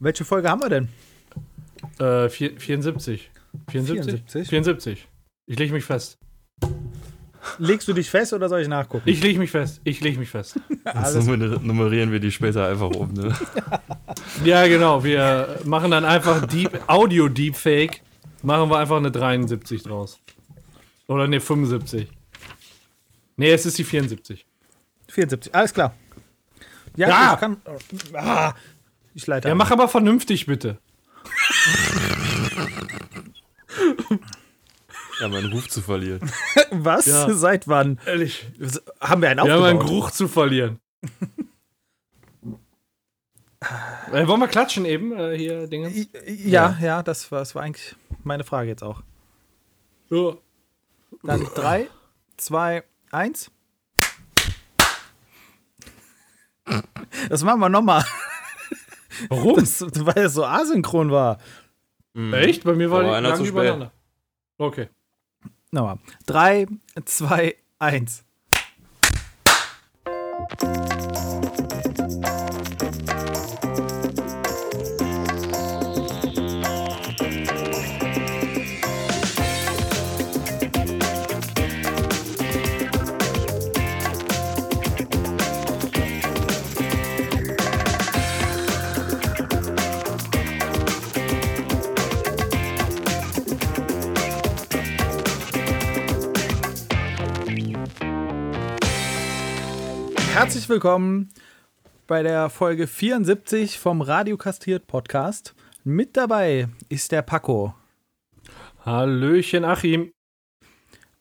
Welche Folge haben wir denn? Äh, vier, 74. 74? 74? 74. Ich lege mich fest. Legst du dich fest oder soll ich nachgucken? Ich lege mich fest. Ich lege mich fest. Nummer- nummerieren wir die später einfach um, ne? Ja, genau. Wir machen dann einfach Deep, Audio Deepfake. Machen wir einfach eine 73 draus. Oder ne, 75. Nee, es ist die 74. 74, alles klar. Ja, Ja. ich kann. Ah, ich leite. Ja, mach aber vernünftig, bitte. Ja, meinen Ruf zu verlieren. Was? Ja. Seit wann? Ehrlich. Haben wir einen Wir haben einen aufgebaut? Geruch zu verlieren. äh, wollen wir klatschen eben? Äh, hier, Dinge. ja, ja, das, war, das war eigentlich meine Frage jetzt auch. Ja. Dann 3, 2, 1. Das machen wir nochmal. Warum? Das, weil es so asynchron war. Echt? Bei mir war Aber die einer lang übereinander. Okay. Nochmal. 3, 2, 1. willkommen bei der Folge 74 vom Radio Kastriert Podcast. Mit dabei ist der Paco. Hallöchen, Achim.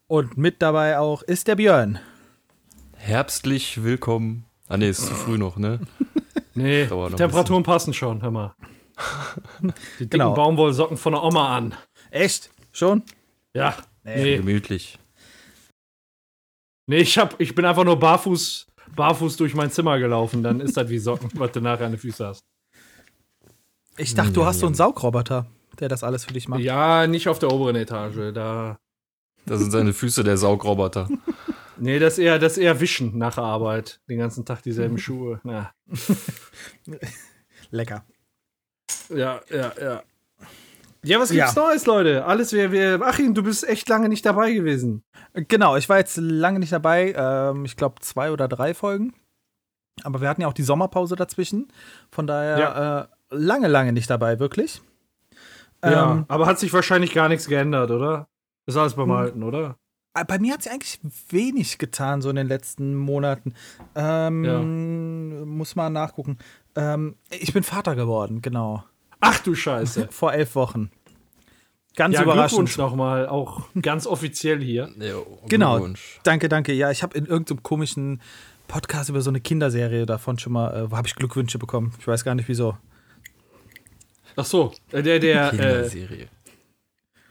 Und mit dabei auch ist der Björn. Herbstlich willkommen. Ah, ne, ist zu früh noch, ne? Nee, Dauert noch Temperaturen passen schon, hör mal. Die dicken Genau. Baumwollsocken von der Oma an. Echt? Schon? Ja. Nee, Gemütlich. nee ich, hab, ich bin einfach nur barfuß, barfuß durch mein Zimmer gelaufen. Dann ist das wie Socken, was du nachher an den Füßen hast. Ich dachte, du Ja, hast so ja. einen Saugroboter, der das alles für dich macht. Ja, nicht auf der oberen Etage. Da. Das sind seine Füße, der Saugroboter. Nee, das ist eher, das eher Wischen nach der Arbeit. Den ganzen Tag dieselben Schuhe. Na. Lecker. Ja, ja, ja. Ja, was gibt's Ja. Neues, Leute? Alles, wir, wir. Achim, du bist echt lange nicht dabei gewesen. Genau, ich war jetzt lange nicht dabei. Ähm, ich glaube, zwei oder drei Folgen. Aber wir hatten ja auch die Sommerpause dazwischen. Von daher äh, lange, lange nicht dabei, wirklich. Ja, Ähm, aber hat sich wahrscheinlich gar nichts geändert, oder? Ist alles beim Hm. Alten, oder? Äh, Bei mir hat sich eigentlich wenig getan, so in den letzten Monaten. Ähm, Muss mal nachgucken. Ähm, ich bin Vater geworden, genau. Ach du Scheiße. Vor elf Wochen. Ganz ja, überraschend. Glückwunsch nochmal, auch ganz offiziell hier. Jo, Genau. Glückwunsch. Danke, danke. Ja, ich habe in irgendeinem komischen Podcast über so eine Kinderserie davon schon mal, äh, habe ich Glückwünsche bekommen. Ich weiß gar nicht wieso. Ach so, äh, der, der, äh, Kinderserie.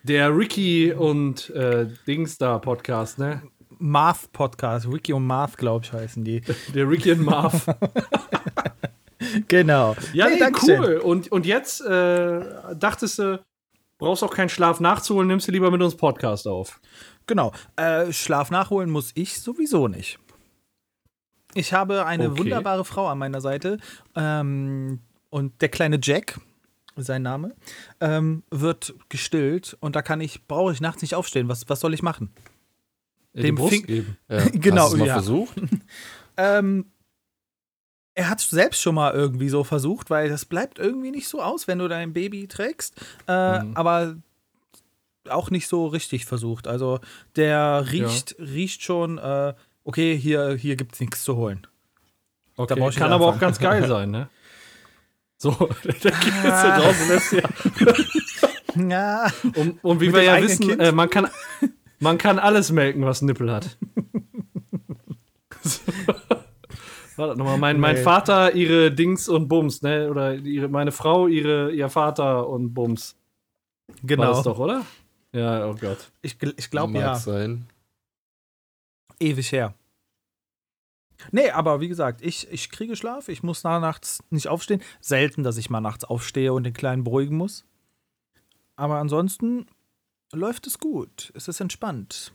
der Ricky und äh, Dings da Podcast, ne? Marth Podcast, Ricky und Marth, glaube ich, heißen die. Der Ricky und Marv. genau. Ja, Nee, nee, cool. Und, und jetzt äh, dachtest du, brauchst auch keinen Schlaf nachzuholen, nimmst du lieber mit uns Podcast auf. Genau. Äh, Schlaf nachholen muss ich sowieso nicht. Ich habe eine Okay. wunderbare Frau an meiner Seite. Ähm, und der kleine Jack, sein Name, ähm, wird gestillt. Und da kann ich, brauche ich nachts nicht aufstehen. Was, was soll ich machen? Äh, Dem Brust Fing- geben. Ja. Genau, Hast du mal ja. versucht? Ähm, er hat selbst schon mal irgendwie so versucht, weil das bleibt irgendwie nicht so aus, wenn du dein Baby trägst. Äh, Mhm. Aber auch nicht so richtig versucht. Also der riecht, riecht schon, äh, okay, hier, hier gibt es nichts zu holen. Okay. Kann wieder aber auch anfangen. ganz geil sein, ne? So, da geht jetzt da draußen lässt ja. Ja, Und, und wie Mit wir ja wissen, äh, man, kann, man kann alles melken, was Nippel hat. So. Warte nochmal, mein, mein Nee. Vater, ihre Dings und Bums, ne? Oder ihre, meine Frau, ihre, ihr Vater und Bums. War genau. das doch, oder? Ja, oh Gott. Ich, ich glaube ja. sein. Ewig her. Nee, aber wie gesagt, ich, ich kriege Schlaf. Ich muss nachts nicht aufstehen. Selten, dass ich mal nachts aufstehe und den Kleinen beruhigen muss. Aber ansonsten läuft es gut. Es ist entspannt.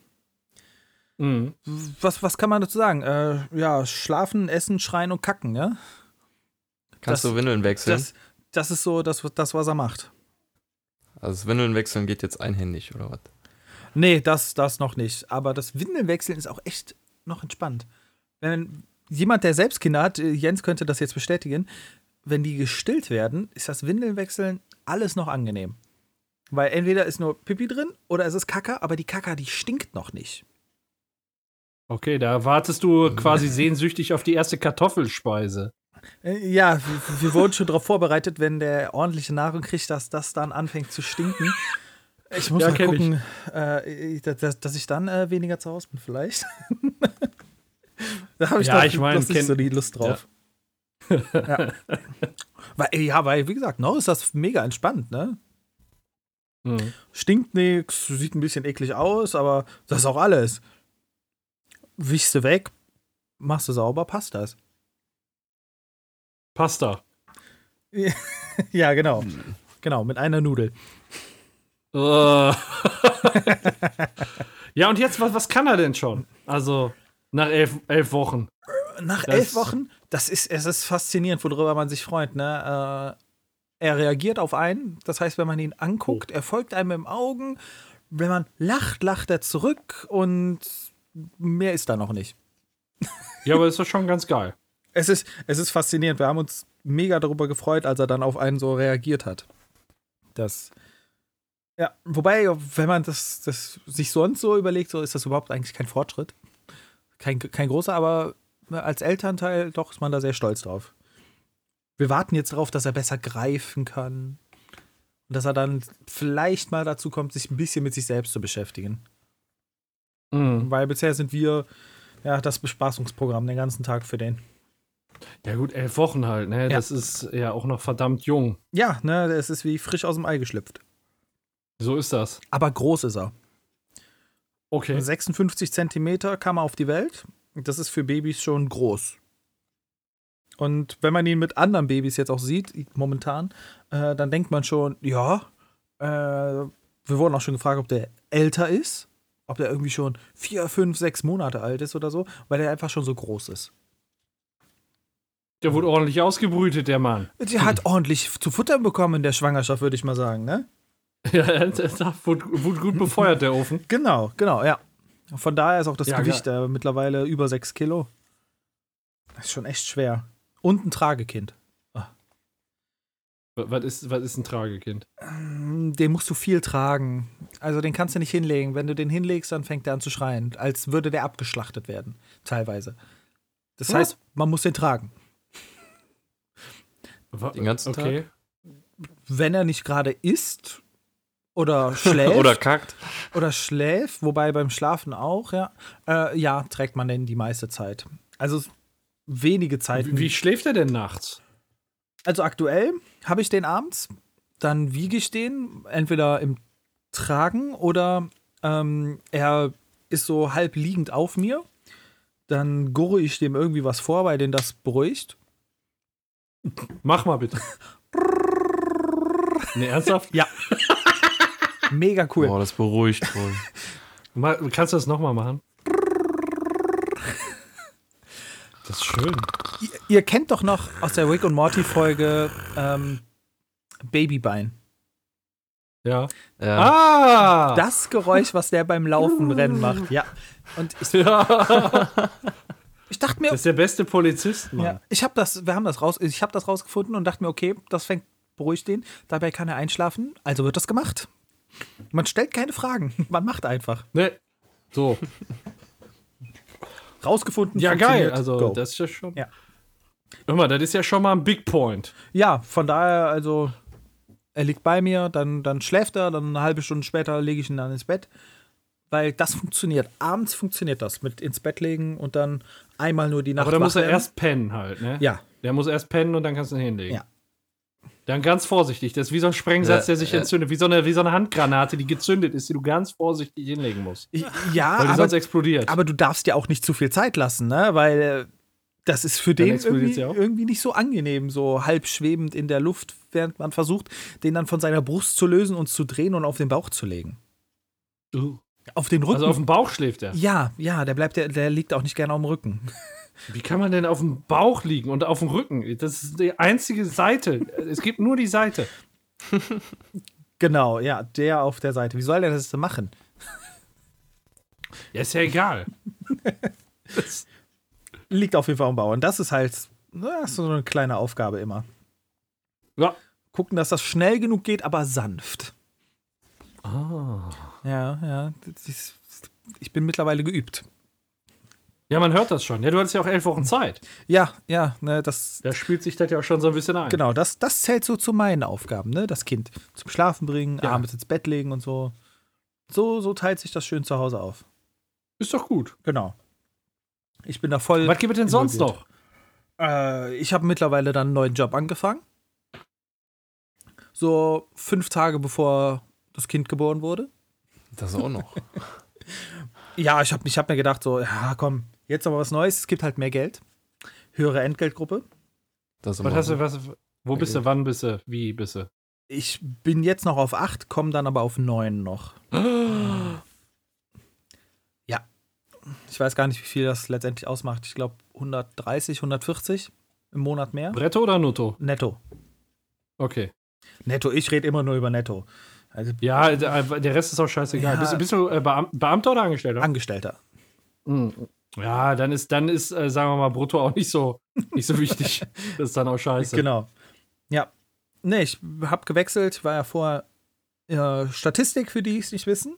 Mhm. Was, was kann man dazu sagen? Äh, ja, schlafen, essen, schreien und kacken, ja? Kannst Das- du Windeln wechseln? Das, Das ist so das, das was er macht. Also das Windeln wechseln geht jetzt einhändig, oder was? Nee, das, das noch nicht. Aber das Windelwechseln ist auch echt noch entspannt. Wenn jemand, der selbst Kinder hat, äh, Jens könnte das jetzt bestätigen, wenn die gestillt werden, ist das Windelwechseln alles noch angenehm. Weil entweder ist nur Pipi drin oder es ist Kacke, aber die Kacke, die stinkt noch nicht. Okay, da wartest du quasi sehnsüchtig auf die erste Kartoffelspeise. Äh, Ja, wir, wir wurden schon darauf vorbereitet, wenn der ordentliche Nahrung kriegt, dass das dann anfängt zu stinken. Ich muss Ja, mal gucken, äh, dass, dass ich dann äh, weniger zu Hause bin, vielleicht. da habe ich Ja, doch ich mein, kenn- so die Lust drauf. Ja. Weil, ja, weil, wie gesagt, noch ist das mega entspannt, ne? Hm. Stinkt nix, sieht ein bisschen eklig aus, aber das ist auch alles. Wischst du weg, machst du sauber, passt das. Pasta. Ja, genau. Genau, mit einer Nudel. Äh. ja, und jetzt, was, was kann er denn schon? Also, nach elf, elf Wochen. Nach Das- elf Wochen, das ist, es ist faszinierend, worüber man sich freut, ne? Äh, er reagiert auf einen, das heißt, wenn man ihn anguckt, er folgt einem im Augen. Wenn man lacht, lacht er zurück und mehr ist da noch nicht. Ja, aber ist doch schon ganz geil. Es ist, es ist faszinierend. Wir haben uns mega darüber gefreut, als er dann auf einen so reagiert hat. Das. Ja, wobei, wenn man das, das sich sonst so überlegt, so ist das überhaupt eigentlich kein Fortschritt. Kein, kein großer, aber als Elternteil doch ist man da sehr stolz drauf. Wir warten jetzt darauf, dass er besser greifen kann. Und dass er dann vielleicht mal dazu kommt, sich ein bisschen mit sich selbst zu beschäftigen. Mhm. Weil bisher sind wir ja das Bespaßungsprogramm den ganzen Tag für den. Ja, gut, elf Wochen halt, ne? Ja. Das ist ja auch noch verdammt jung. Ja, ne, es ist wie frisch aus dem Ei geschlüpft. So ist das. Aber groß ist er. Okay. 56 Zentimeter kam er auf die Welt. Das ist für Babys schon groß. Und wenn man ihn mit anderen Babys jetzt auch sieht, momentan, äh, dann denkt man schon, ja, äh, wir wurden auch schon gefragt, ob der älter ist, ob der irgendwie schon vier, fünf, sechs Monate alt ist oder so, weil er einfach schon so groß ist. Der wurde ordentlich ausgebrütet, der Mann. Der hat ordentlich zu futtern bekommen in der Schwangerschaft, würde ich mal sagen, ne? Ja, wurde, wurde gut befeuert, der Ofen. Genau, genau, ja. Von daher ist auch das Ja, Gewicht äh, mittlerweile über 6 Kilo. Das ist schon echt schwer. Und ein Tragekind. Was ist, was ist ein Tragekind? Mm, Den musst du viel tragen. Also den kannst du nicht hinlegen. Wenn du den hinlegst, dann fängt er an zu schreien, als würde der abgeschlachtet werden. Teilweise. Das Was? heißt, man muss den tragen. Den ganzen okay. Wenn er nicht gerade isst oder schläft Oder kackt. oder schläft, wobei beim Schlafen auch, ja, äh, ja, trägt man den die meiste Zeit. Also wenige Zeiten. Wie, wie schläft er denn nachts? Also aktuell habe ich den abends, dann wiege ich den entweder im Tragen oder ähm, er ist so halb liegend auf mir. Dann gurre ich dem irgendwie was vor, weil den das beruhigt. Mach mal bitte. nee, ernsthaft? Ja. Mega cool. Boah, das beruhigt. Mal, kannst du das nochmal machen? Das ist schön. Ihr, ihr kennt doch noch aus der Rick und Morty Folge ähm, Babybein. Ja. Ja. Ah! Das Geräusch, was der beim Laufen Rennen macht. Ja. Und ich, ja. ich dachte mir, Das ist der beste Polizist, Mann. Ja, ich habe das, wir haben das raus, ich habe das rausgefunden und dachte mir, okay, das fängt beruhigt den. Dabei kann er einschlafen, also wird das gemacht. Man stellt keine Fragen, man macht einfach. Ne? So. Rausgefunden. Ja, geil. Also, go. das ist ja schon. Ja. Hör mal, das ist ja schon mal ein Big Point. ja, von daher, also er liegt bei mir, dann, dann schläft er, dann eine halbe Stunde später lege ich ihn dann ins Bett. Weil das funktioniert. Abends funktioniert das mit ins Bett legen und dann einmal nur die Nacht. Aber da muss er werden. erst pennen halt, ne? Ja, Der muss erst pennen und dann kannst du ihn hinlegen. Ja. Dann ganz vorsichtig. Das ist wie so ein Sprengsatz, der sich entzündet. Wie so, eine, wie so eine Handgranate, die gezündet ist, die du ganz vorsichtig hinlegen musst. ja, Weil die aber, sonst explodiert. aber du darfst ja auch nicht zu viel Zeit lassen, ne? Weil äh, das ist für den irgendwie, irgendwie nicht so angenehm, so halb schwebend in der Luft, während man versucht, den dann von seiner Brust zu lösen und zu drehen und auf den Bauch zu legen. Uh. Auf den Rücken. Also auf dem Bauch schläft er. ja, ja, der bleibt, der, der liegt auch nicht gerne auf dem Rücken. Wie kann man denn auf dem Bauch liegen und auf dem Rücken? Das ist die einzige Seite. Es gibt nur die Seite. Genau, ja, der auf der Seite. Wie soll der das denn machen? Ja, ist ja egal. Das, Liegt auf jeden Fall am Bau. Und das ist halt na, so eine kleine Aufgabe immer. ja. Gucken, dass das schnell genug geht, aber sanft. Ah. Ja, ja. das ist- Ich bin mittlerweile geübt. Ja, man hört das schon. Ja, du hattest ja auch elf Wochen Zeit. Ja, ja, ne, das, Da spielt sich das ja auch schon so ein bisschen ein. genau, das, das zählt so zu meinen Aufgaben, ne? Das Kind zum Schlafen bringen, Ja. abends ins Bett legen und so. So, so teilt sich das schön zu Hause auf. Ist doch gut. Genau. Ich bin da voll. Was gibt es denn sonst noch? Äh, ich habe mittlerweile dann einen neuen Job angefangen. So fünf Tage bevor das Kind geboren wurde. Das auch noch. Ja, ich habe ich hab mir gedacht, so, ja, komm, jetzt aber was Neues. Es gibt halt mehr Geld. Höhere Entgeltgruppe. Das Was hast du, was, wo bist du, wann bist du, wie bist du? Ich bin jetzt noch auf acht, komme dann aber auf neun noch. Ich weiß gar nicht, wie viel das letztendlich ausmacht. Ich glaube 130, 140 im Monat mehr. Bretto oder Nutto? Netto. Okay. Netto, ich rede immer nur über Netto. Also Ja, der, der Rest ist auch scheißegal. Ja. Bist, du- bist du äh, Beam, Beamter oder Angestellter? Angestellter. Mhm. Ja, dann ist, dann ist, äh, sagen wir mal, Brutto auch nicht so, nicht so wichtig. das ist dann auch scheiße. Genau. Ja. Nee, ich habe gewechselt, war ja vorher äh, Statistik, für die es nicht wissen.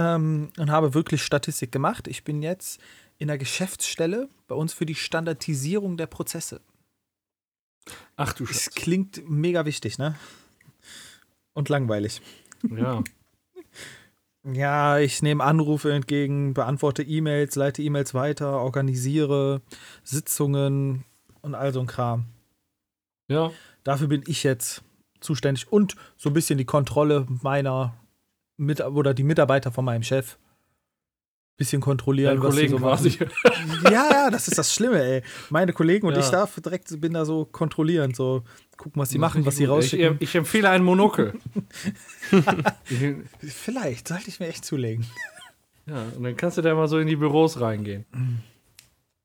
Ähm, und habe wirklich Statistik gemacht. Ich bin jetzt in der Geschäftsstelle bei uns für die Standardisierung der Prozesse. Ach du Das Scheiße. klingt mega wichtig, ne? Und langweilig. Ja. Ja, ich nehme Anrufe entgegen, beantworte E-Mails, leite E-Mails weiter, organisiere Sitzungen und all so ein Kram. Ja. Dafür bin ich jetzt zuständig und so ein bisschen die Kontrolle meiner mit oder die Mitarbeiter von meinem Chef. Bisschen kontrollieren, Deine was sie Kollegen so quasi. Ja, ja, das ist das Schlimme, ey. Meine Kollegen und Ja. ich darf direkt bin da so kontrollieren, so gucken, was sie machen, was sie Ich, rausschicken. ich empfehle ein Monokel. Ich- Vielleicht sollte ich mir echt zulegen. ja, und dann kannst du da mal so in die Büros reingehen.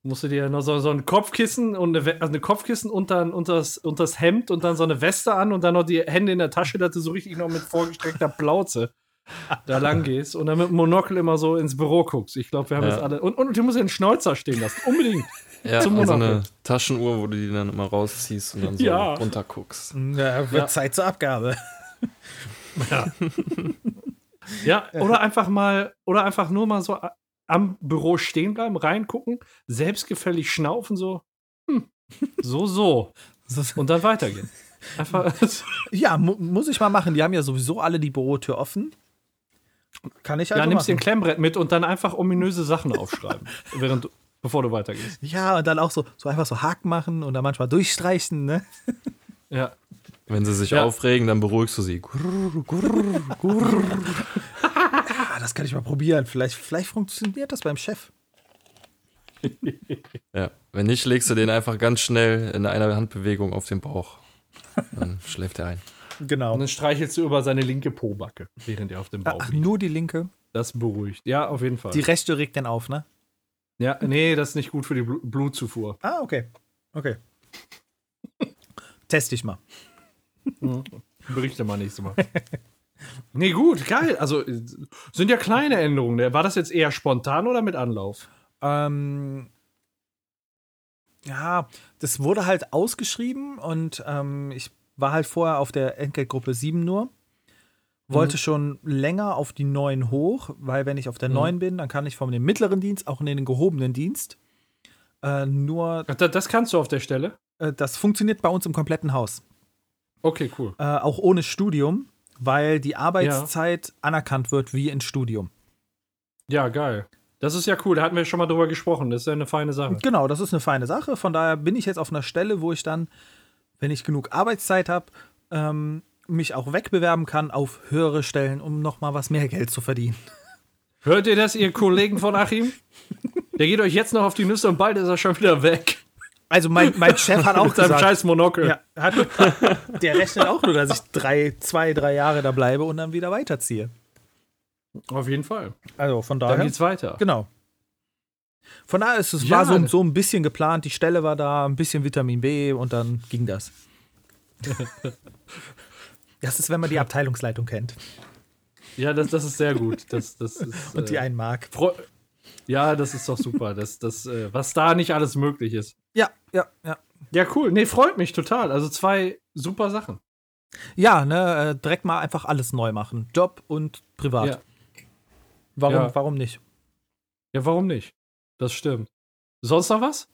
Musst du dir noch so, so ein Kopfkissen und eine, also eine Kopfkissen und dann unter das, unter das Hemd und dann so eine Weste an und dann noch die Hände in der Tasche, dass du so richtig noch mit vorgestreckter Plauze da lang gehst und dann mit dem Monokel immer so ins Büro guckst. Ich glaube, wir haben Ja. jetzt alle. Und, und du musst den Schnäuzer stehen lassen. Unbedingt. Ja, Zum und so Monokel. eine Taschenuhr, wo du die dann immer rausziehst und dann so Ja. runterguckst. Ja, wird Ja. Zeit zur Abgabe. Ja. ja, oder einfach mal, oder einfach nur mal so am Büro stehen bleiben, reingucken, selbstgefällig schnaufen, so, hm, so, so. Und dann weitergehen. Einfach, Ja, mu muss ich mal machen. Die haben ja sowieso alle die Bürotür offen. Kann ich also ja, nimmst dir ein. Klemmbrett mit und dann einfach ominöse Sachen aufschreiben, während du, bevor du weitergehst. Ja, und dann auch so, so einfach so Haken machen und dann manchmal durchstreichen, ne? Ja. Wenn sie sich Ja. aufregen, dann beruhigst du sie. Ah, das kann ich mal probieren. Vielleicht, vielleicht funktioniert das beim Chef. Ja. Wenn nicht, legst du den einfach ganz schnell in einer Handbewegung auf den Bauch. Dann schläft er ein. Genau. Und dann streichelst du über seine linke Pobacke, während er auf dem Bauch Ach, liegt. nur die linke. Das beruhigt. Ja, auf jeden Fall. Die rechte regt dann auf, ne? ja, nee, das ist nicht gut für die Blu- Blutzufuhr. Ah, okay. Okay. Teste ich mal. Berichte mal nächstes Mal. nee, gut, geil. Also sind ja kleine Änderungen. ne? War das jetzt eher spontan oder mit Anlauf? Ähm, ja, das wurde halt ausgeschrieben und ähm, ich war halt vorher auf der Entgeltgruppe 7 nur. Wollte schon länger auf die 9 hoch, weil wenn ich auf der Mhm. 9 bin, dann kann ich von dem mittleren Dienst auch in den gehobenen Dienst. Äh, nur, Ach, da- Das kannst du auf der Stelle? äh, das funktioniert bei uns im kompletten Haus. Okay, cool. Äh, auch ohne Studium, weil die Arbeitszeit anerkannt wird wie ein Studium. Ja, geil. Das ist ja cool. Da hatten wir schon mal drüber gesprochen. Das ist ja eine feine Sache. Genau, das ist eine feine Sache. Von daher bin ich jetzt auf einer Stelle, wo ich dann, wenn ich genug Arbeitszeit habe, ähm, mich auch wegbewerben kann auf höhere Stellen, um nochmal was mehr Geld zu verdienen. Hört ihr das, ihr Kollegen von Achim? Der geht euch jetzt noch auf die Nüsse und bald ist er schon wieder weg. Also mein, mein Chef hat auch Mit scheiß Monokel. ja, hat, der rechnet auch nur, dass ich drei, zwei, drei Jahre da bleibe und dann wieder weiterziehe. Auf jeden Fall. Also von Dann daher, geht's weiter. genau. Von daher ist es Ja. war so, so ein bisschen geplant, die Stelle war da, ein bisschen Vitamin B und dann ging das. Das ist, wenn man die Abteilungsleitung kennt Ja, das, das ist sehr gut. Das, das ist, und die äh, einen mag. ja, das ist doch super. Das, das, äh, was da nicht alles möglich ist. Ja, ja, ja. Ja, cool. Nee, freut mich total. Also zwei super Sachen. Ja, ne, äh, direkt mal einfach alles neu machen. Job und privat. Ja. Warum, Ja. warum nicht? Ja, warum nicht? Das stimmt. Sonst noch was?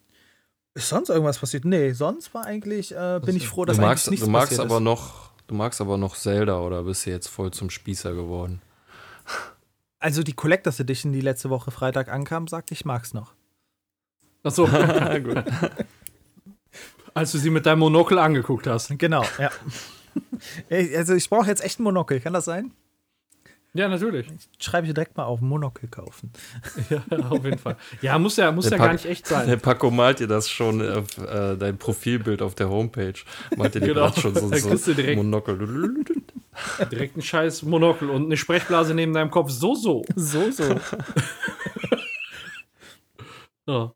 Ist sonst irgendwas passiert? Nee, sonst war eigentlich, äh, bin ich froh, dass Du magst, eigentlich nichts du magst passiert aber ist. noch, du magst aber noch Zelda oder bist du jetzt voll zum Spießer geworden? Also die Collectors Edition, die letzte Woche Freitag ankam, sagte ich mag's noch. Achso, Gut. als du sie mit deinem Monokel angeguckt hast. Genau, ja. Also ich brauche jetzt echt ein Monokel, kann das sein? Ja, natürlich. Schreibe ich direkt mal auf Monokel kaufen. Ja, auf jeden Fall. Ja, muss ja, muss Der ja gar nicht echt Der sein. Paco malt dir das schon auf äh, dein Profilbild auf der Homepage. Malt dir dir Genau. schon so, so direkt- Monokel. Direkt ein scheiß Monokel und eine Sprechblase neben deinem Kopf. So, so. So, so. Ja,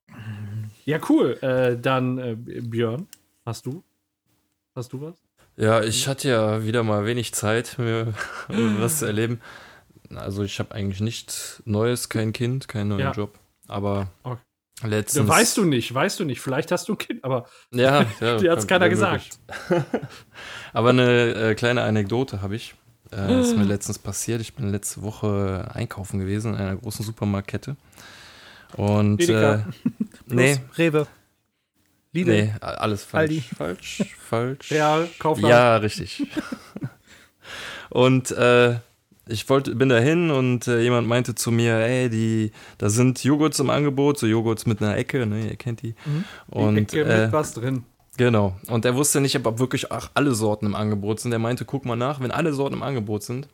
ja cool. Äh, dann, äh, Björn, hast du? Hast du was? Ja, ich hatte ja wieder mal wenig Zeit, mir was zu erleben. Also ich habe eigentlich nichts Neues, kein Kind, keinen neuen Ja. Job. Aber Okay. letztens. Ja, weißt du nicht, weißt du nicht. Vielleicht hast du ein Kind, aber Ja, ja dir hat's keiner wäre gesagt. Aber eine äh, kleine Anekdote habe ich. Äh, ist mir letztens passiert. Ich bin letzte Woche einkaufen gewesen in einer großen Supermarktkette. Und äh, nee, Rewe. Lidl. nee, alles falsch. Aldi. Falsch, falsch. Real, Kaufland. Ja, richtig. und äh, ich wollte, bin dahin und äh, jemand meinte zu mir, ey, die, da sind Joghurts im Angebot, so Joghurts mit einer Ecke, ne, ihr kennt die. Mhm. Und Ecke äh, mit was drin. genau. Und er wusste nicht, ob wirklich ach, alle Sorten im Angebot sind. Er meinte, guck mal nach, wenn alle Sorten im Angebot sind,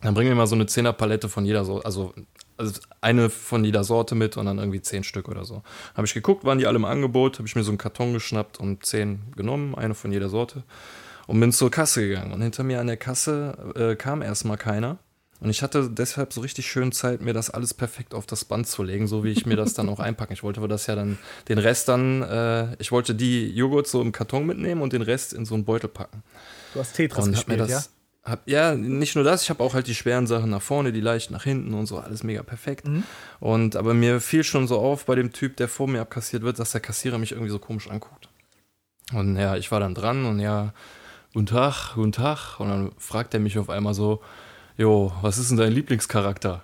dann bringen wir mal so eine Zehnerpalette von jeder Sorte, also, also eine von jeder Sorte mit und dann irgendwie zehn Stück oder so. Habe ich geguckt, waren die alle im Angebot, habe ich mir so einen Karton geschnappt und zehn genommen, eine von jeder Sorte und bin zur Kasse gegangen. Und hinter mir an der Kasse äh, kam erstmal keiner. Und ich hatte deshalb so richtig schön Zeit, mir das alles perfekt auf das Band zu legen, so wie ich mir das dann auch einpacken. Ich wollte aber das ja dann, den Rest dann, äh, ich wollte die Joghurt so im Karton mitnehmen und den Rest in so einen Beutel packen. Du hast Tetris Und hab mir das. ja? Hab, ja, nicht nur das, ich habe auch halt die schweren Sachen nach vorne, die leicht nach hinten und so, alles mega perfekt. Mhm. Und aber mir fiel schon so auf bei dem Typ, der vor mir abkassiert wird, dass der Kassierer mich irgendwie so komisch anguckt. Und ja, ich war dann dran und ja, guten Tag, guten Tag. Und dann fragt er mich auf einmal so, jo, was ist denn dein Lieblingscharakter?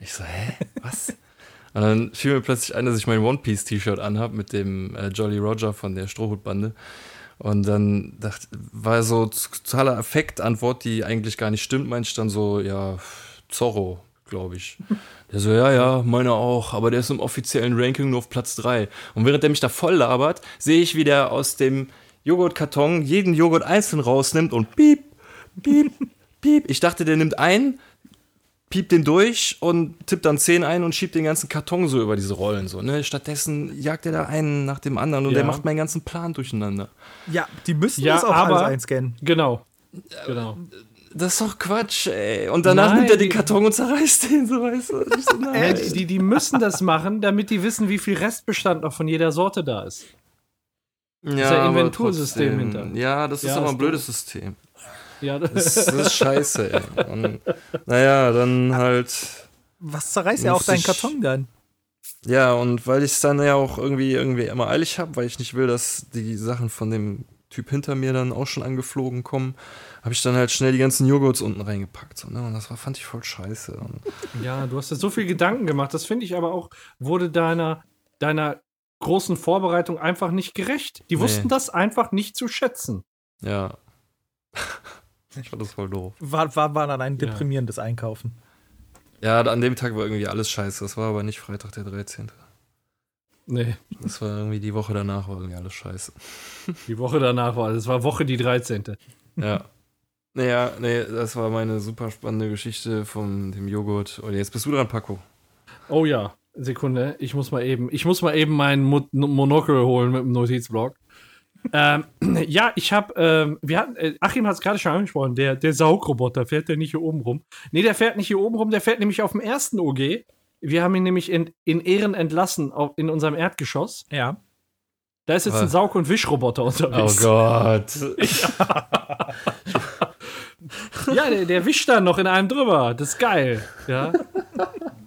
Ich so, hä, was? Und dann fiel mir plötzlich ein, dass ich mein One Piece T-Shirt anhab mit dem äh, Jolly Roger von der Strohhutbande. Und dann dachte, war so totaler Affektantwort, die eigentlich gar nicht stimmt, meinte ich dann so, ja, Zorro, glaube ich. Der so, ja, ja, meine auch, aber der ist im offiziellen Ranking nur auf Platz 3. Und während der mich da voll labert, sehe ich, wie der aus dem Joghurtkarton jeden Joghurt einzeln rausnimmt und piep, piep, piep. Ich dachte, der nimmt einen, piept den durch und tippt dann 10 ein und schiebt den ganzen Karton so über diese Rollen. So, ne? Stattdessen jagt er da einen nach dem anderen und Ja. der macht meinen ganzen Plan durcheinander. Ja, die müssen Ja, das auch aber- alles einscannen. Genau. Genau. Das ist doch Quatsch, ey. Und danach Nein, nimmt er den die- Karton und zerreißt den, so weißt du. So, nein. Äh, die, die müssen das machen, damit die wissen, wie viel Restbestand noch von jeder Sorte da ist. Ja, ja aber Inventursystem trotzdem. hinter. Ja, das ist Ja, aber ist ein blödes System. Ja, Das, das ist scheiße, ey. Und, naja, dann halt. Was zerreißt ja auch deinen Karton dann? Ja, und weil ich es dann ja auch irgendwie, irgendwie immer eilig habe, weil ich nicht will, dass die Sachen von dem Typ hinter mir dann auch schon angeflogen kommen, habe ich dann halt schnell die ganzen Joghurts unten reingepackt. So, ne? Und das war, fand ich voll scheiße. Und Ja, du hast dir so viel Gedanken gemacht. Das finde ich aber auch, wurde deiner, deiner großen Vorbereitung einfach nicht gerecht. Die Nee. wussten das einfach nicht zu schätzen. ja. ich fand das voll doof. War, war, war dann ein Ja. deprimierendes Einkaufen. Ja, an dem Tag war irgendwie alles scheiße. Das war aber nicht Freitag der 13. Nee, Das war irgendwie die Woche danach war irgendwie alles scheiße. die Woche danach war, das war Woche die 13. Ja. Naja, nee, das war meine super spannende Geschichte von dem Joghurt. Und jetzt bist du dran, Paco. Oh ja, Sekunde, ich muss mal eben, ich muss mal eben meinen Mo Monokel holen mit dem Notizblock. ähm, ja, ich habe, ähm, wir hatten, äh, Achim hat es gerade schon angesprochen, der, der Saugroboter, fährt der nicht hier oben rum? Nee, der fährt nicht hier oben rum, der fährt nämlich auf dem ersten OG Wir haben ihn nämlich in, in Ehren entlassen auf, in unserem Erdgeschoss. Ja. Da ist jetzt ein Was? Saug- und Wischroboter Oh unterwegs. Gott. Ja, der, der wischt dann noch in einem drüber. Das ist geil. Ja.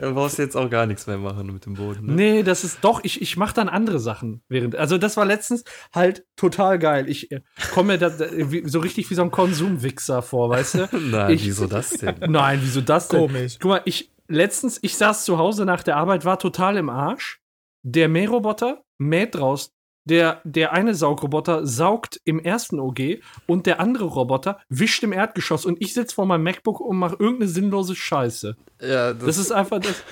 Du brauchst jetzt auch gar nichts mehr machen mit dem Boden. Ne? Nee, das ist doch, ich, ich mache dann andere Sachen während. Also, das war letztens halt total geil. Ich äh, komme mir da, da, wie, so richtig wie so ein Konsumwichser vor, weißt du? Nein, Ich- wieso das denn? Nein, wieso das denn? Komisch. Guck mal, ich letztens, ich saß zu Hause nach der Arbeit, war total im Arsch. Der Mähroboter mäht draus. Der, der eine Saugroboter saugt im ersten OG und der andere Roboter wischt im Erdgeschoss und ich sitze vor meinem MacBook und mache irgendeine sinnlose Scheiße. Ja, Das ist einfach das.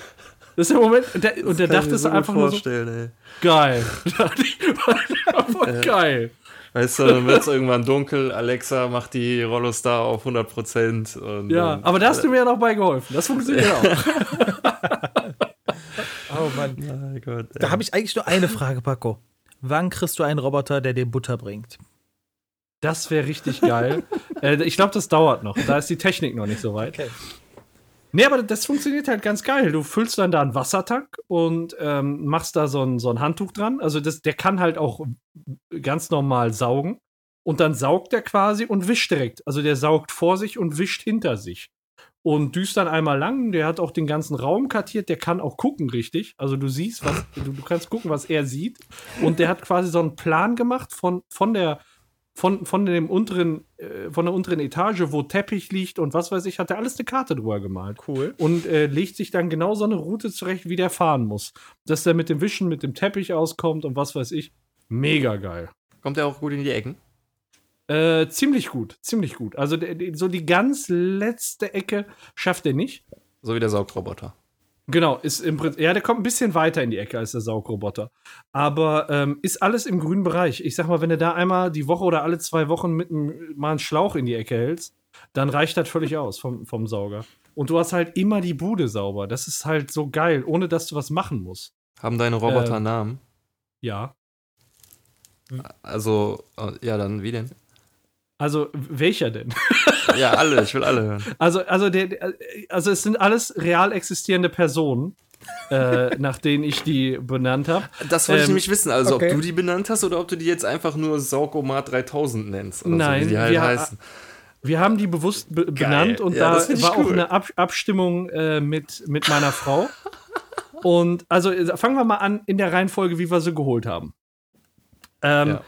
Das ist der Moment, der, und der dachte es einfach nur so, vorstellen, geil. Geil. ey. Weißt du, dann wird es irgendwann dunkel, Alexa macht die Rollostar auf 100% und Ja, dann- aber da hast du mir ja noch bei geholfen. Das funktioniert auch. Oh Mann. Mein Gott, ey. Da habe ich eigentlich nur eine Frage, Paco. Wann kriegst du einen Roboter, der dir Butter bringt? Das wäre richtig geil. äh, ich glaube, das dauert noch. Da ist die Technik noch nicht so weit. Okay. Nee, aber das funktioniert halt ganz geil. Du füllst dann da einen Wassertank und ähm, machst da so ein, so ein Handtuch dran. Also das, der kann halt auch ganz normal saugen. Und dann saugt er quasi und wischt direkt. Also der saugt vor sich und wischt hinter sich. Und düst dann einmal lang. Der hat auch den ganzen Raum kartiert. Der kann auch gucken, richtig. Also du siehst, was, du, du kannst gucken, was er sieht. Und der hat quasi so einen Plan gemacht von, von der von, von dem unteren, äh, von der unteren Etage, wo Teppich liegt und was weiß ich, hat er alles eine Karte drüber gemalt. Cool. Und äh, legt sich dann genau so eine Route zurecht, wie der fahren muss. Dass der mit dem Wischen, mit dem Teppich auskommt und was weiß ich. Mega geil. Kommt der auch gut in die Ecken? Äh, ziemlich gut, ziemlich gut. Also so die ganz letzte Ecke schafft er nicht. So wie der Saugroboter. Genau, ist im Prinzip, ja, der kommt ein bisschen weiter in die Ecke als der Saugroboter. Aber ähm, ist alles im grünen Bereich. Ich sag mal, wenn du da einmal die Woche oder alle zwei Wochen mit einem, mal einen Schlauch in die Ecke hältst, dann reicht das völlig aus vom, vom Sauger. Und du hast halt immer die Bude sauber. Das ist halt so geil, ohne dass du was machen musst. Haben deine Roboter einen Namen? Ja. Also, äh, ja, dann wie denn? Also, welcher denn? Ja, alle, ich will alle hören. Also, also, der, also es sind alles real existierende Personen, äh, nach denen ich die benannt habe. Das wollte ich Ähm, nämlich wissen, also okay. ob du die benannt hast oder ob du die jetzt einfach nur Saugomat 3000 nennst. Oder Nein, so, wie die halt wir- heißen. Wir haben die bewusst be benannt und Ja, da ich war auch cool. eine Ab Abstimmung äh, mit, mit meiner Frau. Und also fangen wir mal an in der Reihenfolge, wie wir sie geholt haben. Ähm, Ja.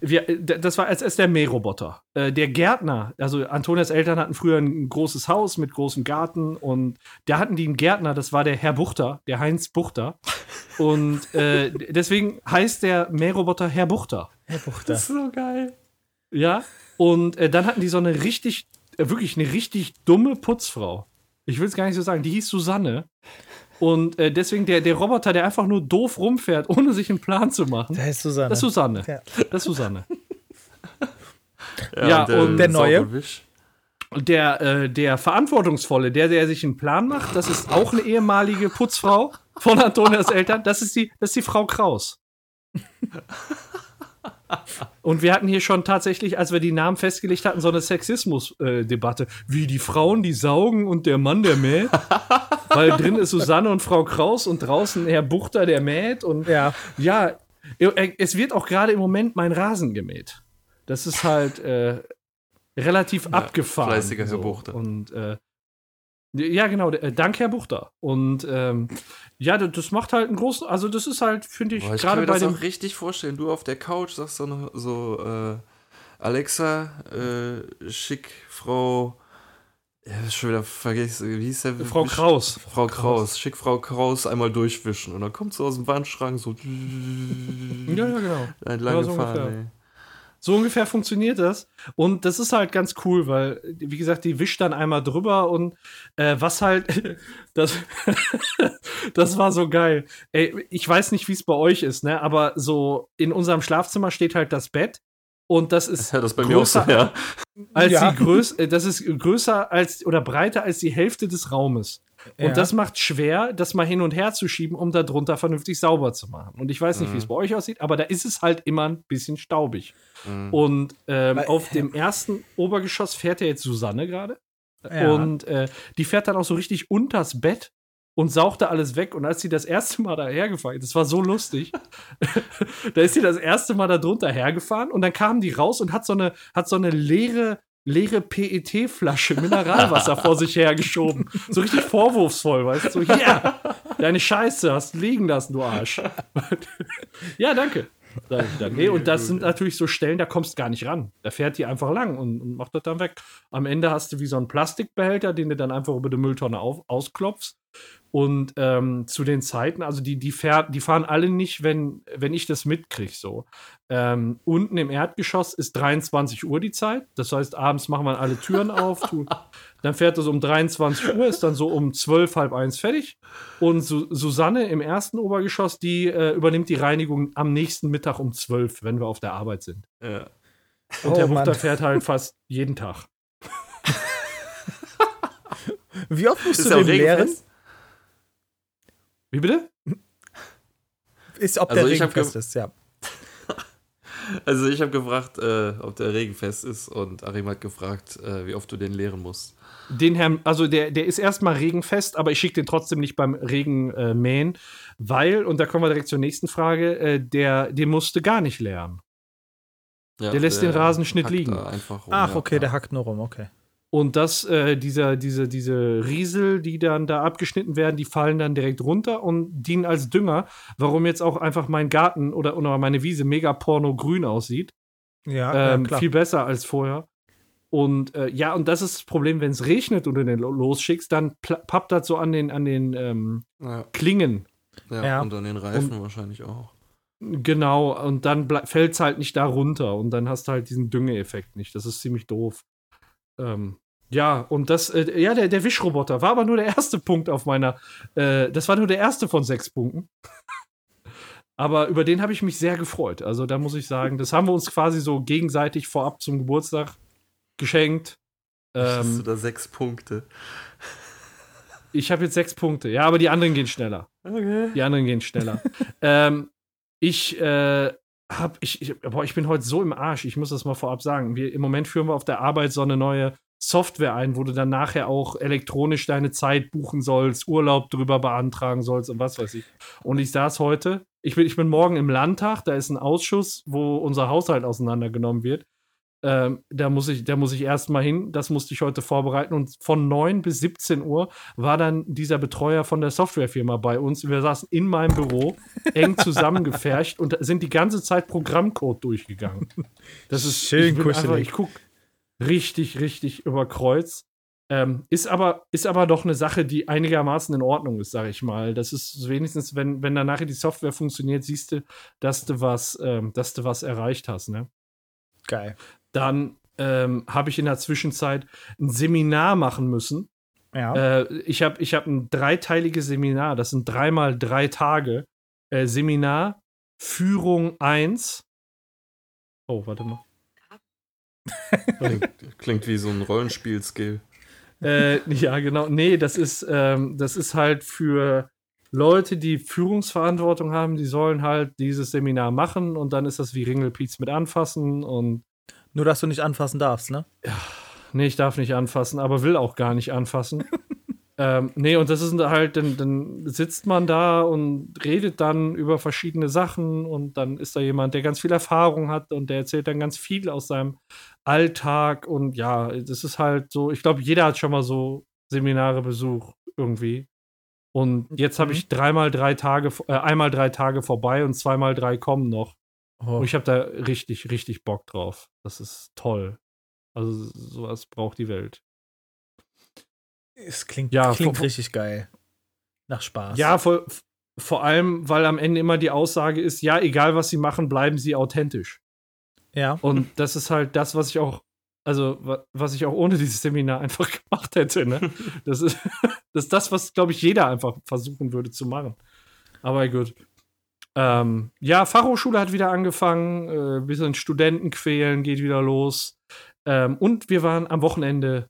Wir, äh, das war als erst der Mähroboter. Äh, der Gärtner, also Antonias Eltern hatten früher ein großes Haus mit großem Garten und da hatten die einen Gärtner, das war der Herr Buchter, der Heinz Buchter. Und äh, deswegen heißt der Mähroboter Herr Buchter. Herr Buchter. ist so geil. Ja, und äh, dann hatten die so eine richtig, äh, wirklich eine richtig dumme Putzfrau. Ich will es gar nicht so sagen, die hieß Susanne. Und äh, deswegen der, der Roboter, der einfach nur doof rumfährt, ohne sich einen Plan zu machen. Der heißt Susanne. Das ist Susanne. Ja. Das ist Susanne. Ja, und der Neue? Saugowisch. Und der, äh, der Verantwortungsvolle, der, der sich einen Plan macht, das ist auch eine ehemalige Putzfrau von Antonias Eltern. Das ist die, das ist die Frau Kraus. Und wir hatten hier schon tatsächlich, als wir die Namen festgelegt hatten, so eine Sexismus-Debatte. Wie die Frauen, die saugen und der Mann, der mäht. Weil drin ist Susanne und Frau Kraus und draußen Herr Buchter, der mäht. Und Ja. ja, es wird auch gerade im Moment mein Rasen gemäht. Das ist halt äh, relativ abgefahren. fleißiger Herr Buchter. Und äh, ja, genau, äh, dank Herr Buchter. Und ähm, ja, das, macht halt einen großen, also das ist halt, finde ich, Boah, ich kann gerade mir bei das auch richtig vorstellen. Du auf der Couch sagst so, noch so äh, Alexa, äh, schick Frau, ja, schon wieder vergessen, wie hieß der? Frau Wisch- Kraus. Frau Kraus, schick Frau Kraus einmal durchwischen und dann kommt sie aus dem Wandschrank so Ja, ja, genau. entlang Ja, so gefahren. So ungefähr funktioniert das. Und das ist halt ganz cool, weil, wie gesagt, die wischt dann einmal drüber und äh, was halt, das, das war so geil. Ey, ich weiß nicht, wie es bei euch ist, ne? Aber so in unserem Schlafzimmer steht halt das Bett. Und das ist Ja, das bei mir auch so, größer ja. als Ja. die größ äh, das ist größer als oder breiter als die Hälfte des Raumes. Und Ja. das macht schwer, das mal hin und her zu schieben, um da drunter vernünftig sauber zu machen. Und ich weiß nicht, wie es bei euch aussieht, aber da ist es halt immer ein bisschen staubig. Mhm. Und ähm, Weil- auf dem ersten Obergeschoss fährt ja jetzt Susanne gerade. Ja. Und äh, die fährt dann auch so richtig unters Bett und sauchte alles weg. Und als sie das erste Mal dahergefahren, das war so lustig, da ist sie das erste Mal da drunter hergefahren und dann kam die raus und hat so eine, hat so eine leere, leere PET-Flasche Mineralwasser vor sich hergeschoben. So richtig vorwurfsvoll, weißt du? Ja, deine Scheiße hast liegen lassen, du Arsch. ja, danke. Nee, und das sind natürlich so Stellen, da kommst du gar nicht ran. Da fährt die einfach lang und, und macht das dann weg. Am Ende hast du wie so einen Plastikbehälter, den du dann einfach über die Mülltonne auf, ausklopfst. Und ähm, zu den Zeiten, also die, die, fährt, die fahren alle nicht, wenn, wenn ich das mitkriege. So. Ähm, unten im Erdgeschoss ist 23 Uhr die Zeit. Das heißt, abends machen wir alle Türen auf. Tu, dann fährt es um 23 Uhr, ist dann so um 12, halb eins fertig. Und Su Susanne im ersten Obergeschoss, die äh, übernimmt die Reinigung am nächsten Mittag um 12, wenn wir auf der Arbeit sind. Ja. Und Oh, der. Wuchter fährt halt fast jeden Tag. Wie oft musst Ist du den leeren? Wie bitte? Ist, ob Also der regenfest ge- ist, ja. Also ich habe gefragt, äh, ob der regenfest ist und Arim hat gefragt, äh, wie oft du den leeren musst. Den Herrn, also der, der ist erstmal regenfest, aber ich schicke den trotzdem nicht beim Regen äh, mähen, weil, und da kommen wir direkt zur nächsten Frage, äh, der, den musste gar nicht leeren. Ja, Der lässt den Rasenschnitt liegen. rum, Ach, ja. okay, der hackt nur rum, okay. Und das, äh, dieser, diese, diese Riesel, die dann da abgeschnitten werden, die fallen dann direkt runter und dienen als Dünger, warum jetzt auch einfach mein Garten oder, oder meine Wiese mega porno-grün aussieht. Ja, ähm, ja klar. viel besser als vorher. Und äh, ja, und das ist das Problem, wenn es regnet und du den lo- losschickst, dann pappt das so an den, an den ähm, Ja, Klingen. ja, Ja. und an den Reifen wahrscheinlich auch. Genau, und dann fällt es halt nicht da runter und dann hast du halt diesen Düngeeffekt nicht. Das ist ziemlich doof. Ähm, ja, und das, äh, ja, der, der Wischroboter war aber nur der erste Punkt auf meiner, äh, das war nur der erste von sechs Punkten. aber über den habe ich mich sehr gefreut. Also da muss ich sagen, das haben wir uns quasi so gegenseitig vorab zum Geburtstag geschenkt. Hast du Ähm, da sechs Punkte? ich habe jetzt sechs Punkte, ja, aber die anderen gehen schneller. Okay. Die anderen gehen schneller. ähm, ich äh, hab, ich, ich, boah, ich bin heute so im Arsch. Ich muss das mal vorab sagen. Wir, Im Moment führen wir auf der Arbeit so eine neue Software ein, wo du dann nachher auch elektronisch deine Zeit buchen sollst, Urlaub drüber beantragen sollst und was weiß ich. Und ich saß heute, ich bin, ich bin morgen im Landtag, da ist ein Ausschuss, wo unser Haushalt auseinandergenommen wird. Ähm, da muss ich, da muss ich erst mal hin, das musste ich heute vorbereiten. Und von 9 bis 17 Uhr war dann dieser Betreuer von der Softwarefirma bei uns. Wir saßen in meinem Büro, eng zusammengefercht und sind die ganze Zeit Programmcode durchgegangen. Das ist Schön ich einfach- Ich gucke richtig, richtig über Kreuz. Ähm, ist, aber, ist aber doch eine Sache, die einigermaßen in Ordnung ist, sage ich mal. Das ist wenigstens, wenn, wenn dann nachher die Software funktioniert, siehst du, dass du was, ähm, dass du was erreicht hast, ne? Geil. Dann ähm, habe ich in der Zwischenzeit ein Seminar machen müssen. Ja. Äh, ich habe ich hab ein dreiteiliges Seminar, das sind dreimal drei Tage. Äh, Seminar Führung 1. Oh, warte mal. Klingt, klingt wie so ein Rollenspiel-Skill. äh, ja, genau. Nee, das ist, ähm, das ist halt für Leute, die Führungsverantwortung haben, die sollen halt dieses Seminar machen und dann ist das wie Ringelpiez mit anfassen und Nur, dass du nicht anfassen darfst, ne? Nee, ich darf nicht anfassen, aber will auch gar nicht anfassen. ähm, nee, und das ist halt, dann, dann sitzt man da und redet dann über verschiedene Sachen und dann ist da jemand, der ganz viel Erfahrung hat und der erzählt dann ganz viel aus seinem Alltag und ja, das ist halt so, ich glaube, jeder hat schon mal so Seminare besucht irgendwie. Und jetzt habe Mhm. ich dreimal drei Tage, äh, einmal drei Tage vorbei und zweimal drei kommen noch. Oh. Und ich habe da richtig, richtig Bock drauf. Das ist toll. Also sowas braucht die Welt. Es klingt, Ja, klingt vor- richtig geil. Nach Spaß. Ja, vor, vor allem, weil am Ende immer die Aussage ist, ja, egal was sie machen, bleiben sie authentisch. Ja. Und das ist halt das, was ich auch, also wa- was ich auch ohne dieses Seminar einfach gemacht hätte. Ne? Das, ist, das ist das, was, glaube ich, jeder einfach versuchen würde zu machen. Aber gut. Ähm, ja, Fachhochschule hat wieder angefangen, äh, bisschen Studenten quälen, geht wieder los. Ähm, und wir waren am Wochenende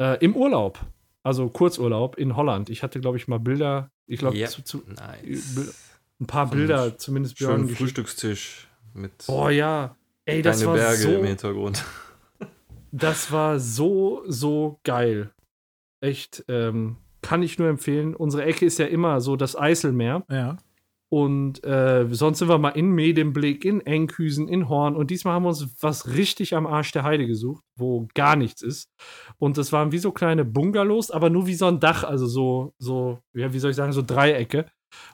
äh, im Urlaub. Also Kurzurlaub in Holland. Ich hatte, glaube ich, mal Bilder, ich glaube, zu, Nice. ein paar ein Bilder, zumindest Björn. Schönen. Frühstückstisch mit Boah, ja. Ey, das war Berge im so, Hintergrund. das war so, so geil. Echt, ähm, kann ich nur empfehlen. Unsere Ecke ist ja immer so das Eiselmeer. Ja. Und äh, sonst sind wir mal in Medemblick, in Enkhüsen, in Horn. Und diesmal haben wir uns was richtig am Arsch der Heide gesucht, wo gar nichts ist. Und das waren wie so kleine Bungalows, aber nur wie so ein Dach, also so, so, ja, wie soll ich sagen, so Dreiecke.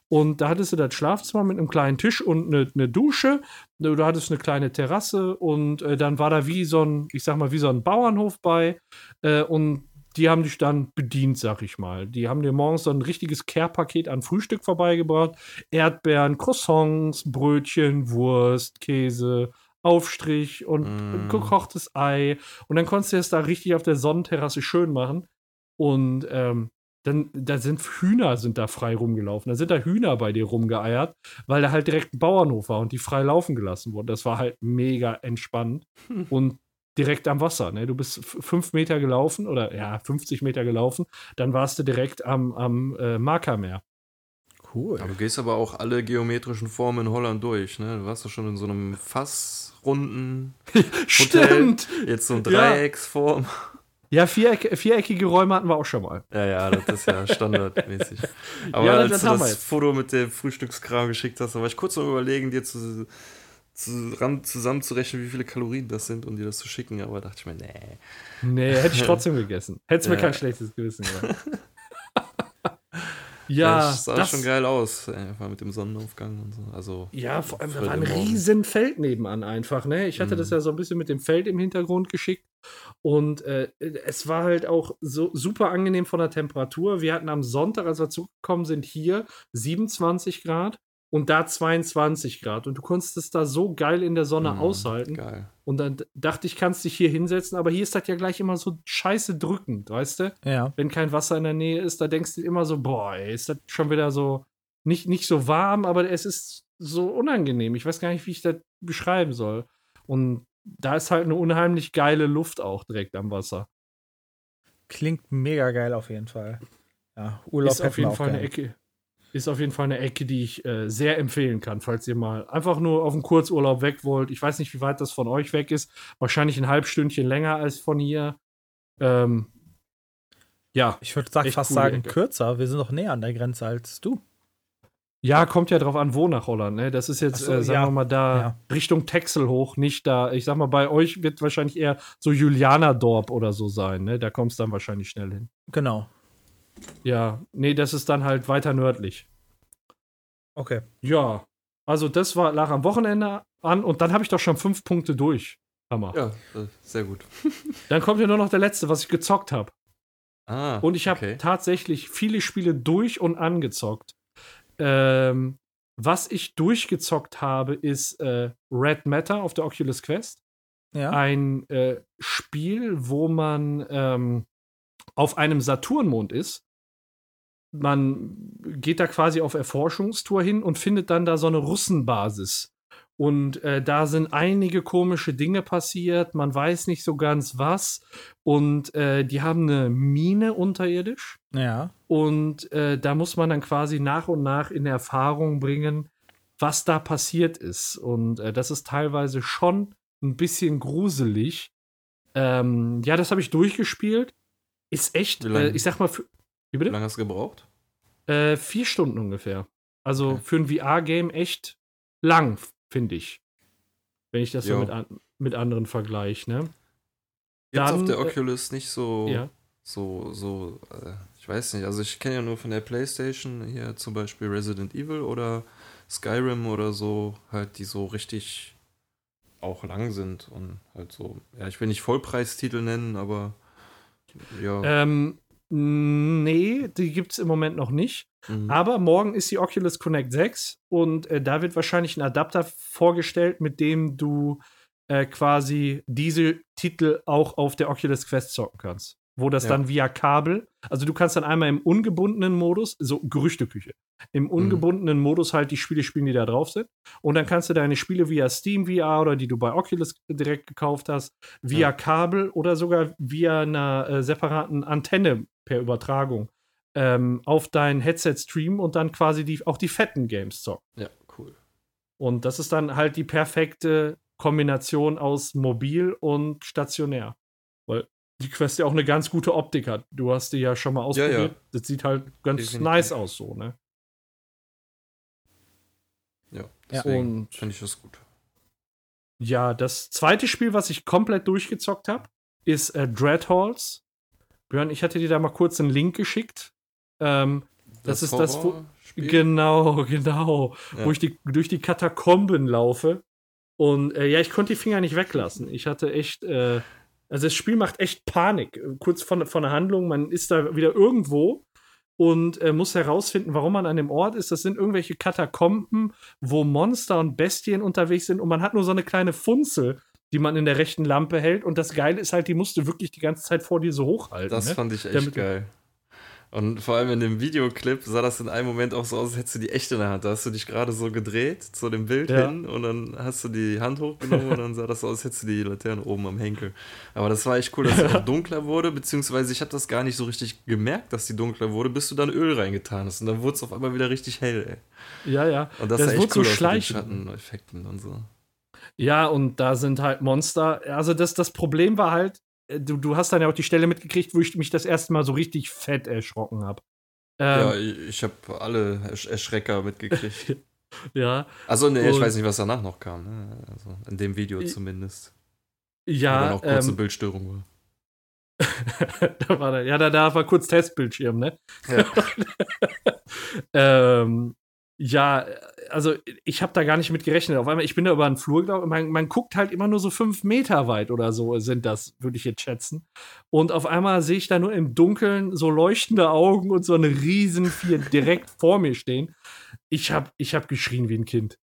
Und da hattest du das Schlafzimmer mit einem kleinen Tisch und eine, eine Dusche. Du hattest eine kleine Terrasse und äh, dann war da wie so ein, ich sag mal, wie so ein Bauernhof bei. Äh, und die haben dich dann bedient, sag ich mal. Die haben dir morgens so ein richtiges Care-Paket an Frühstück vorbeigebracht. Erdbeeren, Croissants, Brötchen, Wurst, Käse, Aufstrich und Mm. gekochtes Ei. Und dann konntest du es da richtig auf der Sonnenterrasse schön machen. Und ähm, dann, da sind Hühner sind da frei rumgelaufen. Da sind da Hühner bei dir rumgeeiert, weil da halt direkt ein Bauernhof war und die frei laufen gelassen wurden. Das war halt mega entspannt und direkt am Wasser. Ne? Du bist fünf Meter gelaufen oder ja, 50 Meter gelaufen, dann warst du direkt am, am äh, Markermeer. Cool. Aber du gehst aber auch alle geometrischen Formen in Holland durch, ne? Du warst doch schon in so einem fassrunden Hotel. Jetzt so eine Ja. Dreiecksform. Ja, viereck, viereckige Räume hatten wir auch schon mal. Ja, ja, das ist ja standardmäßig. Aber Ja, das- als das du das. Foto mit dem Frühstückskram geschickt hast, da war ich kurz am überlegen, dir zu, zusammenzurechnen, wie viele Kalorien das sind und dir das zu schicken. Aber dachte ich mir, nee. Nee, hätte ich trotzdem gegessen. Hätte mir Ja. kein schlechtes Gewissen gemacht. Ja, das sah das, schon geil aus, einfach mit dem Sonnenaufgang und so. Also, Ja, vor allem, da war ein riesen Feld nebenan einfach, ne? Ich hatte Mhm. das ja so ein bisschen mit dem Feld im Hintergrund geschickt. Und äh, es war halt auch so super angenehm von der Temperatur. Wir hatten am Sonntag, als wir zurückgekommen sind, hier 27 Grad und da 22 Grad. Und du konntest es da so geil in der Sonne mm, aushalten. Geil. Und dann dachte ich, kannst dich hier hinsetzen, aber hier ist das ja gleich immer so scheiße drückend, weißt du? Ja. wenn kein Wasser in der Nähe ist, da denkst du immer so, boah, ey, ist das schon wieder so, nicht, nicht so warm, aber es ist so unangenehm. Ich weiß gar nicht, wie ich das beschreiben soll. Und da ist halt eine unheimlich geile Luft auch direkt am Wasser. Klingt mega geil auf jeden Fall. Ja, Urlaub ist auf jeden Fall eine gern. Ecke. Ist auf jeden Fall eine Ecke, die ich äh, sehr empfehlen kann, falls ihr mal einfach nur auf einen Kurzurlaub weg wollt. Ich weiß nicht, wie weit das von euch weg ist. Wahrscheinlich ein halbstündchen länger als von hier. Ähm, ja, Ich würde fast sagen, Ecke. kürzer. Wir sind noch näher an der Grenze als du. Ja, kommt ja drauf an, wo nach Holland. Ne? Das ist jetzt, so, äh, sagen ja. wir mal, da Ja. Richtung Texel hoch, nicht da. Ich sag mal, bei euch wird wahrscheinlich eher so Julianadorp oder so sein. Ne? Da kommst du dann wahrscheinlich schnell hin. Genau. Ja, nee, das ist dann halt weiter nördlich. Okay. Ja, also das war, lag am Wochenende an und dann habe ich doch schon fünf Punkte durch. Hammer. Ja, äh, sehr gut. Dann kommt ja nur noch der letzte, was ich gezockt habe. Ah, Und ich habe okay. tatsächlich viele Spiele durch und angezockt. Ähm, was ich durchgezockt habe, ist äh, Red Matter auf der Oculus Quest. Ja. Ein äh, Spiel, wo man ähm, auf einem Saturnmond ist. Man geht da quasi auf Erforschungstour hin und findet dann da so eine Russenbasis. Und äh, da sind einige komische Dinge passiert. Man weiß nicht so ganz was. Und äh, die haben eine Mine unterirdisch. Ja. Und äh, da muss man dann quasi nach und nach in Erfahrung bringen, was da passiert ist. Und äh, das ist teilweise schon ein bisschen gruselig. Ähm, ja, das habe ich durchgespielt. Ist echt, Wie äh, ich sag mal, für, wie Wie bitte? lange hast du gebraucht? Äh, vier Stunden ungefähr. Also Okay. für ein VR-Game echt lang, finde ich. Wenn ich das so Jo. mit, an, mit anderen vergleiche, ne? Jetzt Dann, auf der äh, Oculus nicht so, Ja. so, so, äh, ich weiß nicht, also ich kenne ja nur von der Playstation hier zum Beispiel Resident Evil oder Skyrim oder so, halt die so richtig auch lang sind und halt so, ja, ich will nicht Vollpreistitel nennen, aber ja. Ähm, nee, die gibt es im Moment noch nicht. mhm. Aber morgen ist die Oculus Connect 6 und äh, da wird wahrscheinlich ein Adapter vorgestellt, mit dem du äh, quasi diese Titel auch auf der Oculus Quest zocken kannst. Wo das Ja. dann via Kabel, also du kannst dann einmal im ungebundenen Modus, so Gerüchteküche, Mhm. im ungebundenen Modus halt die Spiele spielen, die da drauf sind. Und dann kannst du deine Spiele via Steam VR oder die du bei Oculus direkt gekauft hast, via Ja. Kabel oder sogar via einer äh, separaten Antenne per Übertragung ähm, auf dein Headset streamen und dann quasi die, auch die fetten Games zocken. ja, cool. Und das ist dann halt die perfekte Kombination aus mobil und stationär. Weil die Quest ja auch eine ganz gute Optik hat. Du hast die ja schon mal ausprobiert. ja. Das sieht halt ganz Definitiv. nice aus so, ne? Ja, Ja. deswegen Und- finde ich das gut. Ja, das zweite Spiel, was ich komplett durchgezockt habe, ist äh, Dreadhalls. Björn, ich hatte dir da mal kurz einen Link geschickt. Ähm, Das ist das, wo- Horrorspiel? genau, genau. Ja. Wo ich die, durch die Katakomben laufe. Und äh, ja, ich konnte die Finger nicht weglassen. Ich hatte echt, äh, also das Spiel macht echt Panik. Kurz von, von der Handlung, man ist da wieder irgendwo und äh, muss herausfinden, warum man an dem Ort ist. Das sind irgendwelche Katakomben, wo Monster und Bestien unterwegs sind und man hat nur so eine kleine Funzel, die man in der rechten Lampe hält. Und das Geile ist halt, die musst du wirklich die ganze Zeit vor dir so hochhalten. Das ne? fand ich echt Damit- geil. Und vor allem in dem Videoclip sah das in einem Moment auch so aus, als hättest du die echt in der Hand. Da hast du dich gerade so gedreht zu dem Bild Ja. hin und dann hast du die Hand hochgenommen und dann sah das so aus, als hättest du die Laterne oben am Henkel. Aber das war echt cool, dass es auch dunkler wurde, beziehungsweise ich habe das gar nicht so richtig gemerkt, dass die dunkler wurde, bis du dann Öl reingetan hast. Und dann wurde es auf einmal wieder richtig hell, ey. Ja, ja. Und das, Das sah echt wurde so cool aus mit den. Schatteneffekten und so. Ja, und da sind halt Monster. Also das, das Problem war halt, äh, du, du hast dann ja auch die Stelle mitgekriegt, wo ich mich das erste Mal so richtig fett erschrocken habe. ja, Ähm, ich, ich habe alle Ersch Erschrecker mitgekriegt. ja, Also, nee, ich weiß nicht, was danach noch kam. Ne? Also, in dem Video zumindest. ja, Wo dann auch kurze ähm, Bildstörung war. da war der, ja, da, da war kurz Testbildschirm, ne? Ja. ähm, ja, also ich habe da gar nicht mit gerechnet. Auf einmal, ich bin da über einen Flur gelaufen. Man, man guckt halt immer nur so fünf Meter weit oder so sind das, würde ich jetzt schätzen. Und auf einmal sehe ich da nur im Dunkeln so leuchtende Augen und so eine riesen Vier direkt vor mir stehen. Ich habe ich hab geschrien wie ein Kind.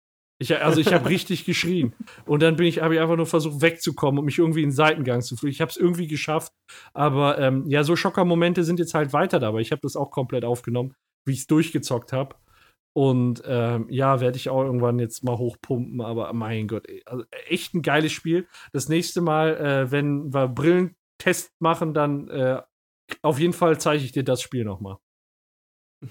Ich, also ich habe richtig geschrien. Und dann bin ich, habe ich einfach nur versucht wegzukommen und mich irgendwie in den Seitengang zu fühlen. Ich habe es irgendwie geschafft. Aber ähm, ja, so Schockermomente sind jetzt halt weiter dabei. Ich habe das auch komplett aufgenommen, wie ich es durchgezockt habe. Und ähm, ja, werde ich auch irgendwann jetzt mal hochpumpen, aber mein Gott, also echt ein geiles Spiel. Das nächste Mal, äh, wenn wir Brillentest machen, dann äh, auf jeden Fall zeige ich dir das Spiel nochmal.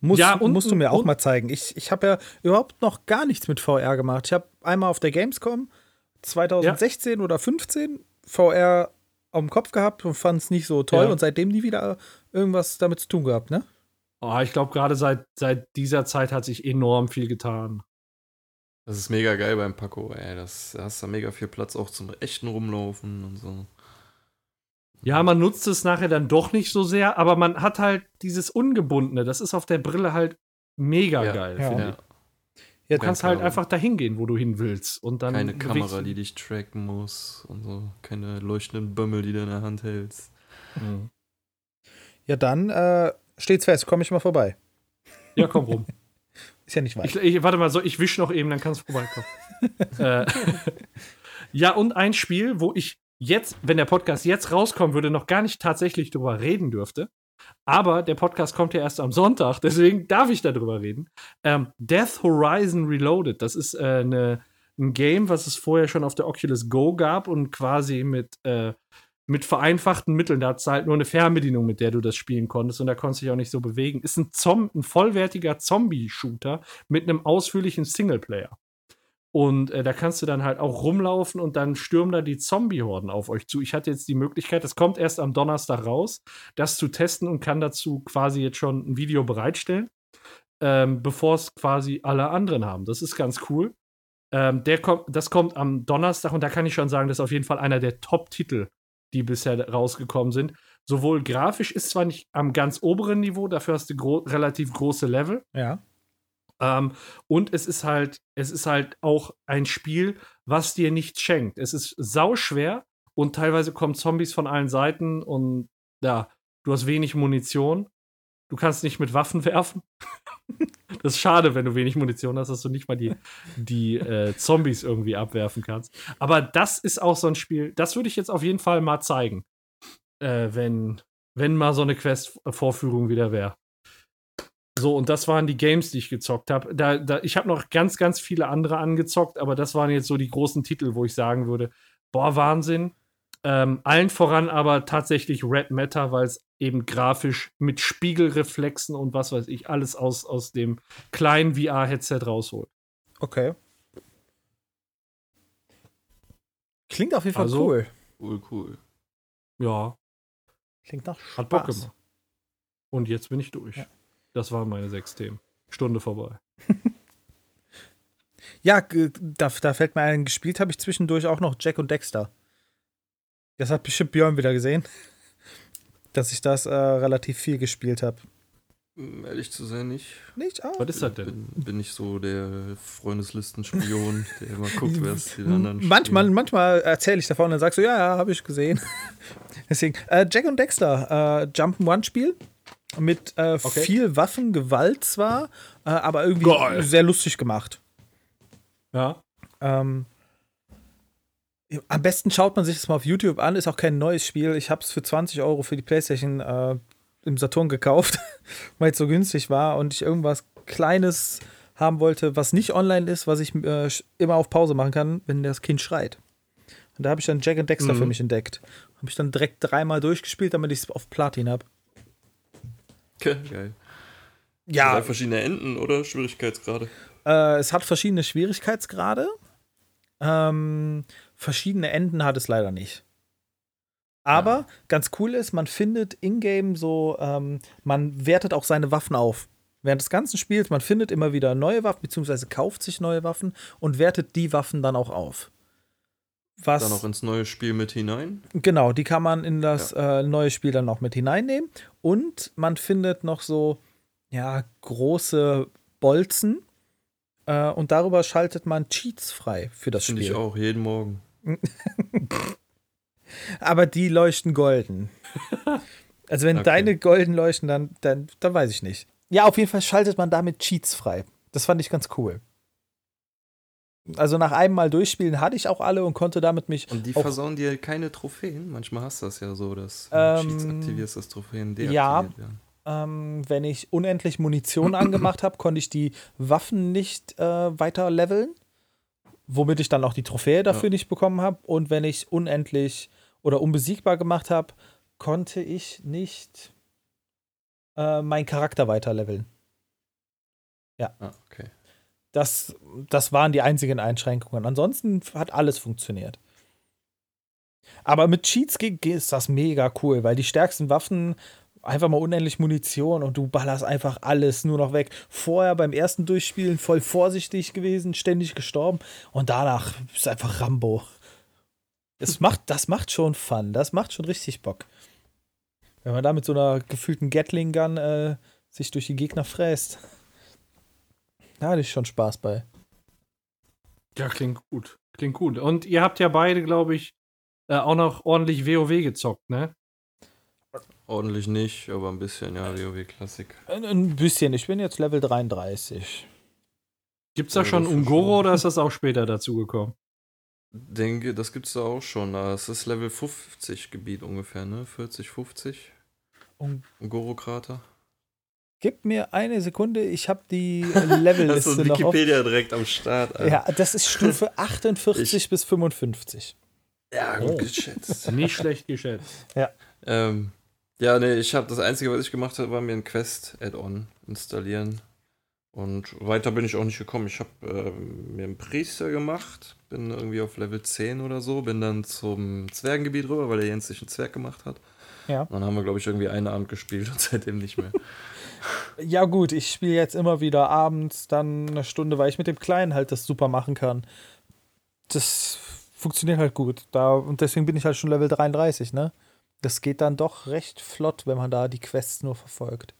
Muss, Ja, und- musst du mir auch und- mal zeigen. Ich, ich habe ja überhaupt noch gar nichts mit VR gemacht. Ich habe einmal auf der Gamescom 2016 oder 15 VR auf dem Kopf gehabt und fand es nicht so toll Ja. und seitdem nie wieder irgendwas damit zu tun gehabt, ne? Oh, ich glaube, gerade seit, seit dieser Zeit hat sich enorm viel getan. Das ist mega geil beim Paco, ey. Das, da hast du mega viel Platz auch zum echten Rumlaufen und so. Ja, man nutzt es nachher dann doch nicht so sehr, aber man hat halt dieses Ungebundene. Das ist auf der Brille halt mega Ja. geil. Ja. finde Ja, ich. Ja, Du kannst Ganz halt genau. einfach dahin gehen, wo du hin willst. Und dann keine Kamera, die dich tracken muss und so. Keine leuchtenden Bömmel, die du in der Hand hältst. Mhm. ja dann äh, steht's fest, komme ich mal vorbei. Ja, komm rum. Ist ja nicht weit. Ich, ich, warte mal, so, ich wisch noch eben, dann kannst du vorbeikommen. äh, ja, und ein Spiel, wo ich jetzt, wenn der Podcast jetzt rauskommen würde, noch gar nicht tatsächlich drüber reden dürfte. Aber der Podcast kommt ja erst am Sonntag, deswegen darf ich darüber reden. Ähm, Death Horizon Reloaded, das ist äh, eine, ein Game, was es vorher schon auf der Oculus Go gab und quasi mit, äh, mit vereinfachten Mitteln, da hat halt nur eine Fernbedienung, mit der du das spielen konntest und da konntest du dich auch nicht so bewegen. Ist ein, Zom ein vollwertiger Zombie-Shooter mit einem ausführlichen Singleplayer. Und äh, da kannst du dann halt auch rumlaufen und dann stürmen da die Zombie-Horden auf euch zu. Ich hatte jetzt die Möglichkeit, das kommt erst am Donnerstag raus, das zu testen und kann dazu quasi jetzt schon ein Video bereitstellen, ähm, bevor es quasi alle anderen haben. Das ist ganz cool. Ähm, der kommt, das kommt am Donnerstag und da kann ich schon sagen, das ist auf jeden Fall einer der Top-Titel, die bisher rausgekommen sind. Sowohl grafisch ist zwar nicht am ganz oberen Niveau, dafür hast du gro relativ große Level. Ja. Ähm, und es ist halt, es ist halt auch ein Spiel, was dir nichts schenkt. Es ist sauschwer und teilweise kommen Zombies von allen Seiten und ja, du hast wenig Munition. Du kannst nicht mit Waffen werfen. das ist schade, wenn du wenig Munition hast, dass du nicht mal die, die äh, Zombies irgendwie abwerfen kannst. Aber das ist auch so ein Spiel, das würde ich jetzt auf jeden Fall mal zeigen, äh, wenn, wenn mal so eine Quest-Vorführung wieder wäre. So, und das waren die Games, die ich gezockt habe. Da, da, ich habe noch ganz, ganz viele andere angezockt, aber das waren jetzt so die großen Titel, wo ich sagen würde, boah, Wahnsinn. Ähm, allen voran aber tatsächlich Red Matter, weil es eben grafisch mit Spiegelreflexen und was weiß ich, alles aus, aus dem kleinen VR-Headset rausholt. Okay. Klingt auf jeden Fall Also- cool. Cool, cool. Ja, Klingt nach Spaß. hat Bock gemacht. Und jetzt bin ich durch. Ja. Das waren meine sechs Themen. Stunde vorbei. Ja, da, da fällt mir ein, gespielt habe ich zwischendurch auch noch Jack und Dexter. Das hat bestimmt Björn wieder gesehen, dass ich das äh, relativ viel gespielt habe. Um ehrlich zu sein, nicht. Nicht? Ah. Was ist das denn? Bin, bin ich so der Freundeslistenspion, der immer guckt, wer es die anderen Manchmal, spielen. manchmal erzähle ich davon und dann sagst du, ja, ja, habe ich gesehen. Deswegen, äh, Jack und Dexter, äh, Jump'n'One-Spiel mit äh, Okay. viel Waffengewalt zwar, äh, aber irgendwie Geil. sehr lustig gemacht. Ja. Ähm, am besten schaut man sich das mal auf YouTube an, ist auch kein neues Spiel. Ich habe es für 20 Euro für die Playstation äh, im Saturn gekauft, weil es so günstig war und ich irgendwas Kleines haben wollte, was nicht online ist, was ich äh, immer auf Pause machen kann, wenn das Kind schreit. Und da habe ich dann Jack and Dexter Mhm. für mich entdeckt. Habe ich dann direkt dreimal durchgespielt, damit ich es auf Platin habe. Okay, geil. Ja, Drei verschiedene Enden oder Schwierigkeitsgrade? Äh, es hat verschiedene Schwierigkeitsgrade. Ähm, verschiedene Enden hat es leider nicht. Aber Ja. ganz cool ist, man findet in-game so, ähm, man wertet auch seine Waffen auf. Während des ganzen Spiels, man findet immer wieder neue Waffen, beziehungsweise kauft sich neue Waffen und wertet die Waffen dann auch auf. Was, Dann auch ins neue Spiel mit hinein. Genau, die kann man in das äh, neue Spiel dann noch mit hineinnehmen. Und man findet noch so, ja, große Bolzen. Äh, und darüber schaltet man Cheats frei für das Finde Spiel. ich auch, jeden Morgen. Aber die leuchten golden. Also wenn Okay. deine golden leuchten, dann, dann, dann weiß ich nicht. Ja, auf jeden Fall schaltet man damit Cheats frei. Das fand ich ganz cool. Also nach einem Mal durchspielen hatte ich auch alle und konnte damit mich Und die versauen dir keine Trophäen. Manchmal hast du das ja so, dass Ähm, du Cheats aktivierst, dass Trophäen deaktiviert ja. werden. ähm, wenn ich unendlich Munition angemacht habe, konnte ich die Waffen nicht äh, weiter leveln, womit ich dann auch die Trophäe dafür Ja. nicht bekommen habe. Und wenn ich unendlich oder unbesiegbar gemacht habe, konnte ich nicht äh, meinen Charakter weiter leveln. Ah, okay. Das, das waren die einzigen Einschränkungen. Ansonsten hat alles funktioniert. Aber mit Cheats ist das mega cool, weil die stärksten Waffen einfach mal unendlich Munition und du ballerst einfach alles nur noch weg. Vorher beim ersten Durchspielen voll vorsichtig gewesen, ständig gestorben und danach ist einfach Rambo. Das macht, das macht schon Fun, das macht schon richtig Bock. Wenn man da mit so einer gefühlten Gatling-Gun äh, sich durch die Gegner fräst. Da hatte ich schon Spaß bei. Ja, klingt gut. Klingt gut. Und ihr habt ja beide, glaube ich, äh, auch noch ordentlich WoW gezockt, ne? Ordentlich nicht, aber ein bisschen, ja, WoW-Klassik. Ein, ein bisschen, ich bin jetzt Level 33. Gibt's da Ja, schon das ist Ungoro oder ist das auch später dazu gekommen? Denke, das gibt's da auch schon. Das ist Level 50 Gebiet ungefähr, ne? 40, 50. Und Ungoro-Krater. gib mir eine Sekunde, ich habe die Levelliste noch auf. Wikipedia direkt am Start, Alter. Ja, das ist Stufe 48 bis 55. Ja, gut Oh. geschätzt. Nicht schlecht geschätzt. ähm, ja, nee, ich habe das Einzige, was ich gemacht habe, war mir ein Quest-Add-on installieren. Und weiter bin ich auch nicht gekommen. Ich habe ähm, mir einen Priester gemacht, bin irgendwie auf Level 10 oder so, bin dann zum Zwergengebiet rüber, weil der Jens sich einen Zwerg gemacht hat. Ja. Und dann haben wir, glaube ich, irgendwie einen Abend gespielt und seitdem nicht mehr. Ja, gut, ich spiele jetzt immer wieder abends dann eine Stunde, weil ich mit dem Kleinen halt das super machen kann. Das funktioniert halt gut. Da, und deswegen bin ich halt schon Level 33, ne? Das geht dann doch recht flott, wenn man da die Quests nur verfolgt.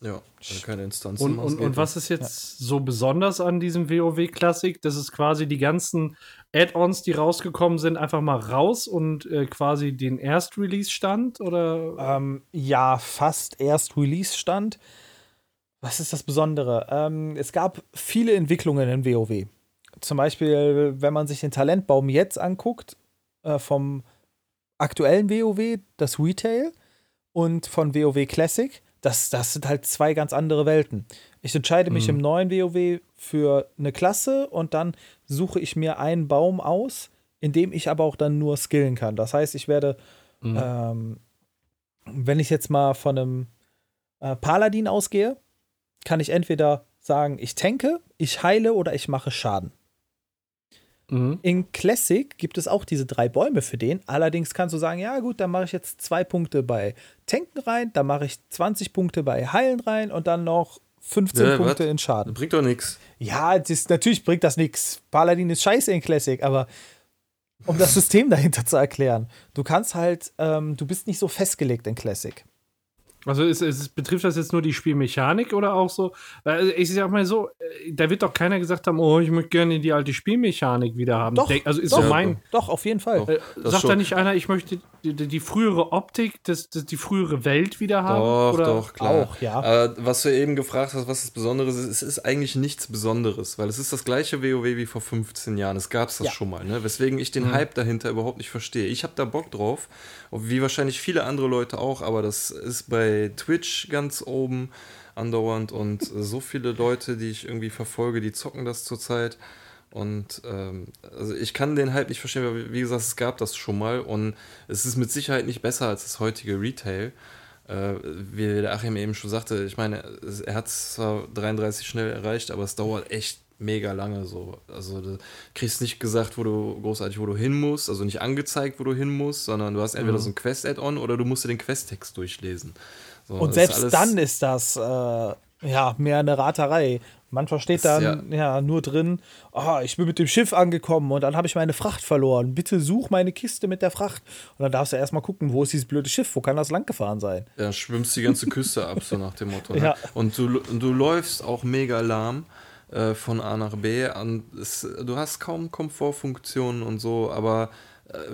Ja, keine Instanzen. Und, was und, und was ist jetzt so besonders an diesem WoW-Klassik? Das ist quasi die ganzen Add-ons, die rausgekommen sind, einfach mal raus und äh, quasi den Erst-Release-Stand? Oder? Ähm, ja, fast erst Release-Stand. Was ist das Besondere? Ähm, es gab viele Entwicklungen in WoW. Zum Beispiel, wenn man sich den Talentbaum jetzt anguckt, äh, vom aktuellen WoW, das Retail, und von WoW Classic, das, das sind halt zwei ganz andere Welten. Ich entscheide mich Mhm. im neuen WoW für eine Klasse und dann suche ich mir einen Baum aus, in dem ich aber auch dann nur skillen kann. Das heißt, ich werde Mhm. ähm, wenn ich jetzt mal von einem äh, Paladin ausgehe, kann ich entweder sagen, ich tanke, ich heile oder ich mache Schaden. Mhm. In Classic gibt es auch diese drei Bäume für den. Allerdings kannst du sagen, ja gut, dann mache ich jetzt zwei Punkte bei Tanken rein, dann mache ich 20 Punkte bei Heilen rein und dann noch 15 Ja, Punkte wat? in Schaden. Bringt doch nichts. Ja, das, natürlich bringt das nichts. Paladin ist scheiße in Classic, aber um das System dahinter zu erklären, du kannst halt, ähm, du bist nicht so festgelegt in Classic. Also ist, ist, betrifft das jetzt nur die Spielmechanik oder auch so? Weil ich sag mal so, äh, da wird doch keiner gesagt haben, oh, ich möchte gerne die alte Spielmechanik wieder haben. Doch, Denk- also ist doch, so mein. Doch, auf jeden Fall. Doch. Äh, sagt schon. da nicht einer, ich möchte die, die, die frühere Optik, das, das, die frühere Welt wieder haben? Doch, oder? doch, klar. Auch, ja. Aber was du eben gefragt hast, was das Besonderes ist, es ist eigentlich nichts Besonderes, weil es ist das gleiche WoW wie vor 15 Jahren. Es gab es das Ja. schon mal, ne? Weswegen ich den Hype dahinter überhaupt nicht verstehe. Ich habe da Bock drauf, wie wahrscheinlich viele andere Leute auch, aber das ist bei Twitch ganz oben andauernd und äh, so viele Leute, die ich irgendwie verfolge, die zocken das zurzeit. Und ähm, also ich kann den Hype nicht verstehen, weil wie gesagt, es gab das schon mal und es ist mit Sicherheit nicht besser als das heutige Retail. Äh, wie der Achim eben schon sagte, ich meine, er hat es zwar 33 schnell erreicht, aber es dauert echt mega lange so. Also du kriegst nicht gesagt, wo du großartig, wo du hin musst, also nicht angezeigt, wo du hin musst, sondern du hast entweder so ein Quest-Add-on oder du musst dir den Questtext durchlesen. So, Und selbst ist dann ist das äh, ja mehr eine Raterei. Manchmal steht Das- dann ja. nur drin, ah, ich bin mit dem Schiff angekommen und dann habe ich meine Fracht verloren. Bitte such meine Kiste mit der Fracht. Und dann darfst du erstmal gucken, wo ist dieses blöde Schiff, wo kann das langgefahren sein? Ja, schwimmst die ganze Küste ab, so nach dem Motto. Ne? Ja. Und du, und du läufst auch mega lahm äh, von A nach B. An, es, du hast kaum Komfortfunktionen und so, aber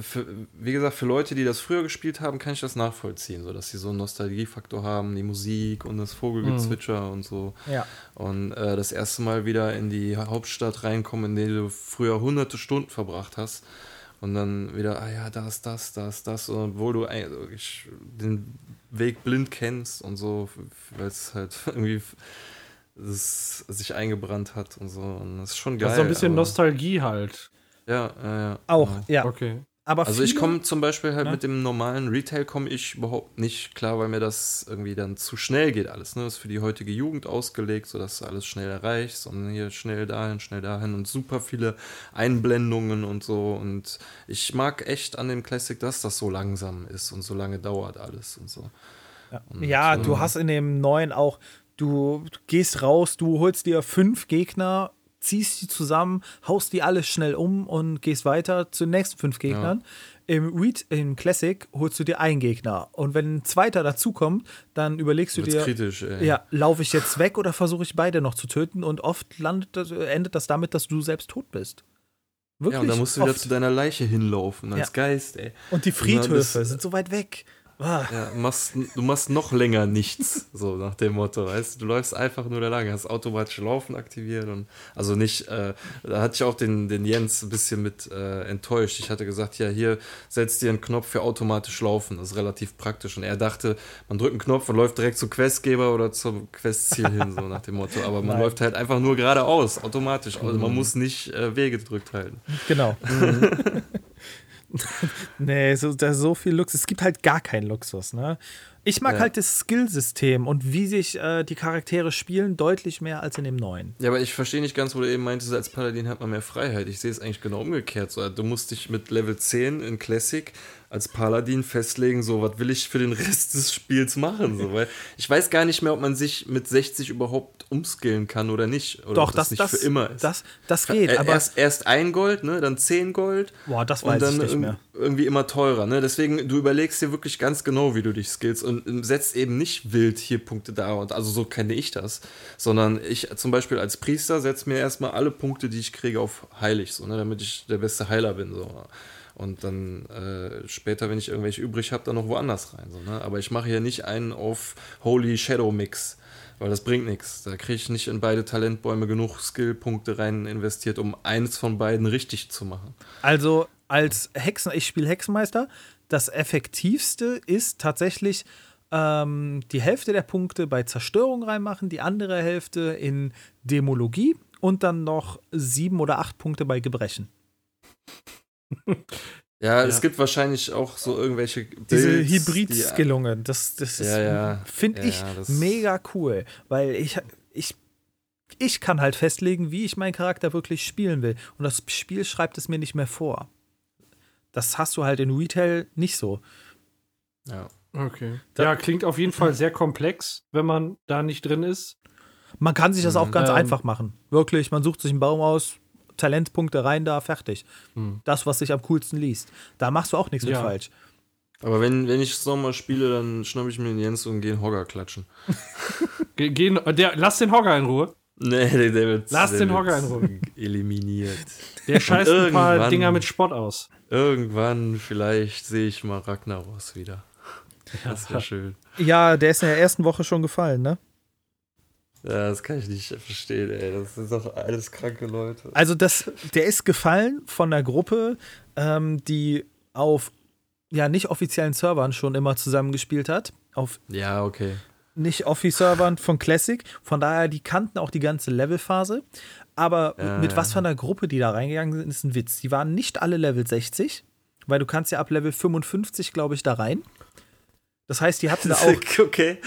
für, wie gesagt, für Leute, die das früher gespielt haben, kann ich das nachvollziehen, so dass sie so einen Nostalgiefaktor haben, die Musik und das Vogelgezwitscher und so. Ja. Und äh, das erste Mal wieder in die Hauptstadt reinkommen, in der du früher hunderte Stunden verbracht hast. Und dann wieder, ah ja, da ist das, da ist das, und obwohl du eigentlich den Weg blind kennst und so, weil es halt irgendwie das sich eingebrannt hat und so. Und das ist schon geil. Das ist so ein bisschen Nostalgie halt. Ja, ja, ja. Auch, genau. ja. Okay. Aber Also ich komme zum Beispiel halt Ne? mit dem normalen Retail komme ich überhaupt nicht klar, weil mir das irgendwie dann zu schnell geht alles. Ne? Das ist für die heutige Jugend ausgelegt, sodass du alles schnell erreichst und hier schnell dahin, schnell dahin und super viele Einblendungen und so. Und ich mag echt an dem Classic, dass das so langsam ist und so lange dauert alles und so. Und, Ja, äh, du hast in dem neuen auch, du gehst raus, du holst dir fünf Gegner, ziehst die zusammen, haust die alle schnell um und gehst weiter zu den nächsten fünf Gegnern. Im, Read, Im Classic holst du dir einen Gegner. Und wenn ein zweiter dazukommt, dann überlegst du wird's dir, kritisch, ey. ja, laufe ich jetzt weg oder versuche ich beide noch zu töten? Und oft landet endet das damit, dass du selbst tot bist. Wirklich? Ja, und dann musst du wieder oft. zu deiner Leiche hinlaufen als Ja. Geist, ey. Und die Und Friedhöfe bist- sind so weit weg. Ah. Ja, machst, du machst noch länger nichts, so nach dem Motto, weißt du, läufst einfach nur da lang, hast automatisch Laufen aktiviert und also nicht, äh, da hatte ich auch den, den Jens ein bisschen mit äh, enttäuscht. Ich hatte gesagt, ja, hier setzt dir einen Knopf für automatisch Laufen, das ist relativ praktisch und er dachte, man drückt einen Knopf und läuft direkt zum Questgeber oder zum Questziel hin, so nach dem Motto, aber man Nein. läuft halt einfach nur geradeaus, automatisch, also man muss nicht äh, Wege gedrückt halten. Genau. nee, so, da so viel Luxus. Es gibt halt gar keinen Luxus, ne? Ich mag Ja. halt das Skillsystem und wie sich äh, die Charaktere spielen, deutlich mehr als in dem neuen. Ja, aber ich verstehe nicht ganz, wo du eben meintest, als Paladin hat man mehr Freiheit. Ich sehe es eigentlich genau umgekehrt. So, du musst dich mit Level 10 in Classic als Paladin festlegen, so, was will ich für den Rest des Spiels machen? So, weil ich weiß gar nicht mehr, ob man sich mit 60 überhaupt umskillen kann oder nicht. Oder Doch, ob das, nicht das, für immer ist. das, das geht, Äh, aber erst, erst ein Gold, ne, dann 10 Gold. Boah, das und weiß dann ich nicht mehr. irgendwie immer teurer, ne? Deswegen, du überlegst dir wirklich ganz genau, wie du dich skillst und ähm, setzt eben nicht wild hier Punkte da und also so kenne ich das, sondern ich zum Beispiel als Priester setze mir erstmal alle Punkte, die ich kriege, auf heilig, so, ne? Damit ich der beste Heiler bin, so. Und dann äh, später, wenn ich irgendwelche übrig habe, dann noch woanders rein. So, ne? Aber ich mache hier nicht einen auf Holy Shadow Mix, weil das bringt nichts. Da kriege ich nicht in beide Talentbäume genug Skillpunkte rein investiert, um eins von beiden richtig zu machen. Also als Hexen, ich spiele Hexenmeister, das effektivste ist tatsächlich ähm, die Hälfte der Punkte bei Zerstörung reinmachen, die andere Hälfte in Demologie und dann noch sieben oder acht Punkte bei Gebrechen. Ja, es gibt wahrscheinlich auch so irgendwelche Diese Builds, die- Hybrid-Skillungen, das, das ist, Ja, ja. finde Ja, ich ja, mega cool, weil ich, ich ich kann halt festlegen, wie ich meinen Charakter wirklich spielen will. Und das Spiel schreibt es mir nicht mehr vor. Das hast du halt in Retail nicht so. Ja. Okay. Ja, klingt auf jeden Fall sehr komplex, wenn man da nicht drin ist. Man kann sich das auch Mhm. ganz Ähm. einfach machen. Wirklich, man sucht sich einen Baum aus, Talentpunkte rein da, fertig. Hm. Das, was sich am coolsten liest. Da machst du auch nichts mit Ja. falsch. Aber wenn, wenn ich es nochmal spiele, dann schnapp ich mir den Jens und gehe einen Hogger klatschen. Ge gehen, der, lass den Hogger in Ruhe. Nee, der, der wird. Lass der den wird Hogger in Ruhe. Eliminiert. Der scheißt ein paar Dinger mit Spott aus. Irgendwann, vielleicht sehe ich mal Ragnaros wieder. Das wäre schön. Ja, der ist in der ersten Woche schon gefallen, ne? Ja, das kann ich nicht verstehen, ey. Das sind doch alles kranke Leute. Also, das, der ist gefallen von der Gruppe, ähm, die auf ja nicht offiziellen Servern schon immer zusammengespielt hat. Auf Ja, okay. nicht Offi-Servern von Classic. Von daher, die kannten auch die ganze Levelphase. Aber Ja, mit was für einer Gruppe die da reingegangen sind, ist ein Witz. Die waren nicht alle Level 60, weil du kannst ja ab Level 55, glaube ich, da rein. Das heißt, die hatten da auch okay.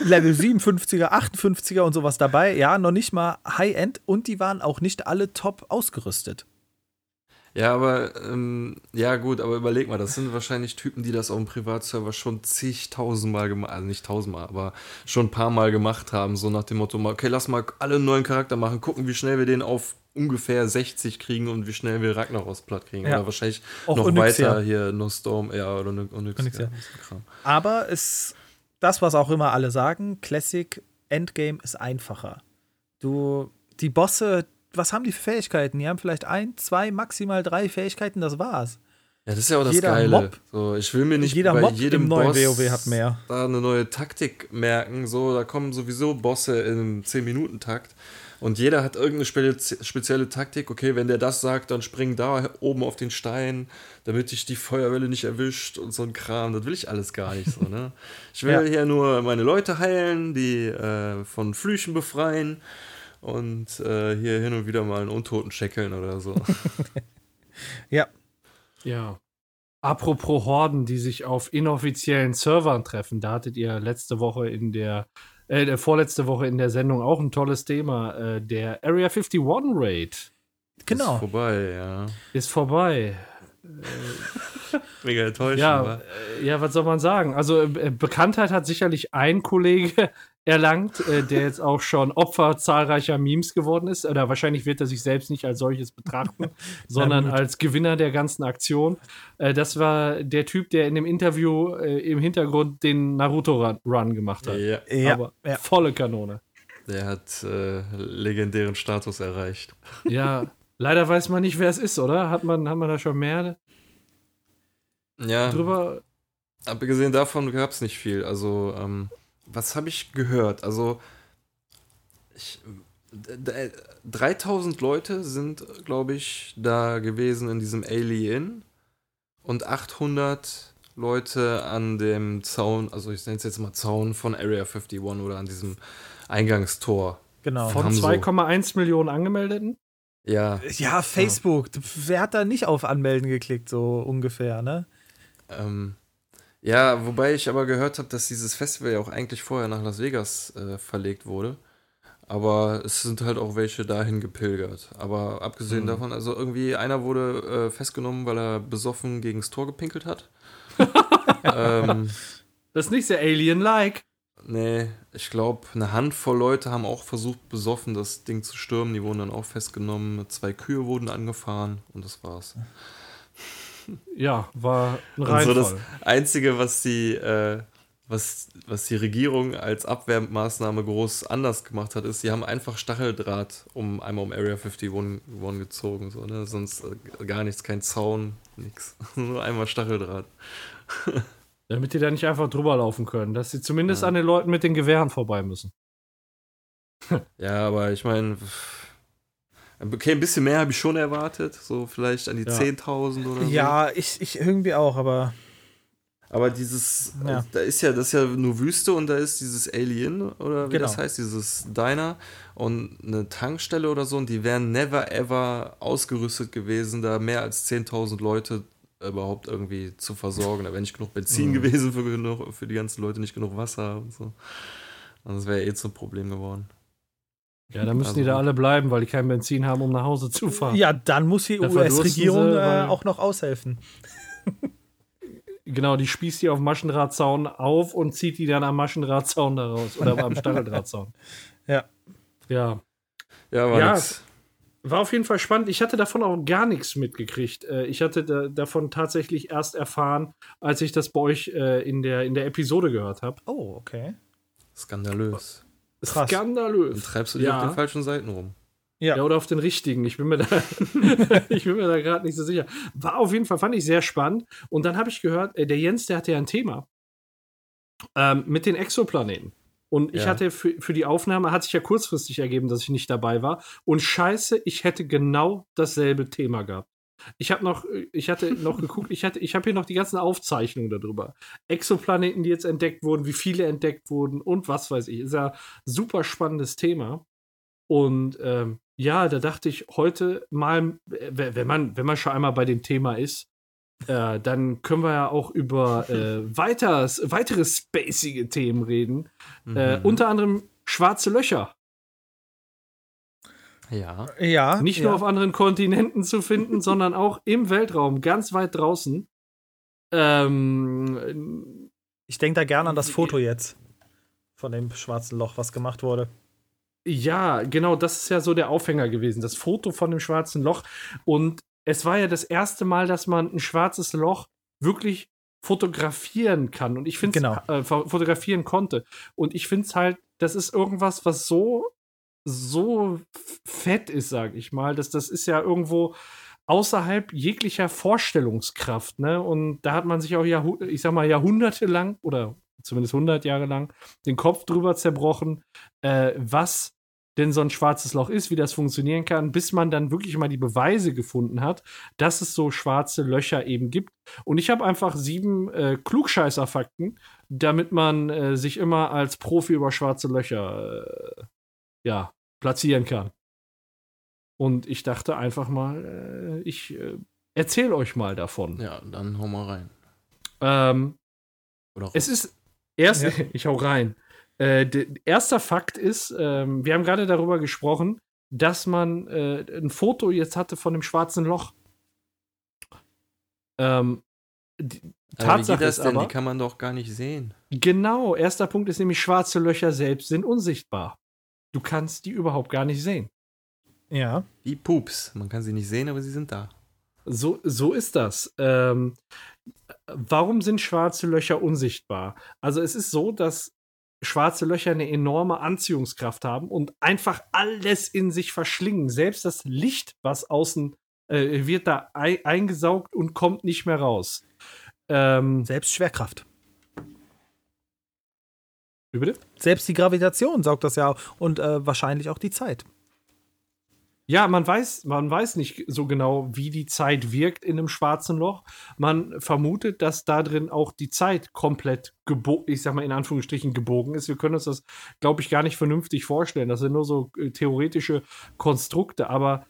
Level 57er, 58er und sowas dabei. Ja, noch nicht mal High-End und die waren auch nicht alle top ausgerüstet. Ja, aber, ähm, ja, gut, aber überleg mal, das sind wahrscheinlich Typen, die das auf dem Privatserver schon zigtausendmal gemacht, also nicht tausendmal, aber schon ein paar Mal gemacht haben, so nach dem Motto, okay, lass mal alle neuen Charakter machen, gucken, wie schnell wir den auf ungefähr 60 kriegen und wie schnell wir Ragnaros platt kriegen. Ja. Oder wahrscheinlich Auch noch Onyxia. weiter hier, No Storm, ja, oder Ony- Onyxia. Onyxia. Aber es, das, was auch immer alle sagen, Classic Endgame ist einfacher. Du, die Bosse, was haben die für Fähigkeiten? Die haben vielleicht ein, zwei, maximal drei Fähigkeiten, das war's. Ja, das ist ja auch das Jeder Geile. Mob- so, ich will mir nicht jeder bei Mob jedem Boss WoW hat mehr. da eine neue Taktik merken. So, da kommen sowieso Bosse im 10-Minuten-Takt. Und jeder hat irgendeine spe spezielle Taktik. Okay, wenn der das sagt, dann spring da oben auf den Stein, damit dich die Feuerwelle nicht erwischt und so ein Kram. Das will ich alles gar nicht so, ne? Ich will Ja. hier nur meine Leute heilen, die äh, von Flüchen befreien und äh, hier hin und wieder mal einen Untoten scheckeln oder so. Ja, Ja. Apropos Horden, die sich auf inoffiziellen Servern treffen, da hattet ihr letzte Woche in der, äh, der vorletzte Woche in der Sendung auch ein tolles Thema. Äh, der Area 51 Raid Ist genau. vorbei, ja. ist vorbei. Mega enttäuschend, Ja, äh, ja, was soll man sagen? Also äh, Bekanntheit hat sicherlich ein Kollege erlangt, äh, der jetzt auch schon Opfer zahlreicher Memes geworden ist. Oder wahrscheinlich wird er sich selbst nicht als solches betrachten, sondern als Gewinner der ganzen Aktion. Äh, das war der Typ, der in dem Interview äh, im Hintergrund den Naruto-Run gemacht hat. Ja, Ja, Aber ja. volle Kanone. der hat äh, legendären Status erreicht. Ja, leider weiß man nicht, wer es ist, oder? Hat man, hat man da schon mehr Ja, drüber? abgesehen davon gab es nicht viel. Also, ähm, was habe ich gehört? Also, ich, d- d- 3000 Leute sind, glaube ich, da gewesen in diesem Alien und 800 Leute an dem Zaun, also ich nenne es jetzt mal Zaun von Area 51 oder an diesem Eingangstor. Genau. Von haben so- 2,1 Millionen Angemeldeten? Ja, Ja, Facebook. Wer hat da nicht auf Anmelden geklickt, so ungefähr, ne? Ähm, ja, wobei ich aber gehört habe, dass dieses Festival ja auch eigentlich vorher nach Las Vegas äh, verlegt wurde. Aber es sind halt auch welche dahin gepilgert. Aber abgesehen Mhm. davon, also irgendwie einer wurde äh, festgenommen, weil er besoffen gegen das Tor gepinkelt hat. ähm, Das ist nicht sehr Alien-like. nee, ich glaube, eine Handvoll Leute haben auch versucht, besoffen das Ding zu stürmen. Die wurden dann auch festgenommen. Zwei Kühe wurden angefahren und das war's. Ja, war ein Und so Reinfall. das Einzige, was die, äh, was, was die Regierung als Abwehrmaßnahme groß anders gemacht hat, ist, sie haben einfach Stacheldraht um einmal um Area 51 one gezogen. So, ne? Sonst äh, gar nichts, kein Zaun, nix. Nur einmal Stacheldraht. Damit die da nicht einfach drüber laufen können, dass sie zumindest Ja. an den Leuten mit den Gewehren vorbei müssen. Ja, aber ich meine, okay, ein bisschen mehr habe ich schon erwartet. So vielleicht an die Ja. 10.000 oder so. Ja, ich, ich irgendwie auch, aber Aber dieses, Ja. äh, da ist ja, das ist ja nur Wüste und da ist dieses Alien oder wie Genau. das heißt, dieses Diner und eine Tankstelle oder so und die wären never ever ausgerüstet gewesen, da mehr als 10.000 Leute überhaupt irgendwie zu versorgen. Da wäre nicht genug Benzin Mhm. gewesen für, genug, für die ganzen Leute, nicht genug Wasser und so. Und das wäre eh zum Problem geworden. Ja, dann müssen Also- die da alle bleiben, weil die kein Benzin haben, um nach Hause zu fahren. Ja, dann muss die US-Regierung äh, auch noch aushelfen. Genau, die spießt die auf dem Maschendrahtzaun auf und zieht die dann am Maschendrahtzaun da raus. Oder am Stacheldrahtzaun. Ja. Ja. Ja, war Ja. nix. War auf jeden Fall spannend. Ich hatte davon auch gar nichts mitgekriegt. Äh, Ich hatte da, davon tatsächlich erst erfahren, als ich das bei euch äh, in, der, in der Episode gehört habe. Oh, okay. Skandalös. Krass. Dann Skandalös. treibst du dich Ja. auf den falschen Seiten rum. Ja, oder auf den richtigen. Ich bin mir da, ich bin mir da gerade nicht so sicher. War auf jeden Fall, fand ich sehr spannend. Und dann habe ich gehört, äh, der Jens, der hatte ja ein Thema ähm, mit den Exoplaneten. Und ich Ja. hatte für, für die Aufnahme, hat sich ja kurzfristig ergeben, dass ich nicht dabei war. Und scheiße, ich hätte genau dasselbe Thema gehabt. Ich habe noch, äh, ich hatte noch geguckt, ich hatte, ich habe hier noch die ganzen Aufzeichnungen darüber. Exoplaneten, die jetzt entdeckt wurden, wie viele entdeckt wurden und was weiß ich. Ist ja super spannendes Thema. Und ähm, ja, da dachte ich heute mal, äh, wenn man, wenn man schon einmal bei dem Thema ist, äh, dann können wir ja auch über äh, weiter, weitere spacige Themen reden. Äh, Mhm. unter anderem schwarze Löcher. Ja. Ja. Nicht ja. nur auf anderen Kontinenten zu finden, sondern auch im Weltraum, ganz weit draußen. Ähm, Ich denke da gerne an das Foto jetzt von dem schwarzen Loch, was gemacht wurde. Ja, genau, das ist ja so der Aufhänger gewesen, das Foto von dem schwarzen Loch. Und es war ja das erste Mal, dass man ein schwarzes Loch wirklich fotografieren kann. Und ich finde Genau. äh, fo- fotografieren konnte. Und ich finde es halt, das ist irgendwas, was so, so fett ist, sag ich mal. Das, das ist ja irgendwo außerhalb jeglicher Vorstellungskraft, ne? Und da hat man sich auch, Jahrhu ich sag mal, jahrhundertelang oder zumindest 100 Jahre lang den Kopf drüber zerbrochen, äh, was denn so ein schwarzes Loch ist, wie das funktionieren kann, bis man dann wirklich mal die Beweise gefunden hat, dass es so schwarze Löcher eben gibt. Und ich habe einfach sieben äh, Klugscheißer-Fakten, damit man äh, sich immer als Profi über schwarze Löcher äh, ja, platzieren kann. Und ich dachte einfach mal, äh, ich äh, erzähle euch mal davon. Ja, dann hau mal rein. Ähm, Oder es ist erst, Ja. ich hau rein. Äh, der erster Fakt ist, ähm, wir haben gerade darüber gesprochen, dass man äh, ein Foto jetzt hatte von dem schwarzen Loch. Ähm, die aber wie Tatsache geht das ist denn? aber, Die kann man doch gar nicht sehen. genau, erster Punkt ist nämlich, schwarze Löcher selbst sind unsichtbar. Du kannst die überhaupt gar nicht sehen. Ja. Wie Pups. Man kann sie nicht sehen, aber sie sind da. So, so ist das. Ähm, warum sind schwarze Löcher unsichtbar? Also es ist so, dass schwarze Löcher eine enorme Anziehungskraft haben und einfach alles in sich verschlingen. Selbst das Licht, was außen äh, wird da ei eingesaugt und kommt nicht mehr raus. Ähm, Selbst Schwerkraft. Wie bitte? Selbst die Gravitation saugt das ja und äh, wahrscheinlich auch die Zeit. Ja, man weiß, man weiß nicht so genau, wie die Zeit wirkt in einem schwarzen Loch. Man vermutet, dass da drin auch die Zeit komplett gebogen, ich sag mal in Anführungsstrichen gebogen ist. Wir können uns das, glaube ich, gar nicht vernünftig vorstellen. Das sind nur so äh, theoretische Konstrukte. Aber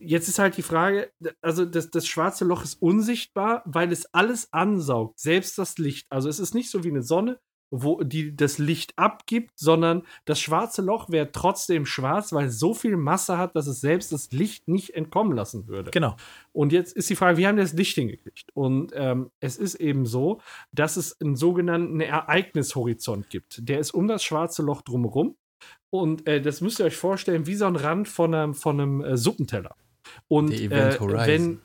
jetzt ist halt die Frage, also das, das schwarze Loch ist unsichtbar, weil es alles ansaugt, selbst das Licht. Also es ist nicht so wie eine Sonne, wo die das Licht abgibt, sondern das schwarze Loch wäre trotzdem schwarz, weil es so viel Masse hat, dass es selbst das Licht nicht entkommen lassen würde. Genau. Und jetzt ist die Frage, wie haben wir das Licht hingekriegt? Und ähm, es ist eben so, dass es einen sogenannten Ereignishorizont gibt. Der ist um das schwarze Loch drumherum. Und äh, das müsst ihr euch vorstellen, wie so ein Rand von einem, von einem äh, Suppenteller. Und äh, wenn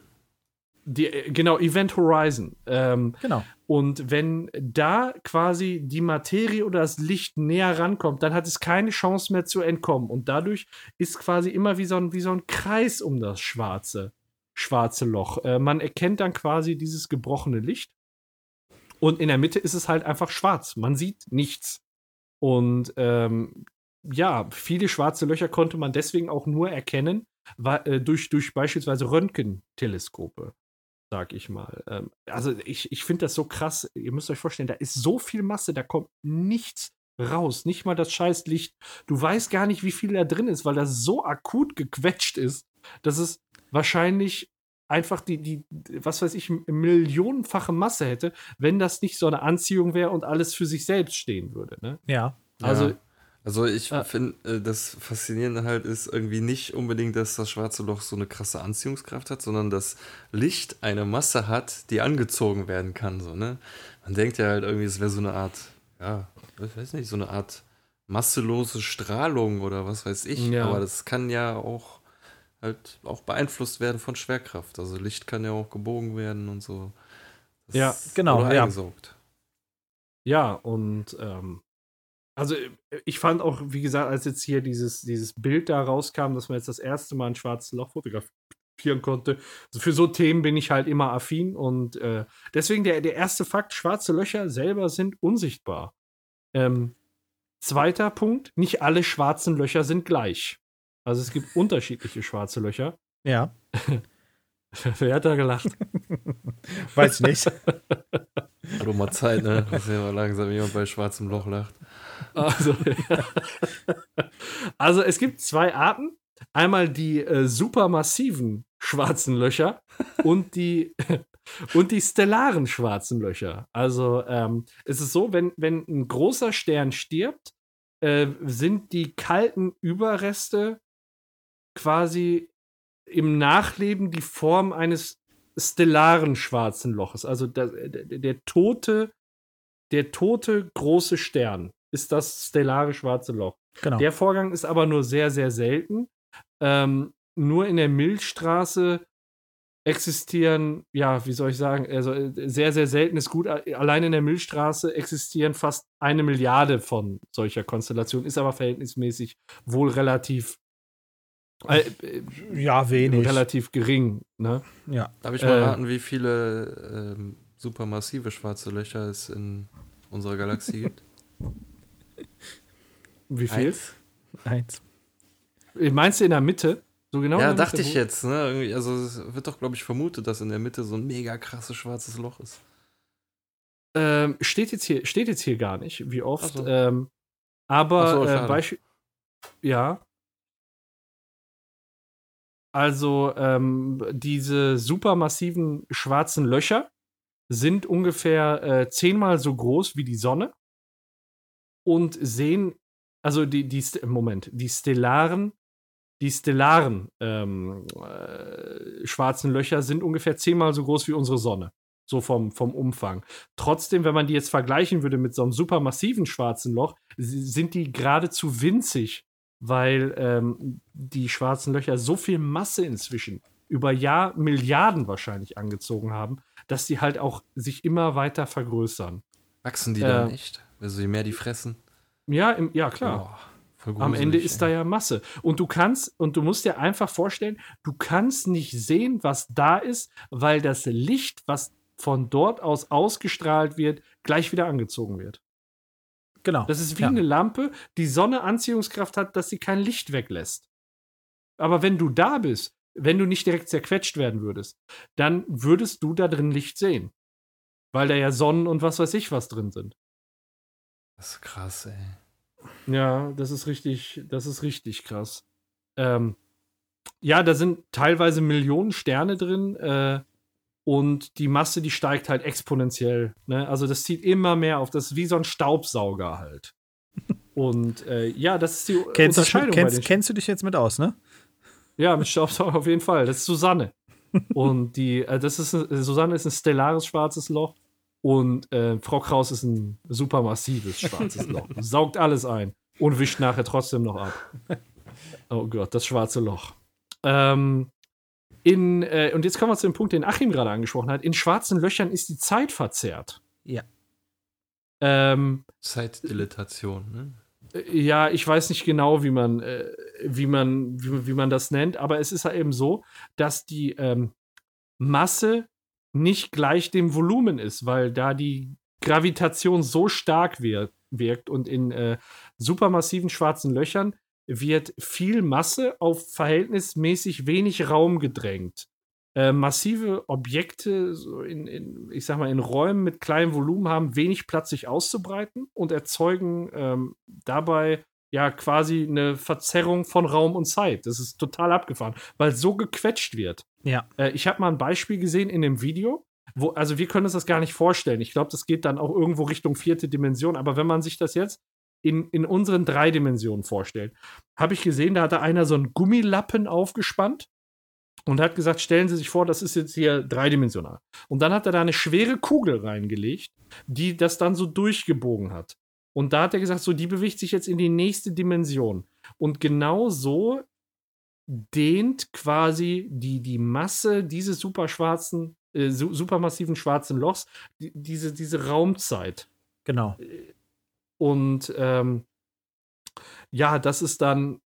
die, äh, genau, Event Horizon. Ähm, Genau. und wenn da quasi die Materie oder das Licht näher rankommt, dann hat es keine Chance mehr zu entkommen. Und dadurch ist quasi immer wie so ein, wie so ein Kreis um das schwarze, schwarze Loch. Äh, man erkennt dann quasi dieses gebrochene Licht. Und in der Mitte ist es halt einfach schwarz. Man sieht nichts. Und ähm, ja, viele schwarze Löcher konnte man deswegen auch nur erkennen, weil, äh, durch, durch beispielsweise Röntgenteleskope sag ich mal. Ähm, also ich, ich finde das so krass. Ihr müsst euch vorstellen, da ist so viel Masse, da kommt nichts raus. Nicht mal das scheiß Licht. Du weißt gar nicht, wie viel da drin ist, weil das so akut gequetscht ist, dass es wahrscheinlich einfach die, die, was weiß ich, millionenfache Masse hätte, wenn das nicht so eine Anziehung wäre und alles für sich selbst stehen würde. Ne? Ja. Also Ja. Also ich Ah. finde, äh, das Faszinierende halt ist irgendwie nicht unbedingt, dass das schwarze Loch so eine krasse Anziehungskraft hat, sondern dass Licht eine Masse hat, die angezogen werden kann. So, ne? Man denkt ja halt irgendwie, es wäre so eine Art, ja, ich weiß nicht, so eine Art masselose Strahlung oder was weiß ich. Ja. Aber das kann ja auch halt auch beeinflusst werden von Schwerkraft. Also Licht kann ja auch gebogen werden und so. Das Ja, genau, Oder ja. eingesaugt. Ja, und ähm, also äh, ich fand auch, wie gesagt, als jetzt hier dieses, dieses Bild da rauskam, dass man jetzt das erste Mal ein schwarzes Loch fotografieren konnte. Also für so Themen bin ich halt immer affin und äh, deswegen der, der erste Fakt, schwarze Löcher selber sind unsichtbar. Ähm, zweiter Punkt, nicht alle schwarzen Löcher sind gleich. Also es gibt unterschiedliche schwarze Löcher. Ja, Wer hat da gelacht? weiß ich nicht. Hat doch mal Zeit, ne? Dass ja mal langsam jemand bei schwarzem Loch lacht. Also, also es gibt zwei Arten. Einmal die äh, supermassiven schwarzen Löcher und die, und die stellaren schwarzen Löcher. Also ähm, es ist so, wenn, wenn ein großer Stern stirbt, äh, sind die kalten Überreste quasi im Nachleben die Form eines stellaren schwarzen Loches. Also der, der, der tote, der tote große Stern ist das stellare schwarze Loch. Genau. Der Vorgang ist aber nur sehr, sehr selten. Ähm, nur in der Milchstraße existieren, ja, wie soll ich sagen, also äh, sehr, sehr selten ist gut. Allein in der Milchstraße existieren fast eine Milliarde von solcher Konstellationen, ist aber verhältnismäßig wohl relativ, äh, äh, ja, wenig. relativ gering. Ne? Ja. Darf ich mal Äh. raten, wie viele ähm, supermassive schwarze Löcher es in unserer Galaxie gibt? Wie viel? Eins? Eins. Meinst du in der Mitte? So genau? ja, dachte Mitte, ich jetzt. Ne? Also es wird doch, glaube ich, vermutet, dass in der Mitte so ein mega krasses schwarzes Loch ist. Ähm, steht, jetzt hier, steht jetzt hier gar nicht, wie oft. So. Ähm, aber so, äh. Beispiel. Ja. Also, ähm, diese supermassiven schwarzen Löcher sind ungefähr äh, zehnmal so groß wie die Sonne und sehen, also die, die Moment, die stellaren, die stellaren ähm, äh, schwarzen Löcher sind ungefähr zehnmal so groß wie unsere Sonne. So vom, vom Umfang. Trotzdem, wenn man die jetzt vergleichen würde mit so einem supermassiven schwarzen Loch, sind die geradezu winzig, weil ähm, die schwarzen Löcher so viel Masse inzwischen über Jahr Milliarden wahrscheinlich angezogen haben, dass die halt auch sich immer weiter vergrößern. Wachsen die Äh. dann echt? Also je mehr die fressen. Ja, im, ja klar. Voll Am Ende ist da ja Masse. Und du kannst, und du musst dir einfach vorstellen, du kannst nicht sehen, was da ist, weil das Licht, was von dort aus ausgestrahlt wird, gleich wieder angezogen wird. Genau. Das ist wie Ja. eine Lampe, die Sonne Anziehungskraft hat, dass sie kein Licht weglässt. Aber wenn du da bist, wenn du nicht direkt zerquetscht werden würdest, dann würdest du da drin Licht sehen. Weil da ja Sonnen und was weiß ich was drin sind. Das ist krass, ey. Ja, das ist richtig, das ist richtig krass. Ähm, ja, da sind teilweise Millionen Sterne drin äh, und die Masse, die steigt halt exponentiell. Ne? Also das zieht immer mehr auf. Das ist wie so ein Staubsauger halt. Und äh, ja, das ist die Kennst, du, Unterscheidung bei kennst, kennst du dich jetzt mit aus, ne? Ja, mit Staubsauger auf jeden Fall. Das ist Susanne. und die, äh, das ist ein- Susanne ist ein stellares schwarzes Loch und äh, Frau Kraus ist ein supermassives schwarzes Loch. Saugt alles ein und wischt nachher trotzdem noch ab. Oh Gott, das schwarze Loch. Ähm, in, äh, und jetzt kommen wir zu dem Punkt, den Achim gerade angesprochen hat. In schwarzen Löchern ist die Zeit verzerrt. Ja. Ähm, Zeitdilatation, ne? äh, Ja, ich weiß nicht genau, wie man, äh, wie man, wie, wie man das nennt, aber es ist ja eben so, dass die ähm, Masse nicht gleich dem Volumen ist, weil da die Gravitation so stark wir wirkt und in äh, supermassiven schwarzen Löchern wird viel Masse auf verhältnismäßig wenig Raum gedrängt. Äh, massive Objekte so in, in, ich sag mal, in Räumen mit kleinem Volumen haben wenig Platz, sich auszubreiten und erzeugen ähm, dabei ja quasi eine Verzerrung von Raum und Zeit. Das ist total abgefahren, weil so gequetscht wird. Ja. Äh, ich habe mal ein Beispiel gesehen in dem Video, wo, also wir können uns das gar nicht vorstellen. Ich glaube, das geht dann auch irgendwo Richtung vierte Dimension, aber wenn man sich das jetzt in, in unseren drei Dimensionen vorstellen. Habe ich gesehen, da hatte einer so einen Gummilappen aufgespannt und hat gesagt, stellen Sie sich vor, das ist jetzt hier dreidimensional. Und dann hat er da eine schwere Kugel reingelegt, die das dann so durchgebogen hat. Und da hat er gesagt, so, die bewegt sich jetzt in die nächste Dimension. Und genau so dehnt quasi die, die Masse dieses superschwarzen, äh, supermassiven schwarzen Lochs, die, diese, diese Raumzeit. Genau. Und ähm, ja, das ist dann,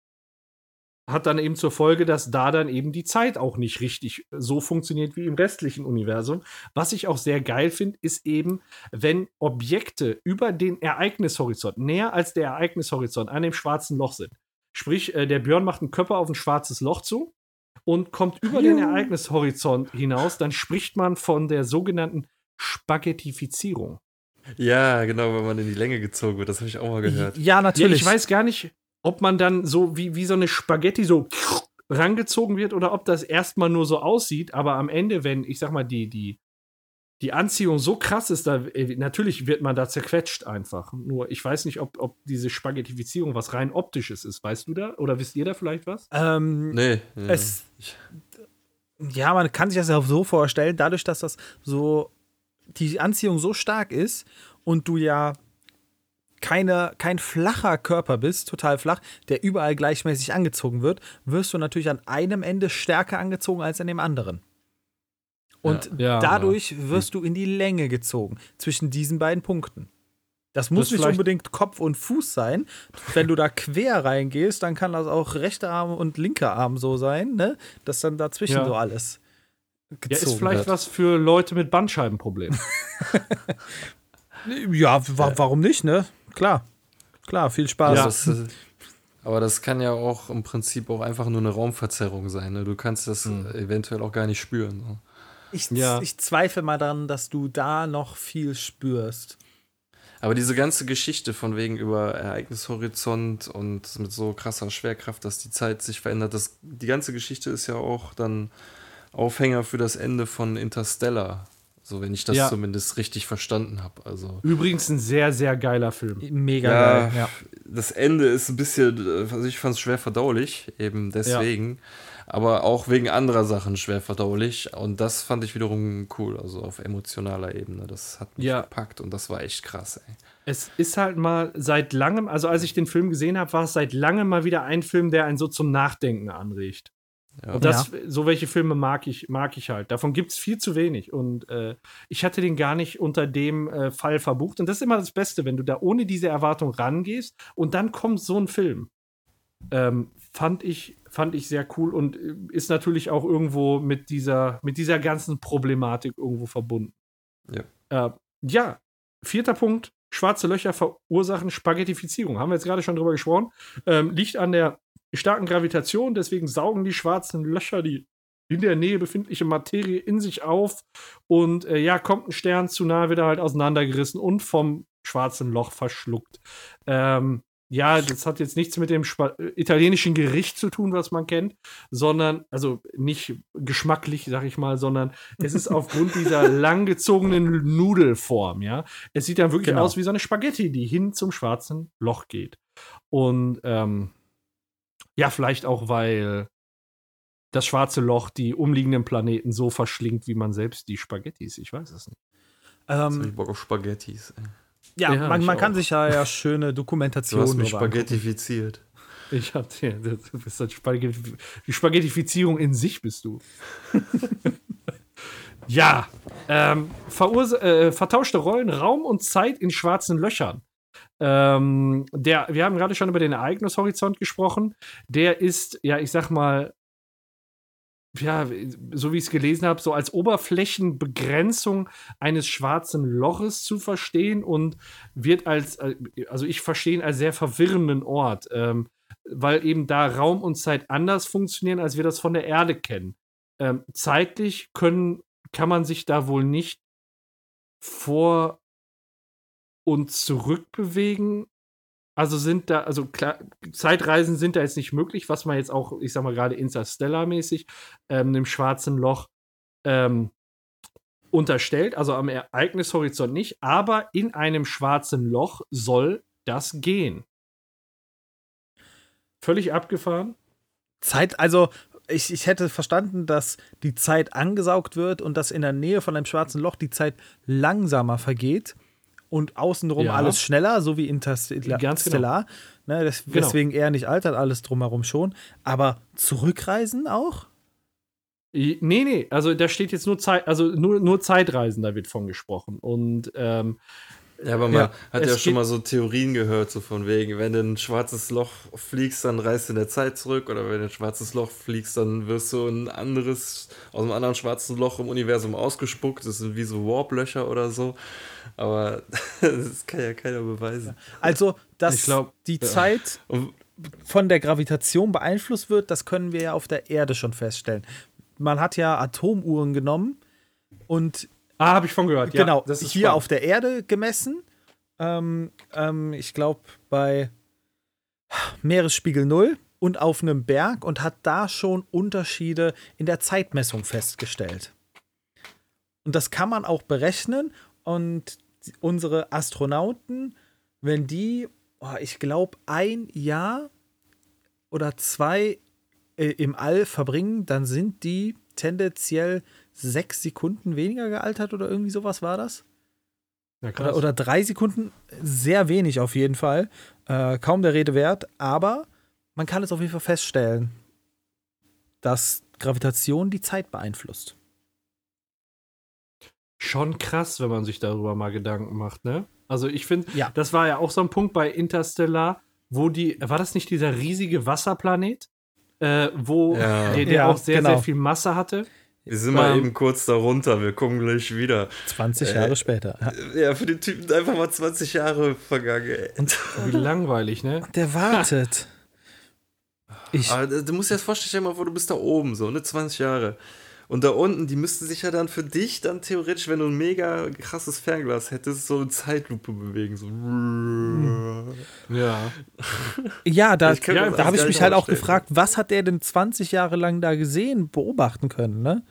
hat dann eben zur Folge, dass da dann eben die Zeit auch nicht richtig so funktioniert wie im restlichen Universum. Was ich auch sehr geil finde, ist eben, wenn Objekte über den Ereignishorizont, näher als der Ereignishorizont an dem schwarzen Loch sind. Sprich, äh, der Björn macht einen Körper auf ein schwarzes Loch zu und kommt über den Ereignishorizont hinaus, dann spricht man von der sogenannten Spaghettifizierung. Ja, genau, wenn man in die Länge gezogen wird, das habe ich auch mal gehört. Ja, natürlich. Ja, ich weiß gar nicht, ob man dann so wie, wie so eine Spaghetti so rangezogen wird oder ob das erstmal nur so aussieht, aber am Ende, wenn, ich sag mal, die, die, die Anziehung so krass ist, da, äh, natürlich wird man da zerquetscht einfach. Nur ich weiß nicht, ob, ob diese Spaghettifizierung was rein optisches ist. Weißt du da? Oder wisst ihr da vielleicht was? Ähm, Nee, nee. Es, ja, man kann sich das ja so vorstellen, dadurch, dass das so die Anziehung so stark ist und du ja keine, kein flacher Körper bist, total flach, der überall gleichmäßig angezogen wird, wirst du natürlich an einem Ende stärker angezogen als an dem anderen. Und Ja, ja, dadurch wirst du in die Länge gezogen zwischen diesen beiden Punkten. Das muss Das nicht unbedingt Kopf und Fuß sein. Wenn du da quer reingehst, dann kann das auch rechter Arm und linker Arm so sein, ne? Dass dann dazwischen Ja. so alles Ja, gezogen ist vielleicht wird. was für Leute mit Bandscheibenproblemen. Ja, wa warum nicht, ne? Klar. Klar, viel Spaß. Ja. Das, äh, aber das kann ja auch im Prinzip auch einfach nur eine Raumverzerrung sein. Ne? Du kannst das äh, eventuell auch gar nicht spüren. Ne? Ich, Ja. ich zweifle mal daran, dass du da noch viel spürst. Aber diese ganze Geschichte von wegen über Ereignishorizont und mit so krasser Schwerkraft, dass die Zeit sich verändert, das, die ganze Geschichte ist ja auch dann Aufhänger für das Ende von Interstellar. So, wenn ich das Ja. zumindest richtig verstanden habe. Also, Übrigens ein sehr, sehr geiler Film. Mega Ja, geil. Ja. das Ende ist ein bisschen, also ich fand es schwer verdaulich, eben deswegen. Aber auch wegen anderer Sachen schwer verdaulich. Und das fand ich wiederum cool, also auf emotionaler Ebene. Das hat mich Ja. gepackt und das war echt krass, ey. Es ist halt mal seit langem, also als ich den Film gesehen habe, war es seit langem mal wieder ein Film, der einen so zum Nachdenken anregt. Ja. Und das, so welche Filme mag ich, mag ich halt. Davon gibt es viel zu wenig. Und äh, ich hatte den gar nicht unter dem äh, Fall verbucht. Und das ist immer das Beste, wenn du da ohne diese Erwartung rangehst und dann kommt so ein Film. Ähm, fand ich, fand ich sehr cool und äh, ist natürlich auch irgendwo mit dieser, mit dieser ganzen Problematik irgendwo verbunden. Ja. Äh, ja, vierter Punkt. Schwarze Löcher verursachen Spaghettifizierung. Haben wir jetzt gerade schon drüber gesprochen. Ähm, liegt an der starken Gravitation, deswegen saugen die schwarzen Löcher die in der Nähe befindliche Materie in sich auf und äh, ja, kommt ein Stern zu nahe, wird er halt auseinandergerissen und vom schwarzen Loch verschluckt. Ähm, ja, das hat jetzt nichts mit dem Spa äh, italienischen Gericht zu tun, was man kennt, sondern, also nicht geschmacklich, sag ich mal, sondern es ist aufgrund dieser langgezogenen Nudelform, ja. Es sieht dann wirklich Genau. aus wie so eine Spaghetti, die hin zum schwarzen Loch geht. Und ähm, ja, vielleicht auch, weil das schwarze Loch die umliegenden Planeten so verschlingt, wie man selbst die Spaghettis. Ich weiß es nicht. Hab ich Ähm, Bock auf Spaghettis, ey. ja, Ja, man, man kann sich ja, ja schöne Du Dokumentationen hast mich spaghettifiziert. Ich hab dir, du bist das Spaghetti, die Spaghettifizierung in sich bist du. ja, ähm, äh, vertauschte Rollen, Raum und Zeit in schwarzen Löchern. Ähm, der, wir haben gerade schon über den Ereignishorizont gesprochen. Der ist, ja, ich sag mal, ja, so wie ich es gelesen habe, so als Oberflächenbegrenzung eines schwarzen Loches zu verstehen und wird als, also ich verstehe ihn als sehr verwirrenden Ort, ähm, weil eben da Raum und Zeit anders funktionieren, als wir das von der Erde kennen. Ähm, zeitlich können, kann man sich da wohl nicht vor und zurück bewegen. Also sind da, also klar, Zeitreisen sind da jetzt nicht möglich, was man jetzt auch, ich sag mal gerade Interstellar-mäßig, ähm, dem schwarzen Loch ähm, unterstellt, also am Ereignishorizont nicht, aber in einem schwarzen Loch soll das gehen. Völlig abgefahren. Zeit, also ich, ich hätte verstanden, dass die Zeit angesaugt wird und dass in der Nähe von einem schwarzen Loch die Zeit langsamer vergeht und außenrum Ja. alles schneller, so wie Interstellar. Ganz genau. Ne, des, Genau. Deswegen er nicht altert, alles drumherum schon. Aber zurückreisen auch? Nee, nee, also da steht jetzt nur Zeit, also nur, nur Zeitreisen, da wird von gesprochen. Und ähm, Ja, aber man Ja, hat ja schon mal so Theorien gehört, so von wegen, wenn du in ein schwarzes Loch fliegst, dann reist du in der Zeit zurück, oder wenn du in ein schwarzes Loch fliegst, dann wirst du ein anderes, aus einem anderen schwarzen Loch im Universum ausgespuckt. Das sind wie so Warp-Löcher oder so. Aber das kann ja keiner beweisen. Also, dass Ich glaub, die ja. Zeit von der Gravitation beeinflusst wird, das können wir ja auf der Erde schon feststellen. Man hat ja Atomuhren genommen und ah, habe ich von gehört. Ja, genau, das ist hier spannend. auf der Erde gemessen. Ähm, ähm, ich glaube, bei Meeresspiegel Null und auf einem Berg und hat da schon Unterschiede in der Zeitmessung festgestellt. Und das kann man auch berechnen. Und unsere Astronauten, wenn die, oh, ich glaube, ein Jahr oder zwei äh, im All verbringen, dann sind die tendenziell sechs Sekunden weniger gealtert oder irgendwie sowas war das. Ja, krass. Oder, oder drei Sekunden, sehr wenig auf jeden Fall. Äh, kaum der Rede wert, aber man kann es auf jeden Fall feststellen, dass Gravitation die Zeit beeinflusst. Schon krass, wenn man sich darüber mal Gedanken macht, ne? Also ich finde, Ja. das war ja auch so ein Punkt bei Interstellar, wo die, war das nicht dieser riesige Wasserplanet, äh, wo Ja. der, der Ja, auch sehr, genau. sehr viel Masse hatte? Wir sind mal eben kurz darunter, wir kommen gleich wieder. 20 Äh, Jahre später. Ja. Ja, für den Typen einfach mal 20 Jahre vergangen. Ey. Wie langweilig, ne? Der wartet. Ich, Aber du musst dir das vorstellen, mal vor, du bist da oben, so, ne, 20 Jahre. Und da unten, die müssten sich ja dann für dich dann theoretisch, wenn du ein mega krasses Fernglas hättest, so eine Zeitlupe bewegen. So. Ja. ja, da, mir da habe ich mich halt auch gefragt, was hat der denn 20 Jahre lang da gesehen, beobachten können, ne?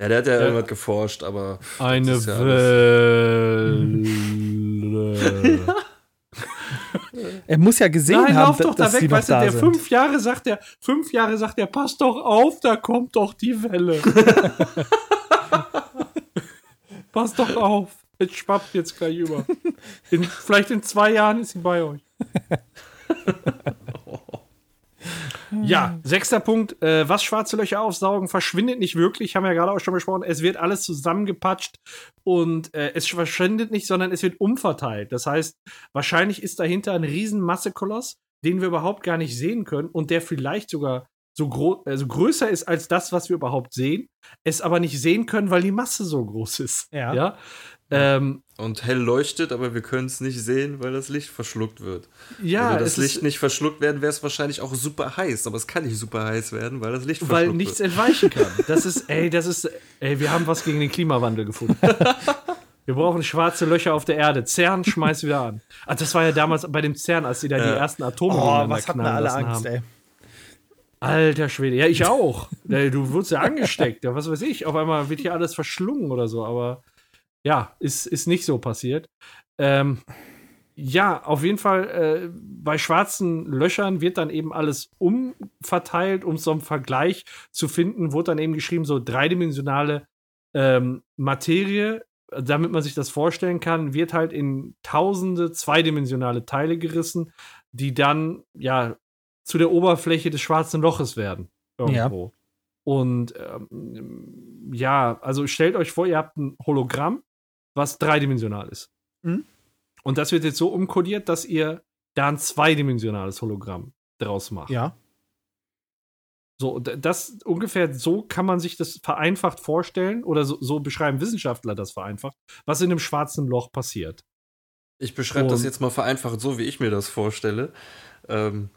Ja, der hat ja, Ja. irgendwas geforscht, aber. Eine ja Welle. Er muss ja gesehen Nein, haben, lauf doch da dass die weg, weißt du, da der sind. fünf Jahre sagt der, fünf Jahre sagt der, pass doch auf, da kommt doch die Welle. pass doch auf. Es schwappt jetzt gleich über. In, vielleicht in zwei Jahren ist sie bei euch. Ja, sechster Punkt. Äh, was schwarze Löcher aufsaugen, verschwindet nicht wirklich. Haben wir ja gerade auch schon besprochen. Es wird alles zusammengepatscht und äh, es verschwindet nicht, sondern es wird umverteilt. Das heißt, wahrscheinlich ist dahinter ein riesen Massekoloss, den wir überhaupt gar nicht sehen können und der vielleicht sogar so groß, also größer ist als das, was wir überhaupt sehen, es aber nicht sehen können, weil die Masse so groß ist. Ja. ja? Ähm, Und hell leuchtet, aber wir können es nicht sehen, weil das Licht verschluckt wird. ja, Würde das Licht nicht verschluckt werden, wäre es wahrscheinlich auch super heiß. Aber es kann nicht super heiß werden, weil das Licht weil verschluckt nichts wird. entweichen kann. Das ist, ey, das ist, ey, wir haben was gegen den Klimawandel gefunden. Wir brauchen schwarze Löcher auf der Erde. CERN schmeiß wieder an. Ah, das war ja damals bei dem CERN, als die da die Ja. ersten Atome Oh, was hatten wir alle Angst, haben. ey. Alter Schwede. Ja, ich auch. Du wurdest ja angesteckt. Ja, was weiß ich. Auf einmal wird hier alles verschlungen oder so. Aber ja, ist, ist nicht so passiert. Ähm, ja, auf jeden Fall, äh, bei schwarzen Löchern wird dann eben alles umverteilt, um so einen Vergleich zu finden, wurde dann eben geschrieben, so dreidimensionale ähm, Materie, damit man sich das vorstellen kann, wird halt in tausende zweidimensionale Teile gerissen, die dann, ja, zu der Oberfläche des schwarzen Loches werden. Irgendwo. Und ähm, ja, also stellt euch vor, ihr habt ein Hologramm, was dreidimensional ist. Mhm. Und das wird jetzt so umkodiert, dass ihr da ein zweidimensionales Hologramm draus macht. Ja. So, das ungefähr so kann man sich das vereinfacht vorstellen, oder so, so beschreiben Wissenschaftler das vereinfacht, was in einem schwarzen Loch passiert. Ich beschreibe das jetzt mal vereinfacht so, wie ich mir das vorstelle. Ähm,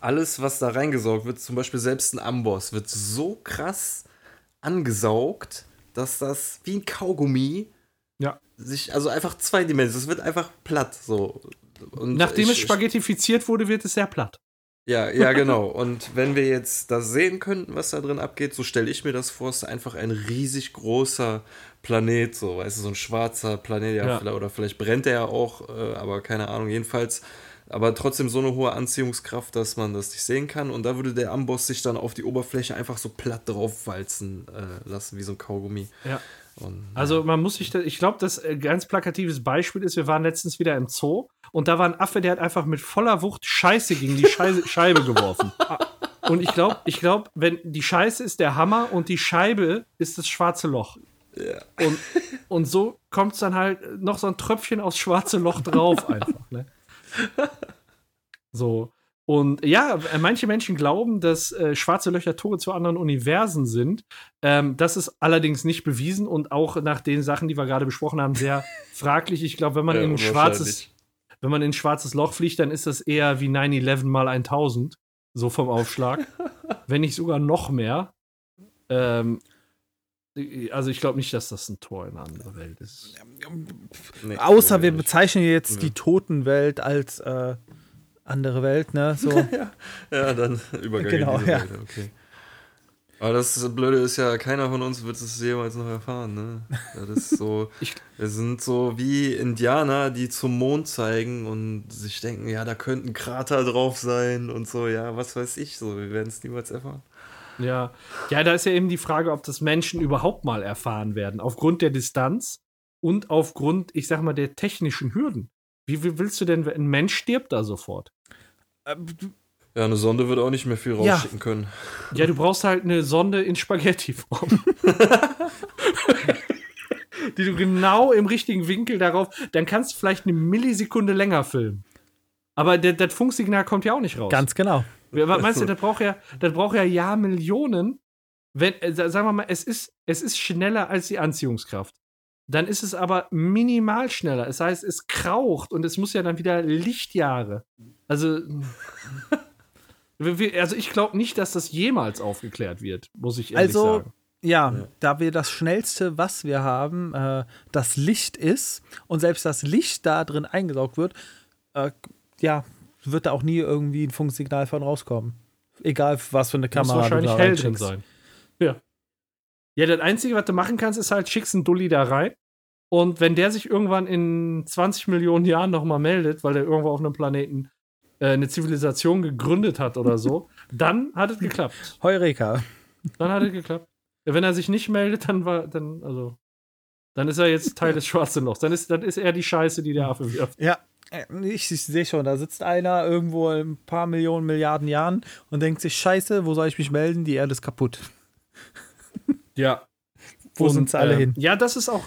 alles, was da reingesaugt wird, zum Beispiel selbst ein Amboss, wird so krass angesaugt, dass das wie ein Kaugummi Ja. sich, also einfach zweidimensional, es wird einfach platt so. Und Nachdem ich- es spaghettifiziert wurde, wird es sehr platt. Ja, ja, genau. Und wenn wir jetzt das sehen könnten, was da drin abgeht, so stelle ich mir das vor, es ist einfach ein riesig großer Planet, so, weißt du, so ein schwarzer Planet, ja, Ja. vielleicht- oder vielleicht brennt er ja auch, äh, aber keine Ahnung, jedenfalls aber trotzdem so eine hohe Anziehungskraft, dass man das nicht sehen kann. Und da würde der Amboss sich dann auf die Oberfläche einfach so platt draufwalzen äh, lassen, wie so ein Kaugummi. Ja. Und, Also man muss sich, da, ich glaube, das äh, ganz plakatives Beispiel ist, wir waren letztens wieder im Zoo und da war ein Affe, der hat einfach mit voller Wucht Scheiße gegen die Scheiße, Scheibe geworfen. Und ich glaube, ich glaube, wenn die Scheiße ist der Hammer und die Scheibe ist das schwarze Loch. Ja. Und, und so kommt es dann halt noch so ein Tröpfchen aufs schwarze Loch drauf einfach. Ne? So. Und ja, äh, manche Menschen glauben, dass äh, schwarze Löcher Tore zu anderen Universen sind. Ähm, das ist allerdings nicht bewiesen und auch nach den Sachen, die wir gerade besprochen haben, sehr fraglich. Ich glaube, wenn man Ja, in ein schwarzes, wenn man in ein schwarzes Loch fliegt, dann ist das eher wie 9-11 mal 1000, so vom Aufschlag. wenn nicht sogar noch mehr. Ähm, also ich glaube nicht, dass das ein Tor in eine andere Welt ist. Nee, Außer wir bezeichnen jetzt Ja. die Totenwelt als äh, andere Welt, ne? So. Ja, dann Übergang Genau, in diese ja. Welt, okay. Aber das Blöde ist ja, keiner von uns wird es jemals noch erfahren, ne? Ja, Das ist so, wir sind so wie Indianer, die zum Mond zeigen und sich denken, ja, da könnte ein Krater drauf sein und so, ja, was weiß ich, so, wir werden es niemals erfahren. Ja. ja, da ist ja eben die Frage, ob das Menschen überhaupt mal erfahren werden, aufgrund der Distanz und aufgrund, ich sag mal, der technischen Hürden. Wie, wie willst du denn, ein Mensch stirbt da sofort? Ja, eine Sonde wird auch nicht mehr viel Ja. rausschicken können. Ja, du brauchst halt eine Sonde in Spaghettiform. die du genau im richtigen Winkel darauf, dann kannst du vielleicht eine Millisekunde länger filmen. Aber der- das Funksignal kommt ja auch nicht raus. Ganz genau. Was meinst du, das braucht ja, das braucht ja Jahrmillionen. Wenn, äh, sa- sagen wir mal, es ist, es ist schneller als die Anziehungskraft. Dann ist es aber minimal schneller. Das heißt, es kraucht und es muss ja dann wieder Lichtjahre. Also, also ich glaube nicht, dass das jemals aufgeklärt wird, muss ich ehrlich Also, sagen. Ja, Ja. da wir das schnellste, was wir haben, äh, das Licht ist und selbst das Licht da drin eingesaugt wird, äh, ja, wird da auch nie irgendwie ein Funksignal von rauskommen. Egal, was für eine Muss Kamera wahrscheinlich du da hell drin sein. Ja. Ja, das Einzige, was du machen kannst, ist halt, schickst einen Dulli da rein. Und wenn der sich irgendwann in 20 Millionen Jahren nochmal meldet, weil der irgendwo auf einem Planeten äh, eine Zivilisation gegründet hat oder so, dann hat es geklappt. Heureka. Dann hat es geklappt. Wenn er sich nicht meldet, dann war, dann, also, dann ist er jetzt Teil des Schwarzen Lochs. Dann ist, dann ist er die Scheiße, die der Affe wirft. Ja, äh, ich, ich sehe schon, da sitzt einer irgendwo in ein paar Millionen, Milliarden Jahren und denkt sich, scheiße, wo soll ich mich melden? Die Erde ist kaputt. Ja. Wo sind sie alle ähm, hin? Ja, das ist auch,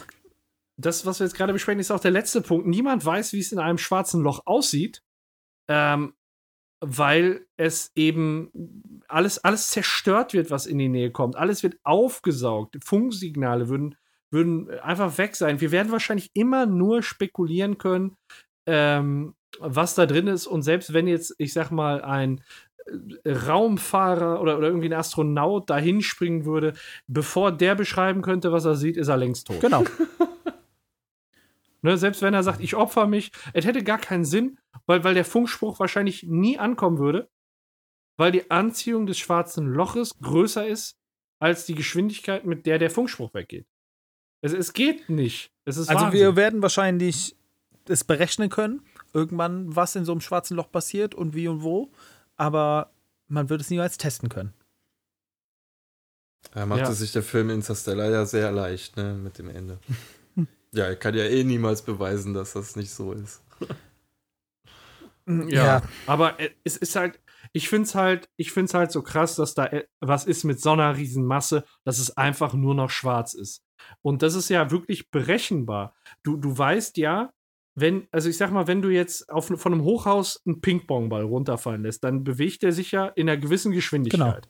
das, was wir jetzt gerade besprechen, ist auch der letzte Punkt. Niemand weiß, wie es in einem schwarzen Loch aussieht, ähm, weil es eben alles, alles zerstört wird, was in die Nähe kommt. Alles wird aufgesaugt. Funksignale würden, würden einfach weg sein. Wir werden wahrscheinlich immer nur spekulieren können, ähm, was da drin ist. Und selbst wenn jetzt, ich sag mal, ein äh, Raumfahrer oder, oder irgendwie ein Astronaut dahin springen würde, bevor der beschreiben könnte, was er sieht, ist er längst tot. Genau. Ne, selbst wenn er sagt, ich opfer mich, es hätte gar keinen Sinn, weil, weil der Funkspruch wahrscheinlich nie ankommen würde, weil die Anziehung des schwarzen Loches größer ist als die Geschwindigkeit, mit der der Funkspruch weggeht. Es, es geht nicht. Es ist Also Wahnsinn. wir werden wahrscheinlich es berechnen können, irgendwann, was in so einem schwarzen Loch passiert und wie und wo, aber man wird es niemals testen können. Da machte Ja. sich der Film Interstellar ja sehr leicht, ne, mit dem Ende. ja, er kann ja eh niemals beweisen, dass das nicht so ist. Ja, aber äh, es ist halt, ich finde es halt, ich finde es halt so krass, dass da äh, was ist mit so einer Riesenmasse, dass es einfach nur noch schwarz ist. Und das ist ja wirklich berechenbar. Du, du weißt ja, wenn, also ich sag mal, wenn du jetzt auf, von einem Hochhaus einen Ping-Pong-Ball runterfallen lässt, dann bewegt er sich ja in einer gewissen Geschwindigkeit.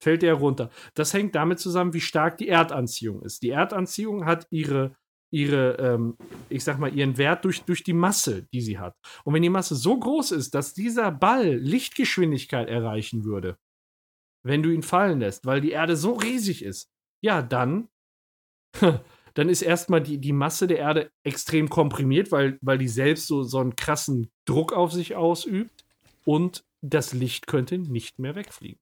Fällt er runter. Das hängt damit zusammen, wie stark die Erdanziehung ist. Die Erdanziehung hat ihre, ihre ähm, ich sag mal, ihren Wert durch, durch die Masse, die sie hat. Und wenn die Masse so groß ist, dass dieser Ball Lichtgeschwindigkeit erreichen würde, wenn du ihn fallen lässt, weil die Erde so riesig ist, ja, dann, dann ist erstmal die, die Masse der Erde extrem komprimiert, weil, weil die selbst so, so einen krassen Druck auf sich ausübt und das Licht könnte nicht mehr wegfliegen.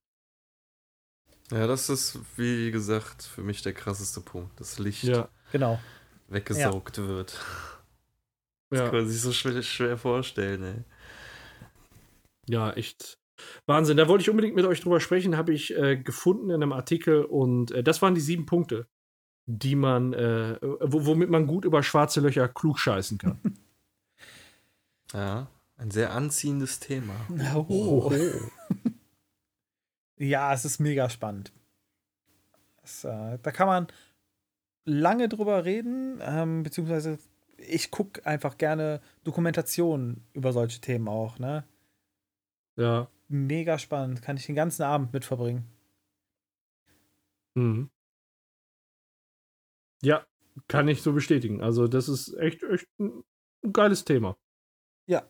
Ja, das ist, wie gesagt, für mich der krasseste Punkt. Das Licht Ja, Genau. Weggesaugt wird. Das ja. kann man sich so schwer, schwer vorstellen, ey. Ja, echt Wahnsinn. Da wollte ich unbedingt mit euch drüber sprechen, habe ich äh, gefunden in einem Artikel und äh, das waren die sieben Punkte, die man, äh, womit man gut über schwarze Löcher klug scheißen kann. Ja, ein sehr anziehendes Thema. Oh. ja, es ist mega spannend. Das, äh, da kann man lange drüber reden, ähm, beziehungsweise ich gucke einfach gerne Dokumentationen über solche Themen auch, ne? Ja. Mega spannend. Kann ich den ganzen Abend mit verbringen. Mhm. Ja, kann ich so bestätigen. Also, das ist echt, echt ein geiles Thema. Ja.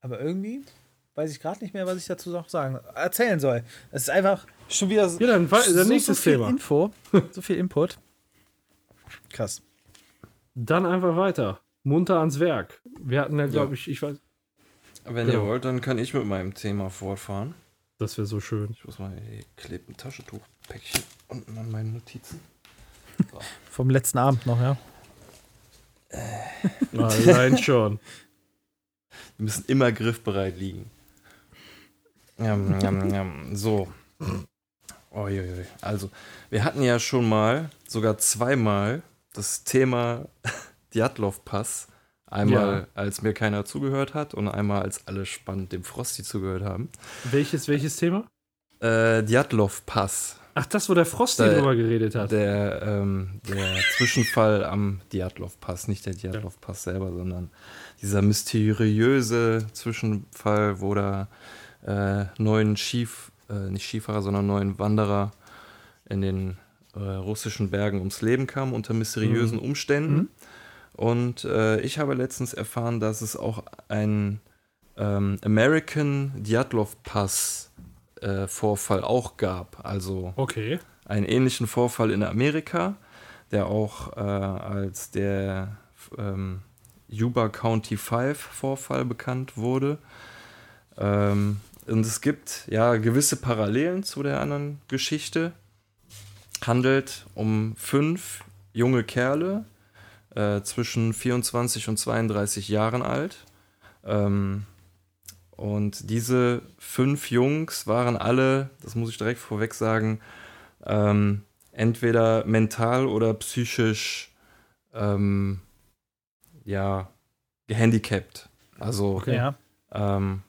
Aber irgendwie weiß ich gerade nicht mehr, was ich dazu noch sagen, erzählen soll. Es ist einfach schon wieder ja, dann, dann so, nächstes so viel Thema. Info, so viel Input. Krass. Dann einfach weiter. Munter ans Werk. Wir hatten ja, glaube Ja. ich, ich weiß. Wenn Ja. ihr wollt, dann kann ich mit meinem Thema fortfahren. Das wäre so schön. Ich muss mal, hier klebt ein Taschentuchpäckchen unten an meinen Notizen. Vom letzten Abend noch, ja. Allein schon. Wir müssen immer griffbereit liegen. Jam, jam, jam. So. Uiuiui. Also, wir hatten ja schon mal, sogar zweimal, das Thema Djatlov-Pass. Einmal, Ja. als mir keiner zugehört hat und einmal, als alle spannend dem Frosty zugehört haben. Welches, welches Thema? Äh, Djatlov-Pass. Ach, das, wo der Frosty Da- drüber geredet hat. Der, ähm, der Zwischenfall am Djatlov-Pass, nicht der Djatlov-Pass selber, sondern dieser mysteriöse Zwischenfall, wo da äh, neun Skif, äh, nicht Skifahrer, sondern neun Wanderer in den äh, russischen Bergen ums Leben kamen unter mysteriösen Umständen. Mhm. Und äh, ich habe letztens erfahren, dass es auch einen ähm, American Djatlov Pass äh, Vorfall auch gab. Also Okay. einen ähnlichen Vorfall in Amerika, der auch äh, als der ähm, Yuba County 5 Vorfall bekannt wurde. Ähm, und es gibt ja gewisse Parallelen zu der anderen Geschichte. Handelt um fünf junge Kerle äh, zwischen 24 und 32 Jahren alt. Ähm, und diese fünf Jungs waren alle, das muss ich direkt vorweg sagen, ähm, entweder mental oder psychisch ähm, ja gehandicapt. Also Okay. Ähm,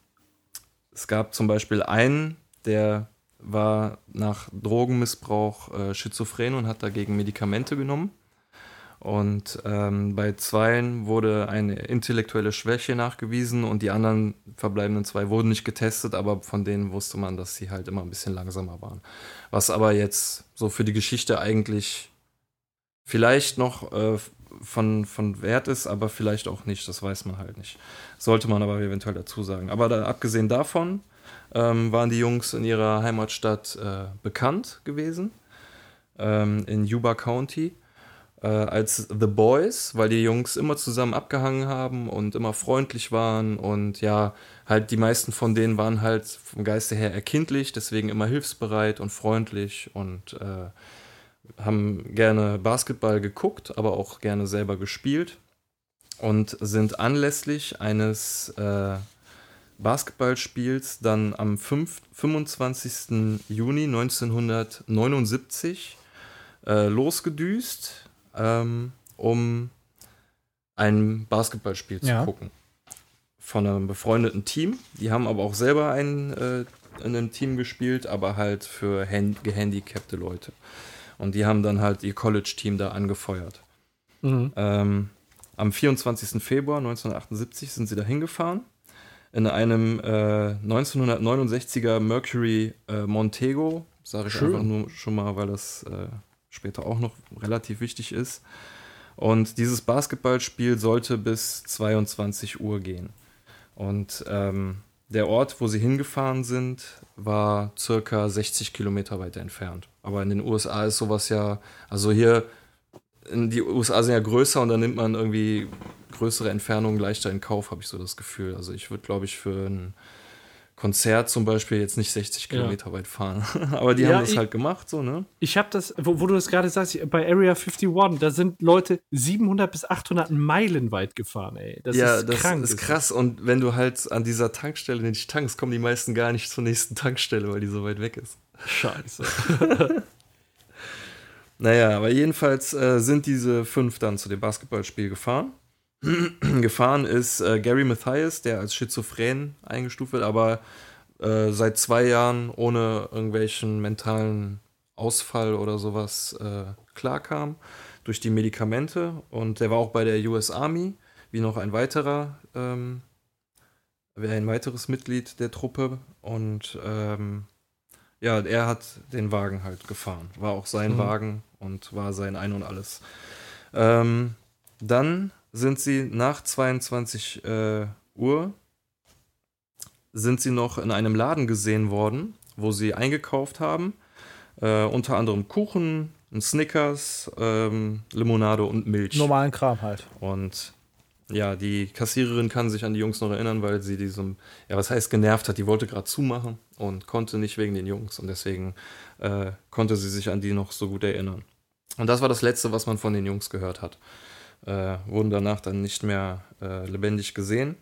es gab zum Beispiel einen, der war nach Drogenmissbrauch äh, schizophren und hat dagegen Medikamente genommen. Und ähm, bei zweien wurde eine intellektuelle Schwäche nachgewiesen und die anderen verbleibenden zwei wurden nicht getestet, aber von denen wusste man, dass sie halt immer ein bisschen langsamer waren. Was aber jetzt so für die Geschichte eigentlich vielleicht noch äh, von, von Wert ist, aber vielleicht auch nicht, das weiß man halt nicht. Sollte man aber eventuell dazu sagen. Aber da, abgesehen davon ähm, waren die Jungs in ihrer Heimatstadt äh, bekannt gewesen, ähm, in Yuba County, äh, als The Boys, weil die Jungs immer zusammen abgehangen haben und immer freundlich waren und ja, halt die meisten von denen waren halt vom Geiste her erkindlich, deswegen immer hilfsbereit und freundlich und äh, haben gerne Basketball geguckt, aber auch gerne selber gespielt und sind anlässlich eines äh, Basketballspiels dann am 5, 25. Juni 1979 äh, losgedüst, ähm, um ein Basketballspiel zu Ja. gucken. Von einem befreundeten Team. Die haben aber auch selber ein, äh, in einem Team gespielt, aber halt für hand gehandicapte Leute. Und die haben dann halt ihr College-Team da angefeuert. Mhm. Ähm, am 24. Februar 1978 sind sie da hingefahren. In einem äh, 1969er Mercury äh, Montego. Sage ich Schön. einfach nur schon mal, weil das äh, später auch noch relativ wichtig ist. Und dieses Basketballspiel sollte bis 22 Uhr gehen. Und ähm, der Ort, wo sie hingefahren sind, war circa 60 Kilometer weiter entfernt. Aber in den USA ist sowas ja, also hier, die USA sind ja größer und dann nimmt man irgendwie größere Entfernungen leichter in Kauf, habe ich so das Gefühl. Also ich würde, glaube ich, für ein, Konzert zum Beispiel jetzt nicht 60 Ja. Kilometer weit fahren. Aber die Ja, haben das ich- halt gemacht, so, ne? Ich habe das, wo, wo du das gerade sagst, bei Area 51, da sind Leute 700 bis 800 Meilen weit gefahren, ey. Das ja, ist das krank. ist krass. Und wenn du halt an dieser Tankstelle nicht tankst, kommen die meisten gar nicht zur nächsten Tankstelle, weil die so weit weg ist. Scheiße. Naja, aber jedenfalls äh, sind diese fünf dann zu dem Basketballspiel gefahren. gefahren ist äh, Gary Mathias, der als schizophren eingestuft wird, aber äh, seit zwei Jahren ohne irgendwelchen mentalen Ausfall oder sowas äh, klarkam durch die Medikamente. Und der war auch bei der US Army, wie noch ein weiterer, ähm, ein weiteres Mitglied der Truppe. Und ähm, ja, er hat den Wagen halt gefahren. War auch sein Mhm. Wagen und war sein Ein und Alles. Ähm, dann sind sie nach 22 äh, Uhr sind sie noch in einem Laden gesehen worden, wo sie eingekauft haben. Äh, unter anderem Kuchen, Snickers, ähm, Limonade und Milch. Normalen Kram halt. Und ja, die Kassiererin kann sich an die Jungs noch erinnern, weil sie diesem, ja, was heißt genervt hat, die wollte gerade zumachen und konnte nicht wegen den Jungs und deswegen äh, konnte sie sich an die noch so gut erinnern. Und das war das Letzte, was man von den Jungs gehört hat. Äh, wurden danach dann nicht mehr äh, lebendig gesehen.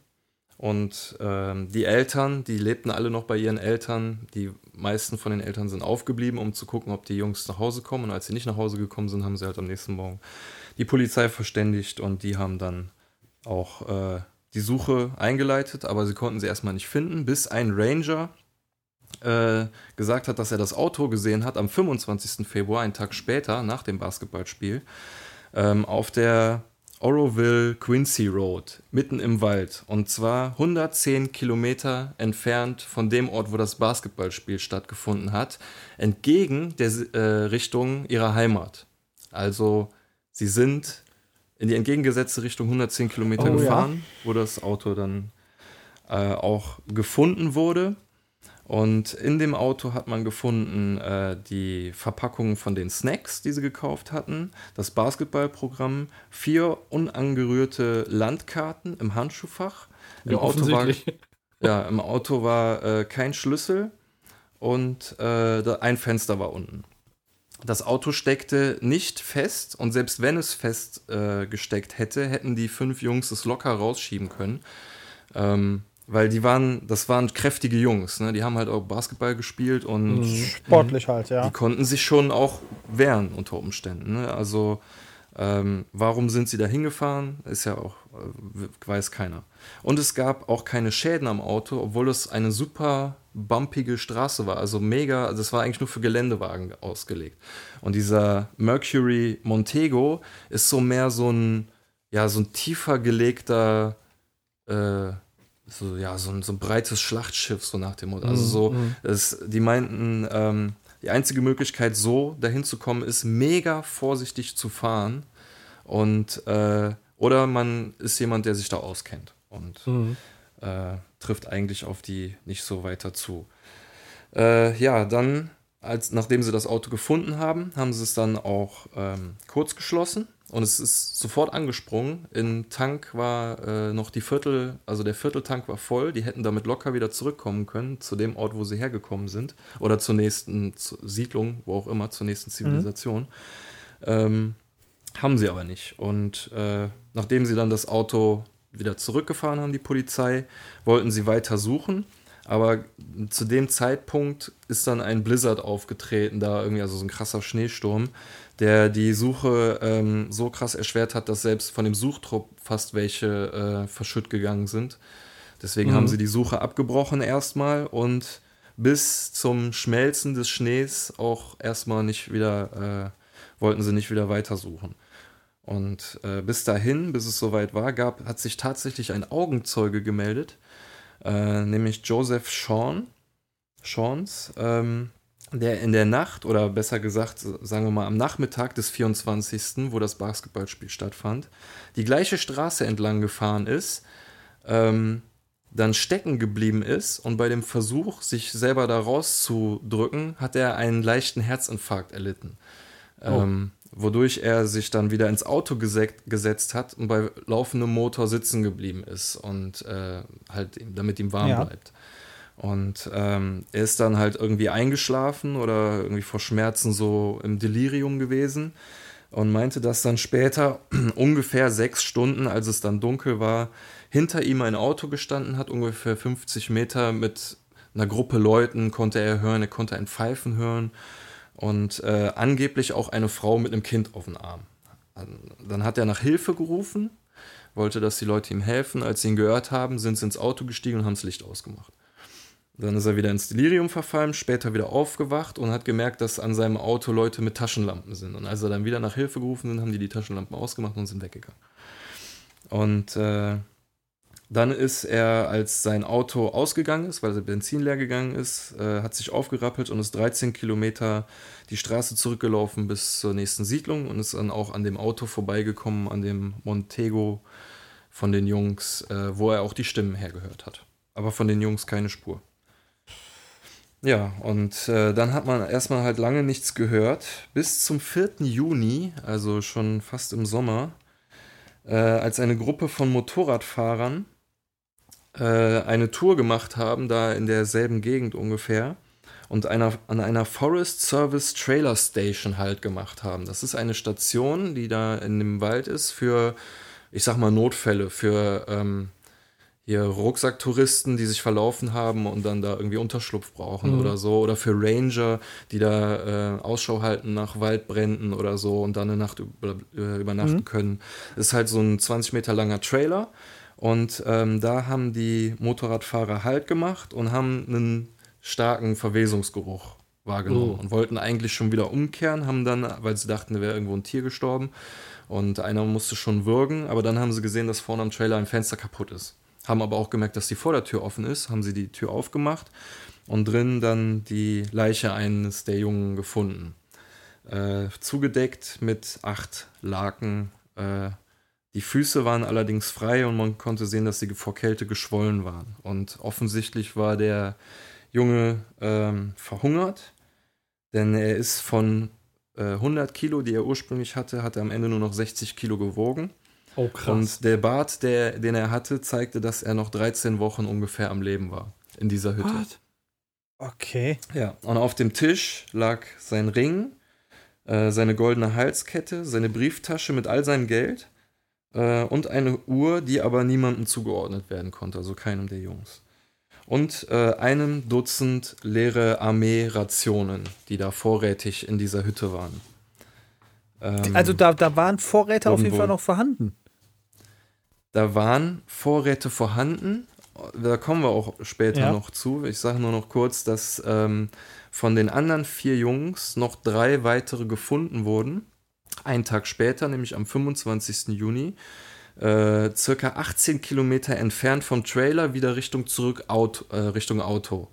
Und ähm, die Eltern, die lebten alle noch bei ihren Eltern. Die meisten von den Eltern sind aufgeblieben, um zu gucken, ob die Jungs nach Hause kommen. Und als sie nicht nach Hause gekommen sind, haben sie halt am nächsten Morgen die Polizei verständigt und die haben dann auch äh, die Suche eingeleitet, aber sie konnten sie erstmal nicht finden, bis ein Ranger äh, gesagt hat, dass er das Auto gesehen hat am 25. Februar, einen Tag später, nach dem Basketballspiel, ähm, auf der Oroville Quincy Road, mitten im Wald. Und zwar 110 Kilometer entfernt von dem Ort, wo das Basketballspiel stattgefunden hat, entgegen der äh, Richtung ihrer Heimat. Also sie sind in die entgegengesetzte Richtung 110 Kilometer Oh, ja. gefahren, wo das Auto dann äh, auch gefunden wurde. Und in dem Auto hat man gefunden äh, die Verpackungen von den Snacks, die sie gekauft hatten, das Basketballprogramm, vier unangerührte Landkarten im Handschuhfach. Im, Ja, Auto war, ja, im Auto war äh, kein Schlüssel und äh, ein Fenster war unten. Das Auto steckte nicht fest und selbst wenn es fest äh, gesteckt hätte, hätten die fünf Jungs es locker rausschieben können. Ähm, weil die waren, das waren kräftige Jungs, ne? Die haben halt auch Basketball gespielt und Sportlich halt, ja. die konnten sich schon auch wehren unter Umständen. Ne? Also ähm, warum sind sie da hingefahren, ist ja auch, äh, weiß keiner. Und es gab auch keine Schäden am Auto, obwohl es eine super bumpige Straße war. Also mega, also das war eigentlich nur für Geländewagen ausgelegt. Und dieser Mercury Montego ist so mehr so ein, ja, so ein tiefer gelegter, äh, so, ja, so ein, so ein breites Schlachtschiff, so nach dem Motto. Also so, es, die meinten, ähm, die einzige Möglichkeit, so dahin zu kommen, ist mega vorsichtig zu fahren. Und äh, oder man ist jemand, der sich da auskennt und Mhm. äh, trifft eigentlich auf die nicht so weiter zu. Äh, ja, dann, als, nachdem sie das Auto gefunden haben, haben sie es dann auch ähm, kurz geschlossen und es ist sofort angesprungen. Im Tank war äh, noch die Viertel, also der Vierteltank war voll. Die hätten damit locker wieder zurückkommen können zu dem Ort, wo sie hergekommen sind oder zur nächsten Siedlung, wo auch immer, zur nächsten Zivilisation. Ähm, haben sie aber nicht. Und äh, nachdem sie dann das Auto wieder zurückgefahren haben, die Polizei, wollten sie weiter suchen. Aber zu dem Zeitpunkt ist dann ein Blizzard aufgetreten, da irgendwie, also so ein krasser Schneesturm, der die Suche ähm, so krass erschwert hat, dass selbst von dem Suchtrupp fast welche äh, verschütt gegangen sind. Deswegen haben sie die Suche abgebrochen erstmal und bis zum Schmelzen des Schnees auch erstmal nicht wieder, äh, wollten sie nicht wieder weitersuchen. Und äh, bis dahin, bis es soweit war, gab, hat sich tatsächlich ein Augenzeuge gemeldet, äh, nämlich Joseph Sean, Seans, ähm, der in der Nacht, oder besser gesagt, sagen wir mal am Nachmittag des 24., wo das Basketballspiel stattfand, die gleiche Straße entlang gefahren ist, ähm, dann stecken geblieben ist und bei dem Versuch, sich selber da rauszudrücken, hat er einen leichten Herzinfarkt erlitten. Ähm, wodurch er sich dann wieder ins Auto gesetzt hat und bei laufendem Motor sitzen geblieben ist und äh, halt, damit ihm warm Ja. bleibt. Und ähm, er ist dann halt irgendwie eingeschlafen oder irgendwie vor Schmerzen so im Delirium gewesen und meinte, dass dann später ungefähr sechs Stunden, als es dann dunkel war, hinter ihm ein Auto gestanden hat, ungefähr 50 Meter mit einer Gruppe Leuten konnte er hören, er konnte ein Pfeifen hören und äh, angeblich auch eine Frau mit einem Kind auf dem Arm. Dann hat er nach Hilfe gerufen, wollte, dass die Leute ihm helfen. Als sie ihn gehört haben, sind sie ins Auto gestiegen und haben das Licht ausgemacht. Dann ist er wieder ins Delirium verfallen, später wieder aufgewacht und hat gemerkt, dass an seinem Auto Leute mit Taschenlampen sind. Und als er dann wieder nach Hilfe gerufen sind, haben die die Taschenlampen ausgemacht und sind weggegangen. Und äh, dann ist er, als sein Auto ausgegangen ist, weil der Benzin leer gegangen ist, äh, hat sich aufgerappelt und ist 13 Kilometer die Straße zurückgelaufen bis zur nächsten Siedlung und ist dann auch an dem Auto vorbeigekommen, an dem Montego von den Jungs, äh, wo er auch die Stimmen hergehört hat. Aber von den Jungs keine Spur. Ja, und äh, dann hat man erstmal halt lange nichts gehört. Bis zum 4. Juni, also schon fast im Sommer, äh, als eine Gruppe von Motorradfahrern äh, eine Tour gemacht haben, da in derselben Gegend ungefähr, und einer, an einer Forest Service Trailer Station halt gemacht haben. Das ist eine Station, die da in dem Wald ist für, ich sag mal, Notfälle, für ähm, hier Rucksacktouristen, die sich verlaufen haben und dann da irgendwie Unterschlupf brauchen mhm. oder so. Oder für Ranger, die da äh, Ausschau halten nach Waldbränden oder so und dann eine Nacht über, äh, übernachten mhm. können. Das ist halt so ein 20 Meter langer Trailer. Und ähm, da haben die Motorradfahrer Halt gemacht und haben einen starken Verwesungsgeruch wahrgenommen oh. und wollten eigentlich schon wieder umkehren, haben dann, weil sie dachten, da wäre irgendwo ein Tier gestorben und einer musste schon würgen, aber dann haben sie gesehen, dass vorne am Trailer ein Fenster kaputt ist haben aber auch gemerkt, dass die Vordertür offen ist, haben sie die Tür aufgemacht und drin dann die Leiche eines der Jungen gefunden. Äh, zugedeckt mit acht Laken. Äh, die Füße waren allerdings frei und man konnte sehen, dass sie vor Kälte geschwollen waren. Und offensichtlich war der Junge ähm, verhungert, denn er ist von äh, 100 Kilo, die er ursprünglich hatte, hat er am Ende nur noch 60 Kilo gewogen. Oh, krass. Und der Bart, der, den er hatte, zeigte, dass er noch 13 Wochen ungefähr am Leben war. In dieser Hütte. What? Okay. Ja, und auf dem Tisch lag sein Ring, äh, seine goldene Halskette, seine Brieftasche mit all seinem Geld äh, und eine Uhr, die aber niemandem zugeordnet werden konnte, also keinem der Jungs. Und äh, einem Dutzend leere Armee-Rationen, die da vorrätig in dieser Hütte waren. Ähm, also da, da waren Vorräte irgendwo. auf jeden Fall noch vorhanden. Da waren Vorräte vorhanden. Da kommen wir auch später ja. noch zu. Ich sage nur noch kurz, dass ähm, von den anderen vier Jungs noch drei weitere gefunden wurden. Einen Tag später, nämlich am 25. Juni, äh, circa 18 Kilometer entfernt vom Trailer, wieder Richtung zurück, Auto, äh, Richtung Auto.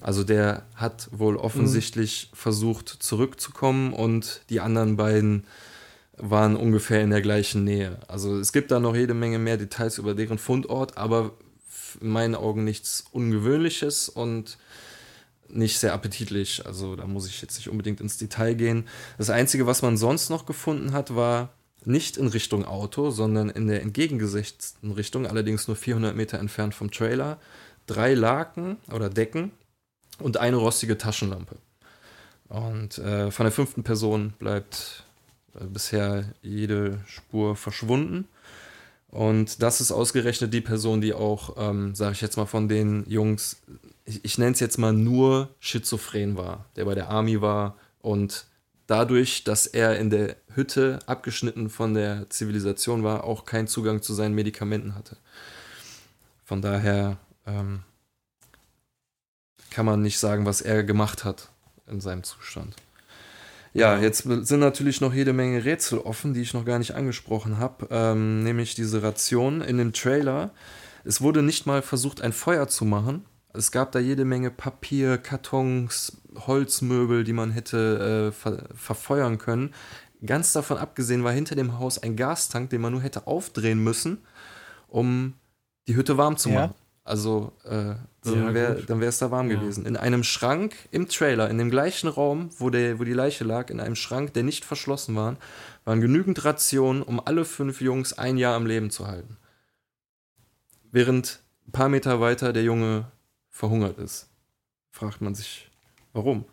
Also der hat wohl offensichtlich mhm. versucht zurückzukommen und die anderen beiden waren ungefähr in der gleichen Nähe. Also es gibt da noch jede Menge mehr Details über deren Fundort, aber in meinen Augen nichts Ungewöhnliches und nicht sehr appetitlich. Also da muss ich jetzt nicht unbedingt ins Detail gehen. Das Einzige, was man sonst noch gefunden hat, war nicht in Richtung Auto, sondern in der entgegengesetzten Richtung, allerdings nur 400 Meter entfernt vom Trailer, drei Laken oder Decken und eine rostige Taschenlampe. Und äh, von der fünften Person bleibt bisher jede Spur verschwunden. Und das ist ausgerechnet die Person, die auch, ähm, sage ich jetzt mal, von den Jungs, ich, ich nenne es jetzt mal nur schizophren war, der bei der Army war und dadurch, dass er in der Hütte abgeschnitten von der Zivilisation war, auch keinen Zugang zu seinen Medikamenten hatte. Von daher ähm, kann man nicht sagen, was er gemacht hat in seinem Zustand. Ja, jetzt sind natürlich noch jede Menge Rätsel offen, die ich noch gar nicht angesprochen habe, ähm, nämlich diese Ration in dem Trailer. Es wurde nicht mal versucht, ein Feuer zu machen. Es gab da jede Menge Papier, Kartons, Holzmöbel, die man hätte äh, ver verfeuern können. Ganz davon abgesehen war hinter dem Haus ein Gastank, den man nur hätte aufdrehen müssen, um die Hütte warm zu machen. Ja. Also äh, dann wäre es da warm ja. gewesen. In einem Schrank im Trailer, in dem gleichen Raum, wo, der, wo die Leiche lag, in einem Schrank, der nicht verschlossen war, waren genügend Rationen, um alle fünf Jungs ein Jahr am Leben zu halten. Während ein paar Meter weiter der Junge verhungert ist. fragt man sich, warum.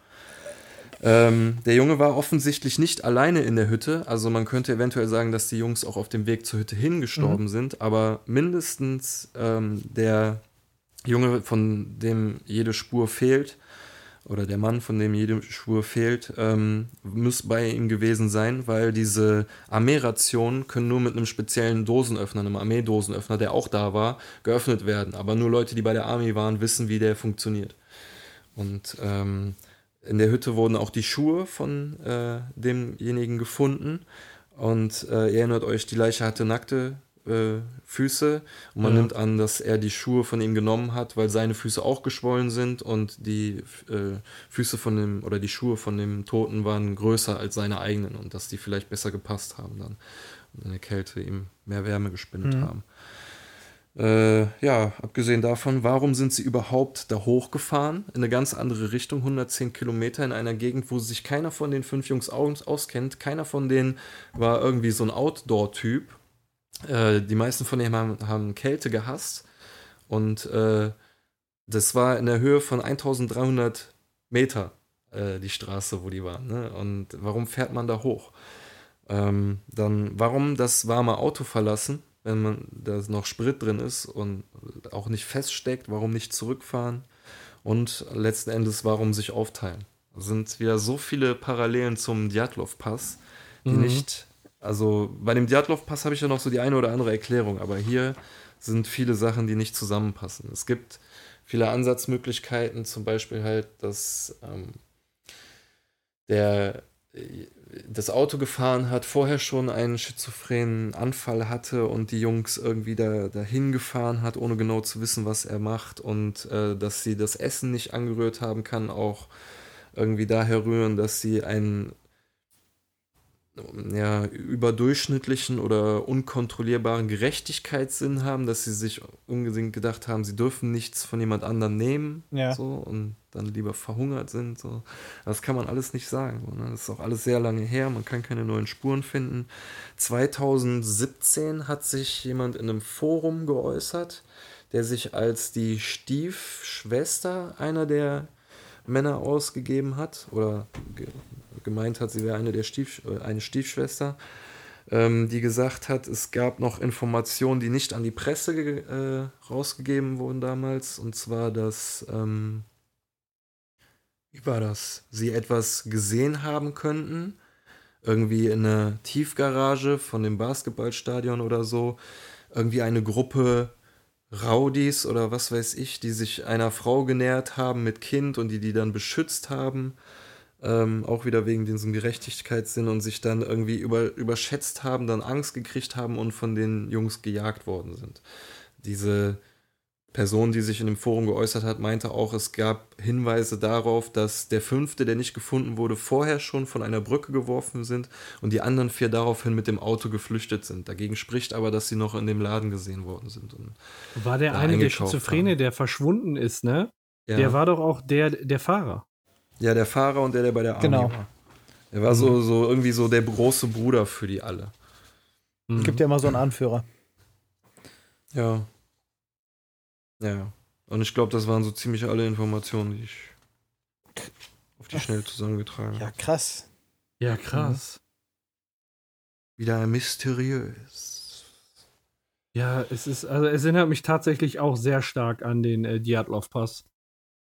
Ähm, der Junge war offensichtlich nicht alleine in der Hütte. Also man könnte eventuell sagen, dass die Jungs auch auf dem Weg zur Hütte hingestorben mhm. sind. Aber mindestens ähm, der Junge, von dem jede Spur fehlt, oder der Mann, von dem jede Spur fehlt, ähm, muss bei ihm gewesen sein, weil diese Armeerationen können nur mit einem speziellen Dosenöffner, einem Armeedosenöffner, der auch da war, geöffnet werden. Aber nur Leute, die bei der Armee waren, wissen, wie der funktioniert. Und ähm, in der Hütte wurden auch die Schuhe von äh, demjenigen gefunden. Und äh, ihr erinnert euch, die Leiche hatte nackte äh, Füße. Und man ja. nimmt an, dass er die Schuhe von ihm genommen hat, weil seine Füße auch geschwollen sind und die äh, Füße von dem oder die Schuhe von dem Toten waren größer als seine eigenen und dass die vielleicht besser gepasst haben dann und in der Kälte ihm mehr Wärme gespendet mhm. haben. Äh, ja, abgesehen davon, warum sind sie überhaupt da hochgefahren? In eine ganz andere Richtung, 110 Kilometer in einer Gegend, wo sich keiner von den fünf Jungs auskennt. Keiner von denen war irgendwie so ein Outdoor-Typ. Äh, die meisten von denen haben, haben Kälte gehasst. Und äh, das war in der Höhe von 1300 Meter, äh, die Straße, wo die waren. Ne? Und warum fährt man da hoch? Ähm, dann, warum das warme Auto verlassen? Wenn man da noch Sprit drin ist und auch nicht feststeckt, warum nicht zurückfahren und letzten Endes warum sich aufteilen. Es sind wieder so viele Parallelen zum Djatlov-Pass, die mhm. nicht, also bei dem Djatlov-Pass habe ich ja noch so die eine oder andere Erklärung, aber hier sind viele Sachen, die nicht zusammenpassen. Es gibt viele Ansatzmöglichkeiten, zum Beispiel halt, dass ähm, der das Auto gefahren hat, vorher schon einen schizophrenen Anfall hatte und die Jungs irgendwie da, dahin gefahren hat, ohne genau zu wissen, was er macht und äh, dass sie das Essen nicht angerührt haben, kann auch irgendwie daher rühren, dass sie einen ja, überdurchschnittlichen oder unkontrollierbaren Gerechtigkeitssinn haben, dass sie sich unbedingt gedacht haben, sie dürfen nichts von jemand anderem nehmen ja. so, und dann lieber verhungert sind. So. Das kann man alles nicht sagen. So, ne? Das ist auch alles sehr lange her, man kann keine neuen Spuren finden. 2017 hat sich jemand in einem Forum geäußert, der sich als die Stiefschwester einer der Männer ausgegeben hat oder gemeint hat, sie wäre eine der Stief, äh, eine Stiefschwester, ähm, die gesagt hat, es gab noch Informationen, die nicht an die Presse äh, rausgegeben wurden damals, und zwar, dass ähm, wie war das? Sie etwas gesehen haben könnten, irgendwie in einer Tiefgarage von dem Basketballstadion oder so, irgendwie eine Gruppe Rowdies oder was weiß ich, die sich einer Frau genähert haben mit Kind und die die dann beschützt haben ähm, auch wieder wegen diesem Gerechtigkeitssinn und sich dann irgendwie über, überschätzt haben, dann Angst gekriegt haben und von den Jungs gejagt worden sind. Diese Person, die sich in dem Forum geäußert hat, meinte auch, es gab Hinweise darauf, dass der fünfte, der nicht gefunden wurde, vorher schon von einer Brücke geworfen sind und die anderen vier daraufhin mit dem Auto geflüchtet sind. Dagegen spricht aber, dass sie noch in dem Laden gesehen worden sind. war der eine der Schizophrene, haben. der verschwunden ist, ne? Ja. Der war doch auch der, der Fahrer. Ja, der Fahrer und der, der bei der Army genau. war. Er war so, so irgendwie so der große Bruder für die alle. Es gibt ja immer so einen Anführer. Ja. Ja. Und ich glaube, das waren so ziemlich alle Informationen, die ich auf die Schnelle zusammengetragen habe. Ja, krass. Ja, krass. Wieder mysteriös. Ja, es ist, also es erinnert mich tatsächlich auch sehr stark an den äh, Diatlov-Pass.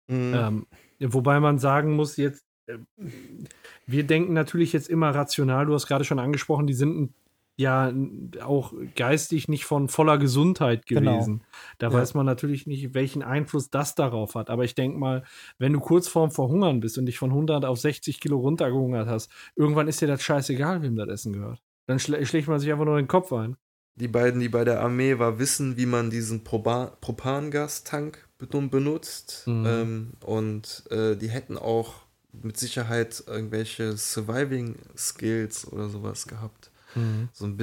Mhm. Ähm, Wobei man sagen muss, jetzt, äh, wir denken natürlich jetzt immer rational, du hast gerade schon angesprochen, die sind ja auch geistig nicht von voller Gesundheit genau. gewesen. Genau. Da ja. weiß man natürlich nicht, welchen Einfluss das darauf hat. Aber ich denke mal, wenn du kurz vorm Verhungern bist und dich von 100 auf 60 Kilo runtergehungert hast, irgendwann ist dir das scheißegal, wem das Essen gehört. Dann schlä schlägt man sich einfach nur den Kopf ein. Die beiden, die bei der Armee war, wissen, wie man diesen Propangastank benutzt. Mhm. Ähm, und äh, die hätten auch mit Sicherheit irgendwelche Surviving Skills oder sowas gehabt. Mhm. So ein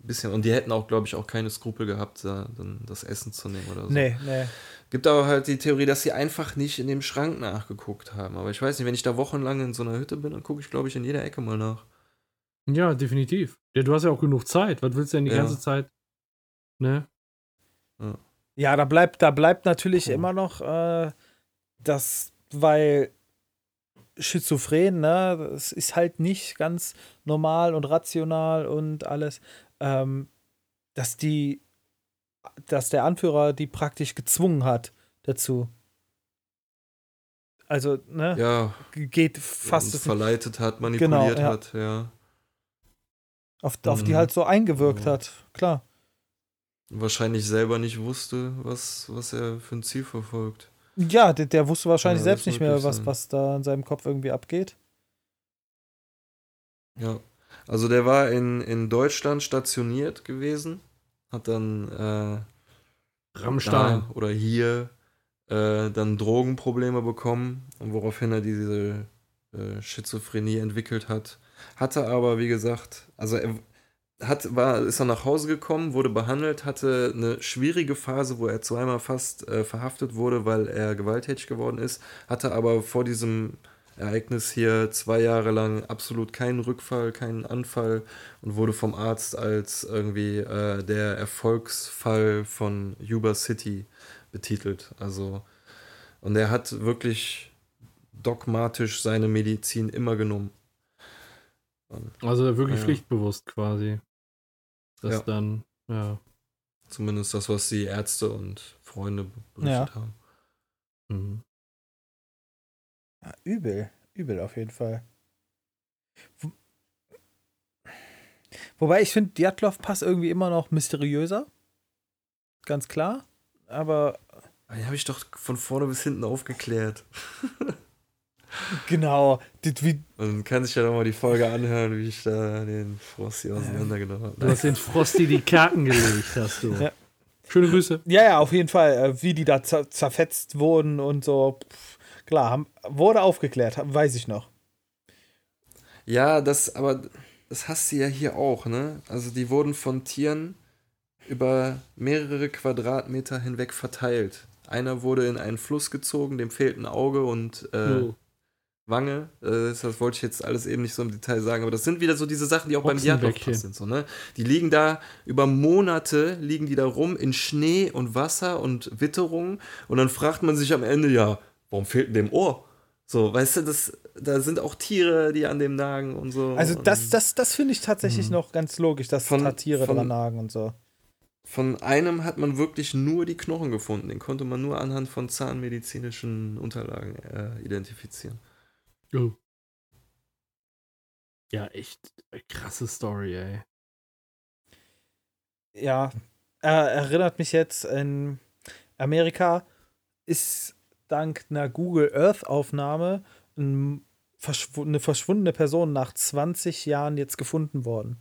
bisschen. Und die hätten auch, glaube ich, auch keine Skrupel gehabt, da, dann das Essen zu nehmen oder so. Nee, nee. Gibt aber halt die Theorie, dass sie einfach nicht in dem Schrank nachgeguckt haben. Aber ich weiß nicht, wenn ich da wochenlang in so einer Hütte bin, dann gucke ich, glaube ich, in jeder Ecke mal nach. Ja, definitiv. Ja, du hast ja auch genug Zeit. Was willst du denn die ja. ganze Zeit? Ne? Ja. Ja, da bleibt, da bleibt natürlich oh. immer noch äh, das weil schizophren, ne, das ist halt nicht ganz normal und rational und alles, ähm, dass die, dass der Anführer die praktisch gezwungen hat dazu. Also, ne, Ja, geht fast es verleitet hat, manipuliert Genau, ja. hat, ja. Auf, auf die Mhm. halt so eingewirkt Ja. hat, klar. Wahrscheinlich selber nicht wusste, was, was er für ein Ziel verfolgt. Ja, der, der wusste wahrscheinlich Ja, selbst nicht mehr, was, sein. was da in seinem Kopf irgendwie abgeht. Ja. Also der war in, in Deutschland stationiert gewesen, hat dann äh, Rammstein. da oder hier äh, dann Drogenprobleme bekommen, woraufhin er diese äh, Schizophrenie entwickelt hat. Hatte aber, wie gesagt, also er hat, war, ist dann nach Hause gekommen, wurde behandelt, hatte eine schwierige Phase, wo er zweimal fast äh, verhaftet wurde, weil er gewalttätig geworden ist, hatte aber vor diesem Ereignis hier zwei Jahre lang absolut keinen Rückfall, keinen Anfall und wurde vom Arzt als irgendwie äh, der Erfolgsfall von Yuba City betitelt. Also, und er hat wirklich dogmatisch seine Medizin immer genommen. Also wirklich Ja. pflichtbewusst quasi. Das Ja. dann, ja. Zumindest das, was die Ärzte und Freunde berichtet Ja. haben. Mhm. Ja, übel, übel auf jeden Fall. Wo- Wobei ich finde, Djatlov-Pass irgendwie immer noch mysteriöser. Ganz klar. Aber Die habe ich doch von vorne bis hinten aufgeklärt. genau, die, wie, Man kann sich ja noch mal die Folge anhören, wie ich da den Frosty auseinandergenommen Du habe. hast den Frosty die Karten gelegt, hast du. Ja. Schöne Grüße. ja, ja, auf jeden Fall, äh, wie die da zer zerfetzt wurden und so. Klar, haben, wurde aufgeklärt, weiß ich noch. Ja, das, aber das hast du ja hier auch, ne? Also die wurden von Tieren über mehrere Quadratmeter hinweg verteilt. Einer wurde in einen Fluss gezogen, dem fehlt ein Auge und äh. Wange. Äh, das, wollte ich jetzt alles eben nicht so im Detail sagen, aber das sind wieder so diese Sachen, die auch beim. Diatlov sind. So, ne? Die liegen da über Monate, liegen die da rum in Schnee und Wasser und Witterung und dann fragt man sich am Ende, ja, warum fehlt denn dem Ohr? So, weißt du, das, da sind auch Tiere, die an dem nagen und so. Also das, das, das finde ich tatsächlich noch ganz logisch, dass Von- da Tiere von- dran nagen und so. Von einem hat man wirklich nur die Knochen gefunden. Den konnte man nur anhand von zahnmedizinischen Unterlagen äh, identifizieren. Oh. Ja, echt äh, krasse Story, ey. Ja, er erinnert mich jetzt in Amerika ist dank einer Google Earth Aufnahme ein verschw eine verschwundene Person nach 20 Jahren jetzt gefunden worden.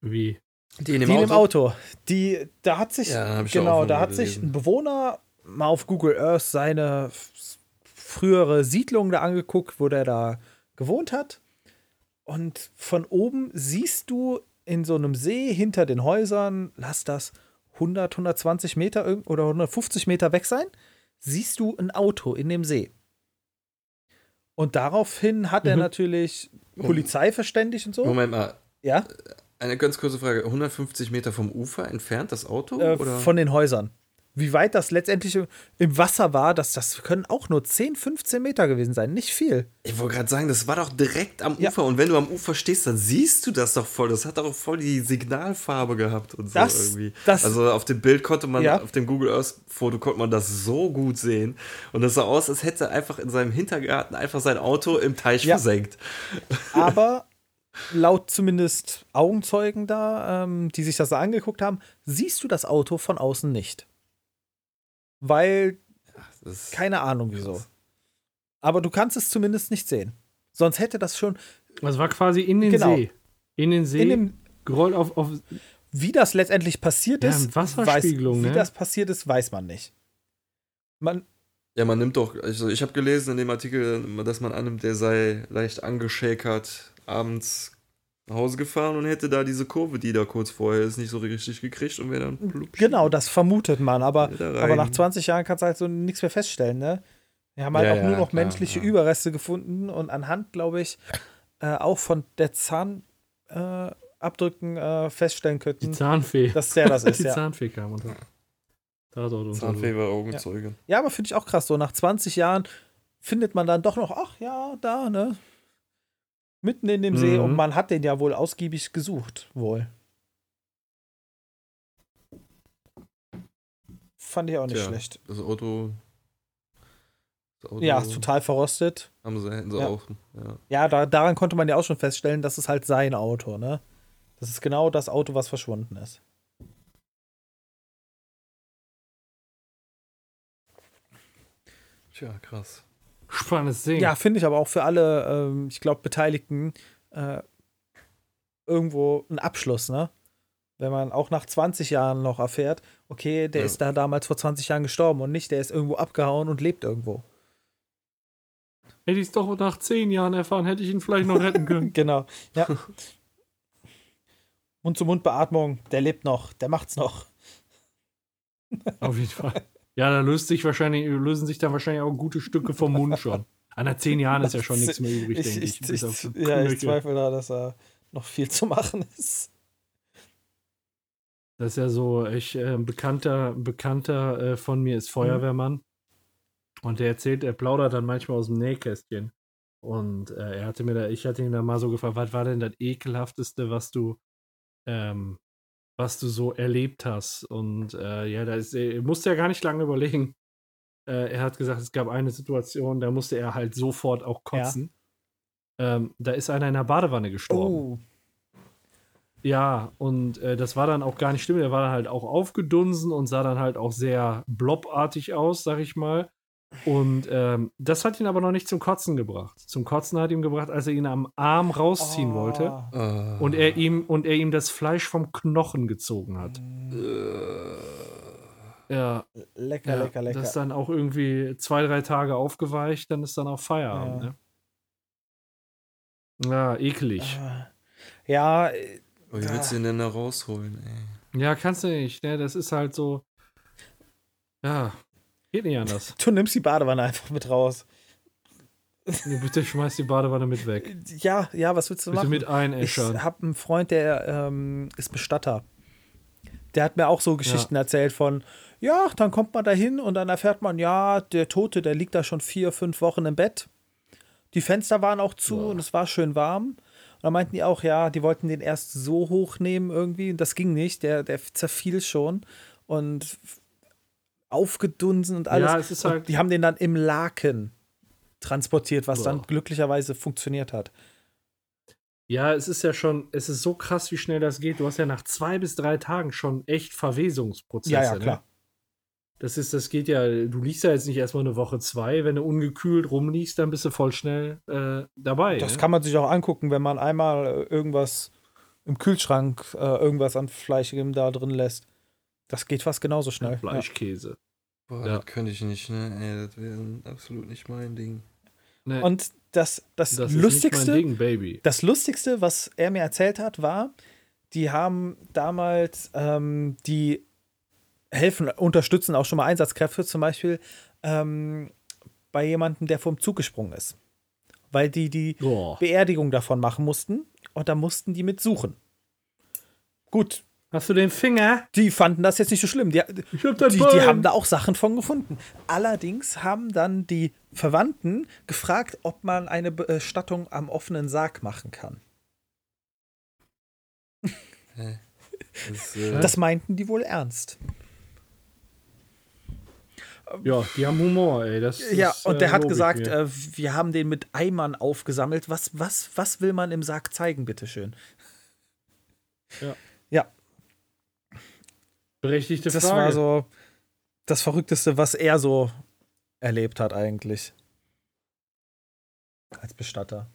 Wie? Die in Die in dem Auto. Die, da hat sich, Ja, genau, da hat sich ein Bewohner mal auf Google Earth seine frühere Siedlung da angeguckt, wo der da gewohnt hat. Und von oben siehst du in so einem See hinter den Häusern, lass das 100, 120 Meter oder 150 Meter weg sein, siehst du ein Auto in dem See. Und daraufhin hat er Mhm. natürlich Polizei verständigt und so. Moment mal, Ja, eine ganz kurze Frage. 150 Meter vom Ufer entfernt das Auto? äh, oder? von den Häusern. Wie weit das letztendlich im Wasser war, das, das können auch nur 10, 15 Meter gewesen sein. Nicht viel. ich wollte gerade sagen, das war doch direkt am Ja. Ufer. Und wenn du am Ufer stehst, dann siehst du das doch voll. Das hat doch voll die Signalfarbe gehabt und so Das- irgendwie. das- also auf dem Bild konnte man, Ja. auf dem Google Earth Foto konnte man das so gut sehen. Und das sah aus, als hätte er einfach in seinem Hintergarten einfach sein Auto im Teich Ja. versenkt. Aber laut zumindest Augenzeugen da, ähm, die sich das da angeguckt haben, siehst du das Auto von außen nicht. Weil, Das keine Ahnung wieso. Aber du kannst es zumindest nicht sehen. Sonst hätte das schon Das war quasi in den Genau. See. In den See, in dem, gerollt auf, auf. wie das letztendlich passiert Ja, ist, Wasserspiegelung, weiß, wie ne? das passiert ist, weiß man nicht. Man, Ja, man nimmt doch, also ich habe gelesen in dem Artikel, dass man annimmt, der sei leicht angeschäkert, abends nach Hause gefahren und hätte da diese Kurve, die da kurz vorher ist, nicht so richtig gekriegt und wäre dann plupp, Genau, das vermutet man, aber, aber nach 20 Jahren kannst du halt so nichts mehr feststellen, ne? Wir haben halt Ja, auch nur ja, noch klar, menschliche ja. Überreste gefunden und anhand, glaube ich, äh, auch von der Zahnabdrücken äh, Abdrücken, äh, feststellen Die könnten, Zahnfee. dass der das ist, die ja. Zahnfee kam. Und so. Tatort untersucht. Zahnfee war Augenzeuge. Ja, aber finde ich auch krass. So nach 20 Jahren findet man dann doch noch, ach ja, da, ne? Mitten in dem See Mhm. und man hat den ja wohl ausgiebig gesucht, wohl. Fand ich auch nicht Tja. schlecht. Das Auto. Das Auto Ja, ist total verrostet. haben sie, hätten sie Ja. auch. Ja. Ja, da, daran konnte man ja auch schon feststellen, das ist halt sein Auto, ne? Das ist genau das Auto, was verschwunden ist. Tja, krass. Spannendes Ding. Ja, finde ich aber auch für alle, ähm, ich glaube, Beteiligten äh, irgendwo ein Abschluss, ne? Wenn man auch nach 20 Jahren noch erfährt, okay, der Ja. ist da damals vor 20 Jahren gestorben und nicht, der ist irgendwo abgehauen und lebt irgendwo. Hätte ich es doch nach zehn Jahren erfahren, hätte ich ihn vielleicht noch retten können. Genau, ja. Mund-zu-Mund-Beatmung, der lebt noch, der macht's noch. Auf jeden Fall. Ja, da löst sich wahrscheinlich, lösen sich dann wahrscheinlich auch gute Stücke vom Mund schon. Ah, nach zehn Jahren ist ja schon nichts mehr übrig, Ich, denke ich, ich. ich, ja, ich zweifle da, dass da noch viel zu machen ist. Das ist ja so, ich, äh, ein Bekannter, Bekannter äh, von mir ist Feuerwehrmann. Und der erzählt, er plaudert dann manchmal aus dem Nähkästchen. Und äh, er hatte mir da, ich hatte ihn da mal so gefragt, was war denn das ekelhafteste, was du, ähm, was du so erlebt hast? Und äh, ja, da ist, er musste ja gar nicht lange überlegen. Äh, er hat gesagt, es gab eine Situation, da musste er halt sofort auch kotzen. Ähm, da ist einer in der Badewanne gestorben. Oh, Ja, und äh, das war dann auch gar nicht schlimm. Der war dann halt auch aufgedunsen und sah dann halt auch sehr blobartig aus, sag ich mal. Und ähm, das hat ihn aber noch nicht zum Kotzen gebracht. Zum Kotzen hat ihm gebracht, als er ihn am Arm rausziehen wollte Ah. Äh, und er ihm und er ihm das Fleisch vom Knochen gezogen hat. äh, Ja, Lecker, ja lecker, lecker. das ist dann auch irgendwie zwei, drei Tage aufgeweicht, dann ist dann auch Feierabend. Ja. Ne? Ja, eklig. Ah. Ja, äh, oh, wie willst du ihn denn da rausholen, ey? Ja, kannst du nicht. Ne? Das ist halt so. Ja, geht nicht anders. du nimmst die Badewanne einfach mit raus. Nee, bitte schmeiß die Badewanne mit weg. Ja, ja, was willst du Bitte machen? mit ich einäschern. habe einen Freund, der ähm, ist Bestatter. Der hat mir auch so Geschichten erzählt von, ja, dann kommt man da hin und dann erfährt man, ja, der Tote, der liegt da schon vier, fünf Wochen im Bett. Die Fenster waren auch zu Boah. und es war schön warm. Und dann meinten die auch, ja, die wollten den erst so hochnehmen irgendwie und das ging nicht. Der, der zerfiel schon und aufgedunsen und alles. Ja, es ist und halt- die haben den dann im Laken transportiert, was dann Boah. glücklicherweise funktioniert hat. Ja, es ist ja schon, es ist so krass, wie schnell das geht. Du hast ja nach zwei bis drei Tagen schon echt Verwesungsprozesse. Ja, ja, klar. Ne? Das ist, das geht ja, du liegst ja jetzt nicht erstmal eine Woche, zwei. Wenn du ungekühlt rumliegst, dann bist du voll schnell äh, dabei. Das ne? kann man sich auch angucken, wenn man einmal äh, irgendwas im Kühlschrank, äh, irgendwas an Fleischigem da drin lässt. Das geht fast genauso schnell. Ja. Fleischkäse. Boah, Ja. das könnte ich nicht, ne? Ey, das wäre absolut nicht mein Ding. Ne, Und das, das, das ist nicht Lustigste, mein Ding, Baby. das Lustigste, was er mir erzählt hat, war, die haben damals ähm, die helfen, unterstützen auch schon mal Einsatzkräfte, zum Beispiel ähm, bei jemandem, der vom Zug gesprungen ist. Weil die die Boah. Beerdigung davon machen mussten und da mussten die mit suchen. Gut, Hast du den Finger? die fanden das jetzt nicht so schlimm. Die, Ich hab dein die, die haben da auch Sachen von gefunden. Allerdings haben dann die Verwandten gefragt, ob man eine Bestattung am offenen Sarg machen kann. Das, äh, Das meinten die wohl ernst. Ja, die haben Humor, ey. Das Ja, ist, und äh, der hat lob ich gesagt, äh, wir haben den mit Eimern aufgesammelt. Was, was, was will man im Sarg zeigen, bitteschön? Ja. Ja, Berechtigte das Frage. war so das Verrückteste, was er so erlebt hat, eigentlich. Als Bestatter.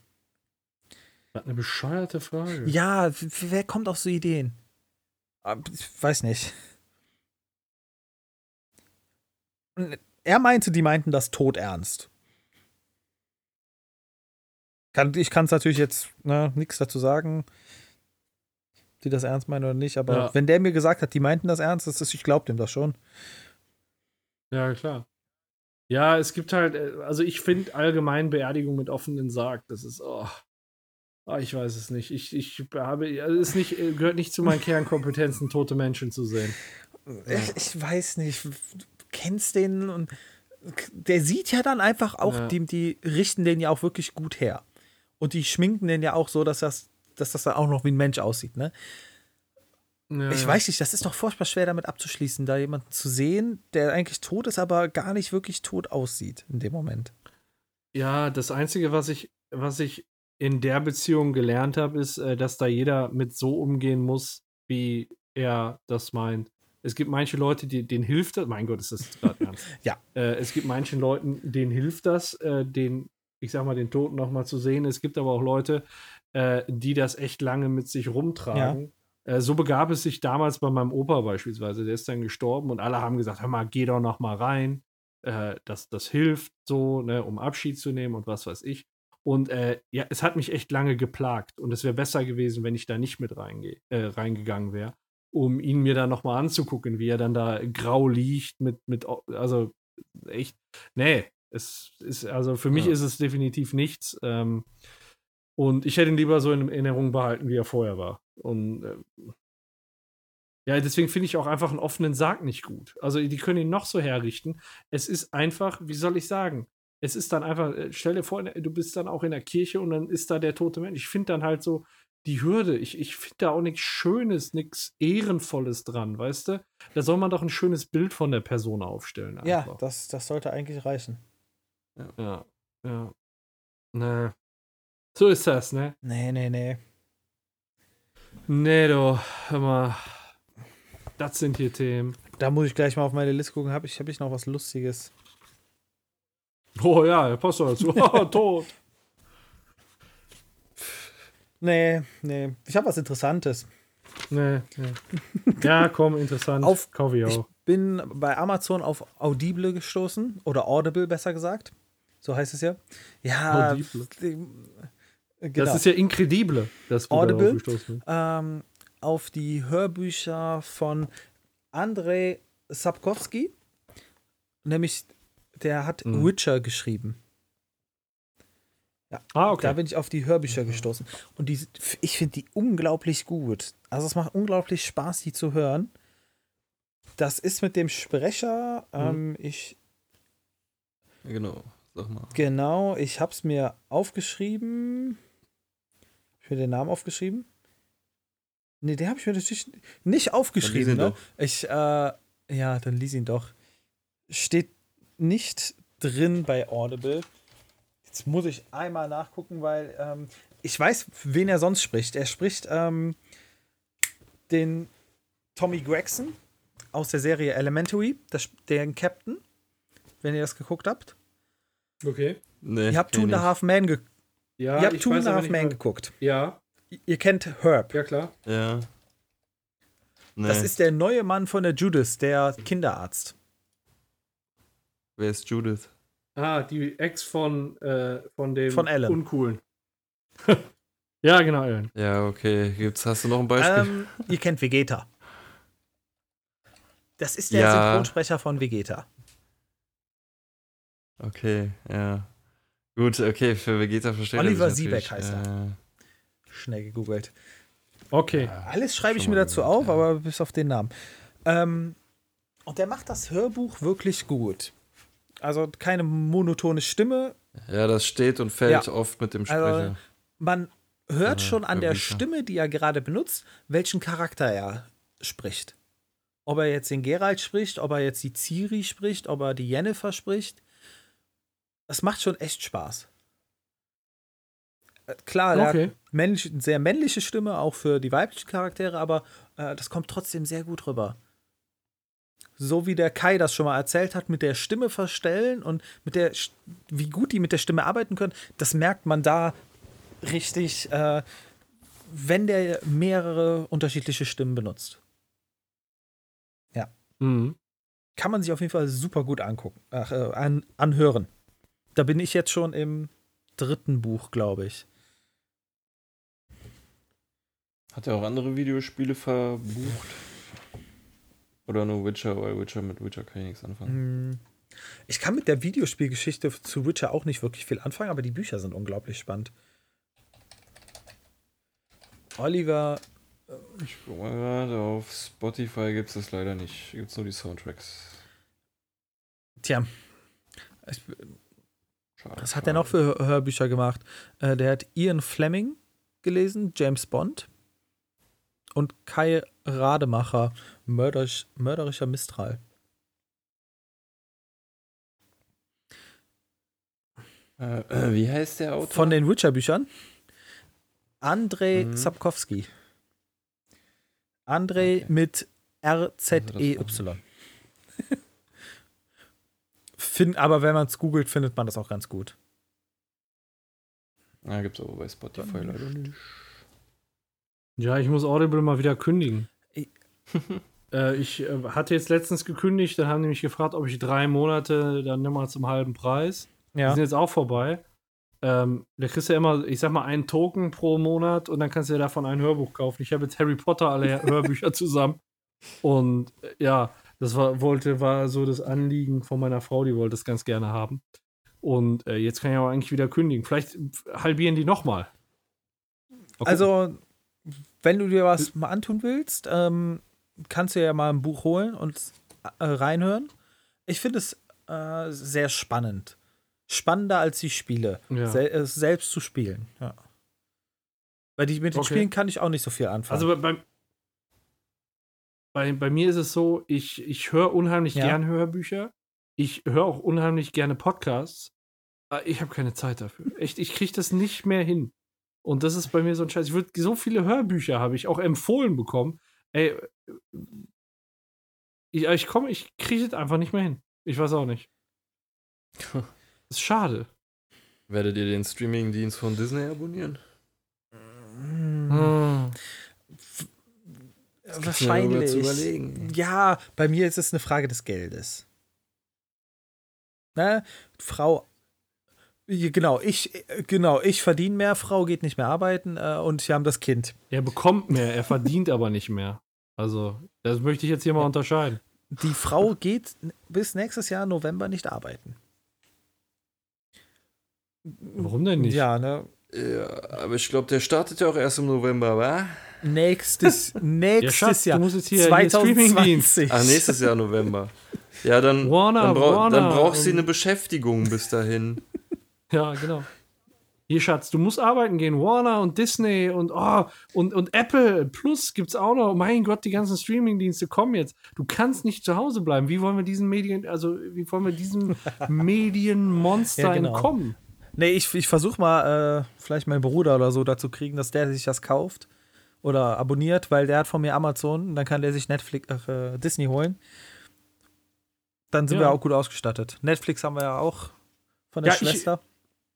Eine bescheuerte Frage. Ja, wer kommt auf so Ideen? Ah, Ich weiß nicht. Er meinte, die meinten das todernst. Ich kann es natürlich jetzt ne, nichts dazu sagen, die das ernst meinen oder nicht, aber Ja. wenn der mir gesagt hat, die meinten das ernst, das ist, ich glaube dem das schon. Ja, klar. Ja, es gibt halt, äh, also ich finde allgemein Beerdigung mit offenen Sarg, das ist, oh, Ah, ich weiß es nicht. Ich, ich habe, also es ist nicht, äh, gehört nicht zu meinen Kernkompetenzen, tote Menschen zu sehen. ich, ich weiß nicht, du kennst den und der sieht ja dann einfach auch, Ja. die, die richten den ja auch wirklich gut her. Und die schminken den ja auch so, dass das, dass das dann auch noch wie ein Mensch aussieht, ne? Ja, Ich ja. weiß nicht, das ist doch furchtbar schwer damit abzuschließen, da jemanden zu sehen, der eigentlich tot ist, aber gar nicht wirklich tot aussieht in dem Moment. Ja, das Einzige, was ich, was ich in der Beziehung gelernt habe, ist, äh, dass da jeder mit so umgehen muss, wie er das meint. Es gibt manche Leute, die, denen hilft das. Mein Gott, ist das gerade ernst. Ja. Äh, es gibt manchen Leuten, denen hilft das, äh, den, ich sag mal, den Toten nochmal zu sehen. Es gibt aber auch Leute, äh, die das echt lange mit sich rumtragen. Äh, so begab es sich damals bei meinem Opa beispielsweise. Der ist dann gestorben und alle haben gesagt: Hör mal, geh doch noch mal rein. Äh, das, das hilft so, ne, um Abschied zu nehmen und was weiß ich. Und äh, ja, es hat mich echt lange geplagt und es wäre besser gewesen, wenn ich da nicht mit reinge äh, reingegangen wäre, um ihn mir dann nochmal anzugucken, wie er dann da grau liegt mit, mit, also echt, nee, es ist, also für mich Ja. ist es definitiv nichts. Ähm, und ich hätte ihn lieber so in Erinnerung behalten, wie er vorher war. Und äh, ja, deswegen finde ich auch einfach einen offenen Sarg nicht gut. Also die können ihn noch so herrichten. Es ist einfach, wie soll ich sagen? Es ist dann einfach, äh, stell dir vor, du bist dann auch in der Kirche und dann ist da der tote Mensch. Ich finde dann halt so die Hürde. Ich, ich finde da auch nichts Schönes, nichts Ehrenvolles dran, weißt du? Da soll man doch ein schönes Bild von der Person aufstellen. Ja, einfach. das, das sollte eigentlich reichen. Ja, ja. Ne. So ist das, ne? Nee, nee, nee. Nee, du, hör mal. Das sind hier Themen. Da muss ich gleich mal auf meine Liste gucken. Habe ich, hab ich noch was Lustiges? Oh ja, passt doch dazu. Oh, tot. Nee, nee. Ich habe was Interessantes. Nee, nee. Ja, komm, interessant. Auf- Kaufe ich Ich auch. bin bei Amazon auf Audible gestoßen. Oder Audible, besser gesagt. So heißt es ja. Ja. Audible. Genau. Das ist ja incredible, dass du Audible? darauf gestoßen bist. ähm, auf die Hörbücher von Andrei Sapkowski. Nämlich, der hat Mhm. Witcher geschrieben. Ah, okay. Da bin ich auf die Hörbücher gestoßen. Und die, ich finde die unglaublich gut. Also es macht unglaublich Spaß, die zu hören. Das ist mit dem Sprecher, ähm, ich, Genau, sag mal. genau, ich habe es mir aufgeschrieben. Ich mir den Namen aufgeschrieben? Nee, den habe ich mir natürlich nicht aufgeschrieben. ihn Ne? doch. Ich, äh, ja, dann lies ihn doch. Steht nicht drin bei Audible. Jetzt muss ich einmal nachgucken, weil ähm, ich weiß, wen er sonst spricht. Er spricht ähm, den Tommy Gregson aus der Serie Elementary, das, den Captain, wenn ihr das geguckt habt. okay. Nee, ihr habt Two and a. Half Men, ge Ja, ihr habt ich Two and a Half Men geguckt. Ja, Ihr kennt Herb. ja klar. Ja. Nee. Das ist der neue Mann von der Judith, der Kinderarzt. Wer ist Judith? Ah, die Ex von, äh, von dem Von Alan. Uncoolen. ja, genau, Alan. Ja, okay. Gibt's, hast du noch ein Beispiel? Ähm, ihr kennt Vegeta. Das ist der Ja. Synchronsprecher von Vegeta. Okay, ja. Gut, okay, für Vegeta verstehe ich Oliver das natürlich. Siebeck heißt er. Äh, Schnell gegoogelt. Okay. Alles schreibe ich mir dazu gehört, auf, ja. aber bis auf den Namen. Ähm, und der macht das Hörbuch wirklich gut. Also keine monotone Stimme. Ja, das steht und fällt Ja. oft mit dem Also, Sprecher. Man hört Ja, schon an der. Stimme, die er gerade benutzt, welchen Charakter er spricht. Ob er jetzt den Geralt spricht, ob er jetzt die Ciri spricht, ob er die Jennifer spricht. Das macht schon echt Spaß. Äh, Klar, Okay. hat männlich, eine sehr männliche Stimme, auch für die weiblichen Charaktere, aber äh, das kommt trotzdem sehr gut rüber. So wie der Kai das schon mal erzählt hat, mit der Stimme verstellen und mit der, wie gut die mit der Stimme arbeiten können, das merkt man da richtig, äh, wenn der mehrere unterschiedliche Stimmen benutzt. Mhm. Kann man sich auf jeden Fall super gut angucken, äh, an, anhören. Da bin ich jetzt schon im dritten Buch, glaube ich. Hat er auch andere Videospiele verbucht? Oder nur Witcher, weil Witcher mit Witcher kann ich nichts anfangen. Hm. Ich kann mit der Videospielgeschichte zu Witcher auch nicht wirklich viel anfangen, aber die Bücher sind unglaublich spannend. Oliver Ich guck mal gerade, auf Spotify gibt es das leider nicht. Gibt es nur die Soundtracks. Tja. Ich, Schade. was hat er noch für Hör- Hörbücher gemacht? Äh, der hat Ian Fleming gelesen, James Bond. Und Kai Rademacher, Mörderisch, Mörderischer Mistral. Äh, äh, wie heißt der Autor? Von den Witcher-Büchern. Andrei Mhm. Sapkowski. Andrei Okay. mit R-Z-E-Y. Find, aber wenn man es googelt, findet man das auch ganz gut. Ah, gibt's aber bei Spotify leider nicht. Ja, ich muss Audible mal wieder kündigen. Ich- äh, ich äh, hatte jetzt letztens gekündigt, dann haben die mich gefragt, ob ich drei Monate dann nochmal zum halben Preis. Die Ja. sind jetzt auch vorbei. Ähm, da kriegst du ja immer, ich sag mal, einen Token pro Monat und dann kannst du dir davon ein Hörbuch kaufen. Ich habe jetzt Harry Potter alle Hörbücher zusammen. Und äh, ja, das war, wollte, war so das Anliegen von meiner Frau, die wollte es ganz gerne haben. Und äh, jetzt kann ich aber eigentlich wieder kündigen. Vielleicht halbieren die nochmal. Also, wenn du dir was mal antun willst, ähm, kannst du ja mal ein Buch holen und äh, reinhören. Ich finde es äh, sehr spannend. Spannender als die Spiele. Ja. Sel es selbst zu spielen. Ja. Weil die, mit den Okay. Spielen kann ich auch nicht so viel anfangen. Also bei, bei, bei, mir ist es so, ich, ich höre unheimlich Ja. gern Hörbücher. Ich höre auch unheimlich gerne Podcasts. Aber ich habe keine Zeit dafür. Echt, ich kriege das nicht mehr hin. Und das ist bei mir so ein Scheiß. Ich würd, so viele Hörbücher habe ich auch empfohlen bekommen. Ey, ich, ich komme, ich kriege das einfach nicht mehr hin. Ich weiß auch nicht. ist schade. Werdet ihr den Streaming-Dienst von Disney abonnieren? Hm, Hm. Wahrscheinlich. zu überlegen. Ja, bei mir ist es eine Frage des Geldes. Ne? Frau. Genau, ich, äh, genau, ich verdiene mehr, Frau geht nicht mehr arbeiten äh, und wir haben das Kind. Er bekommt mehr, er verdient aber nicht mehr. Also, das möchte ich jetzt hier mal unterscheiden. Die Frau geht bis nächstes Jahr November nicht arbeiten. Warum denn nicht? Ja, ne? Ja, aber ich glaube, der startet ja auch erst im November, wa? Nächstes, Ja, nächstes Schatz, Jahr. du musst jetzt hier, hier Streamingdienst. 2020. Ach, nächstes Jahr November. Ja, dann, Warner, dann, brau Warner dann braucht sie und- eine Beschäftigung bis dahin. Ja, genau. Hier, Schatz, du musst arbeiten gehen. Warner und Disney und, oh, und, und Apple Plus gibt's auch noch. Mein Gott, die ganzen Streamingdienste kommen jetzt. Du kannst nicht zu Hause bleiben. Wie wollen wir diesen Medien, also wie wollen wir diesem Medienmonster Ja, genau. entkommen? Nee, ich, ich versuche mal, äh, vielleicht meinen Bruder oder so dazu kriegen, dass der sich das kauft oder abonniert, weil der hat von mir Amazon und dann kann der sich Netflix, äh, Disney holen. Dann sind Ja. wir auch gut ausgestattet. Netflix haben wir ja auch von der Ja, ich- Schwester.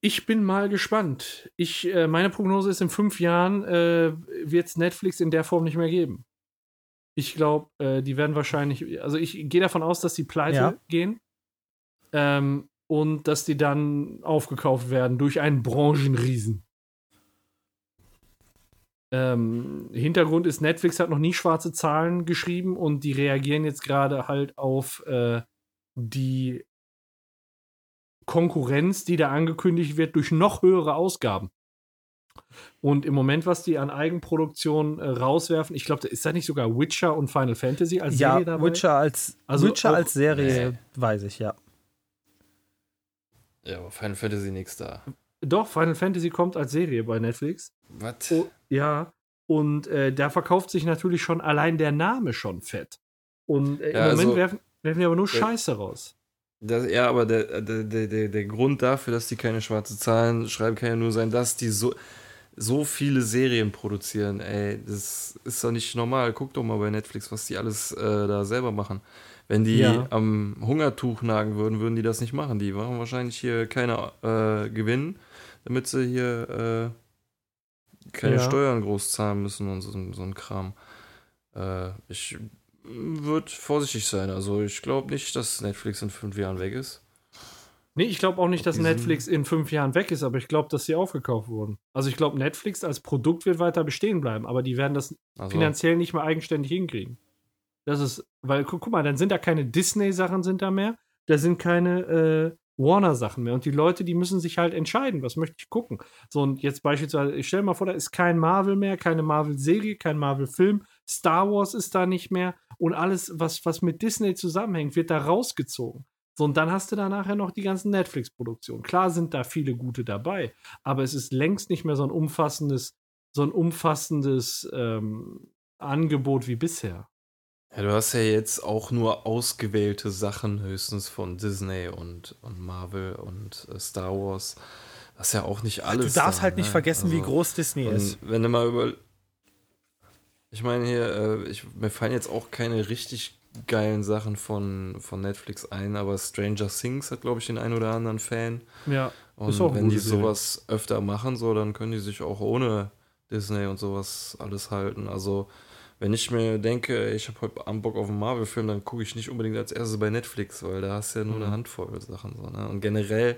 Ich bin mal gespannt. Ich, äh, meine Prognose ist, in fünf Jahren äh, wird es Netflix in der Form nicht mehr geben. Ich glaube, äh, die werden wahrscheinlich, also ich gehe davon aus, dass die pleite Ja. gehen ähm, und dass die dann aufgekauft werden durch einen Branchenriesen. Ähm, Hintergrund ist, Netflix hat noch nie schwarze Zahlen geschrieben und die reagieren jetzt gerade halt auf äh, die Konkurrenz, die da angekündigt wird, durch noch höhere Ausgaben. Und im Moment, was die an Eigenproduktion äh, rauswerfen, ich glaube, ist da nicht sogar Witcher und Final Fantasy als Ja, Serie dabei? Witcher als, Also Witcher auch- als Serie, Nee. weiß ich, ja. Ja, aber Final Fantasy nix da. Doch, Final Fantasy kommt als Serie bei Netflix. Was? Oh, ja. Und äh, da verkauft sich natürlich schon allein der Name schon fett. Und äh, im Ja, Moment also- werfen, werfen die aber nur Ja. Scheiße raus. Das, ja, aber der, der, der, der, der Grund dafür, dass die keine schwarze Zahlen schreiben, kann ja nur sein, dass die so, so viele Serien produzieren. Ey, das ist doch nicht normal. Guck doch mal bei Netflix, was die alles äh, da selber machen. Wenn die Ja. am Hungertuch nagen würden, würden die das nicht machen. Die machen wahrscheinlich hier keine äh, Gewinn, damit sie hier äh, keine Ja. Steuern groß zahlen müssen und so, so ein Kram. Äh, ich würde vorsichtig sein. Also ich glaube nicht, dass Netflix in fünf Jahren weg ist. Nee, ich glaube auch nicht, dass Netflix in fünf Jahren weg ist, aber ich glaube, dass sie aufgekauft wurden. Also ich glaube, Netflix als Produkt wird weiter bestehen bleiben, aber die werden das Also, finanziell nicht mehr eigenständig hinkriegen. Das ist, weil, guck, guck mal, dann sind da keine Disney-Sachen sind da mehr, da sind keine äh, Warner-Sachen mehr. Und die Leute, die müssen sich halt entscheiden, was möchte ich gucken. So, und jetzt beispielsweise, ich stelle mal vor, da ist kein Marvel mehr, keine Marvel-Serie, kein Marvel-Film, Star Wars ist da nicht mehr und alles, was, was mit Disney zusammenhängt, wird da rausgezogen. So, und dann hast du da nachher noch die ganzen Netflix-Produktionen. Klar sind da viele gute dabei, aber es ist längst nicht mehr so ein umfassendes, so ein umfassendes ähm, Angebot wie bisher. Ja, du hast ja jetzt auch nur ausgewählte Sachen höchstens von Disney und, und Marvel und äh, Star Wars. Das ist ja auch nicht alles. Du darfst da, halt nicht ne? vergessen, Also, wie groß Disney ist. Wenn du mal über. Ich meine hier, äh, ich, mir fallen jetzt auch keine richtig geilen Sachen von, von Netflix ein, aber Stranger Things hat, glaube ich, den einen oder anderen Fan. Ja, Und Ist auch eine wenn die gute Serie. sowas öfter machen, so, dann können die sich auch ohne Disney und sowas alles halten. Also, wenn ich mir denke, ich habe heute Abend Bock auf einen Marvel-Film, dann gucke ich nicht unbedingt als erstes bei Netflix, weil da hast du ja nur Mhm. eine Handvoll Sachen. So, ne? Und generell,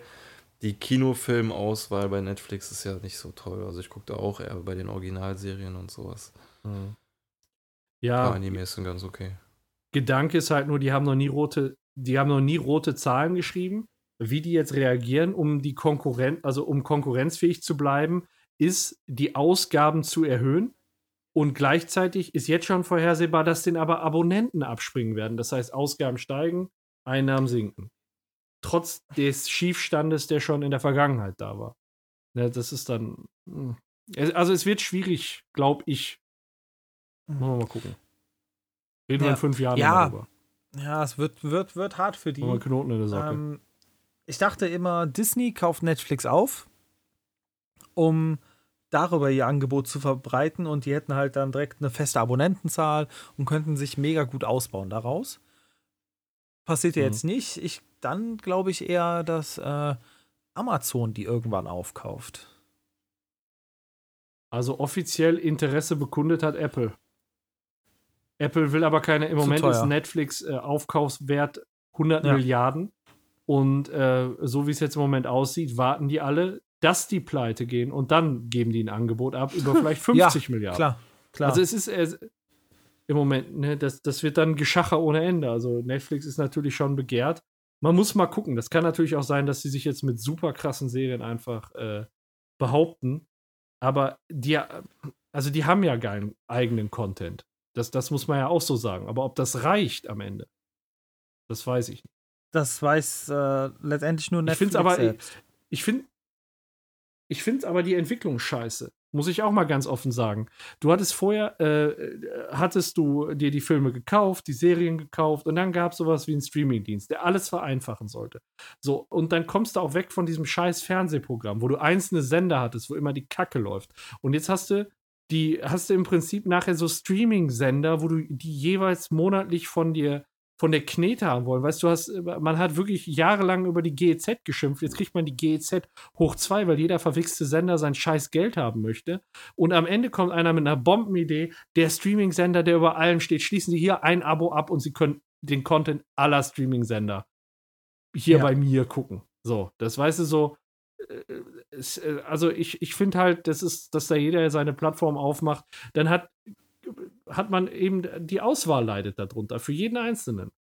die Kinofilmauswahl bei Netflix ist ja nicht so toll. Also, ich gucke da auch eher bei den Originalserien und sowas. Ein Ja, paar Animes sind ganz okay. Gedanke ist halt nur, die haben noch nie rote, die haben noch nie rote Zahlen geschrieben. Wie die jetzt reagieren, um die Konkurrenz, also um konkurrenzfähig zu bleiben, ist die Ausgaben zu erhöhen. Und gleichzeitig ist jetzt schon vorhersehbar, dass den aber Abonnenten abspringen werden. Das heißt, Ausgaben steigen, Einnahmen sinken. Trotz des Schiefstandes, der schon in der Vergangenheit da war. Ja, das ist dann. hm. Also es wird schwierig, glaube ich. Wir mal gucken. Reden wir Ja. in fünf Jahren Ja. noch drüber. Ja, es wird, wird, wird hart für die. Wir einen Knoten in der Socke. Ähm, ich dachte immer, Disney kauft Netflix auf, um darüber ihr Angebot zu verbreiten und die hätten halt dann direkt eine feste Abonnentenzahl und könnten sich mega gut ausbauen daraus. Passiert ja Mhm. jetzt nicht. Ich, dann glaube ich eher, dass äh, Amazon die irgendwann aufkauft. Also offiziell Interesse bekundet hat Apple. Apple will aber keine, im Zu Moment teuer. ist Netflix äh, Aufkaufswert 100 Ja. Milliarden. Und äh, so wie es jetzt im Moment aussieht, warten die alle, dass die pleite gehen und dann geben die ein Angebot ab über vielleicht 50 Milliarden. Klar, klar. Also es ist äh, im Moment, ne, das, das wird dann Geschacher ohne Ende. Also Netflix ist natürlich schon begehrt. Man muss mal gucken. Das kann natürlich auch sein, dass sie sich jetzt mit super krassen Serien einfach äh, behaupten. Aber die, also die haben ja keinen eigenen Content. Das, das muss man ja auch so sagen. Aber ob das reicht am Ende, das weiß ich nicht. das weiß äh, letztendlich nur Ich Netflix find's aber- selbst. Ich finde ich finde aber die Entwicklung scheiße. Muss ich auch mal ganz offen sagen. Du hattest vorher, äh, äh, hattest du dir die Filme gekauft, die Serien gekauft und dann gab es sowas wie einen Streamingdienst, der alles vereinfachen sollte. So, und dann kommst du auch weg von diesem scheiß Fernsehprogramm, wo du einzelne Sender hattest, wo immer die Kacke läuft. Und jetzt hast du die, hast du im Prinzip nachher so Streaming-Sender, wo du die jeweils monatlich von dir von der Knete haben wollen. Weißt du, hast, man hat wirklich jahrelang über die GEZ geschimpft. Jetzt kriegt man die GEZ hoch zwei, weil jeder verwichste Sender sein scheiß Geld haben möchte. Und am Ende kommt einer mit einer Bombenidee, der Streaming-Sender, der über allem steht, schließen Sie hier ein Abo ab und Sie können den Content aller Streaming-Sender hier Ja. bei mir gucken. So, das weißt du so. äh, äh, Also ich, ich finde halt, das ist, dass da jeder seine Plattform aufmacht, dann hat, hat man eben die Auswahl leidet darunter für jeden Einzelnen.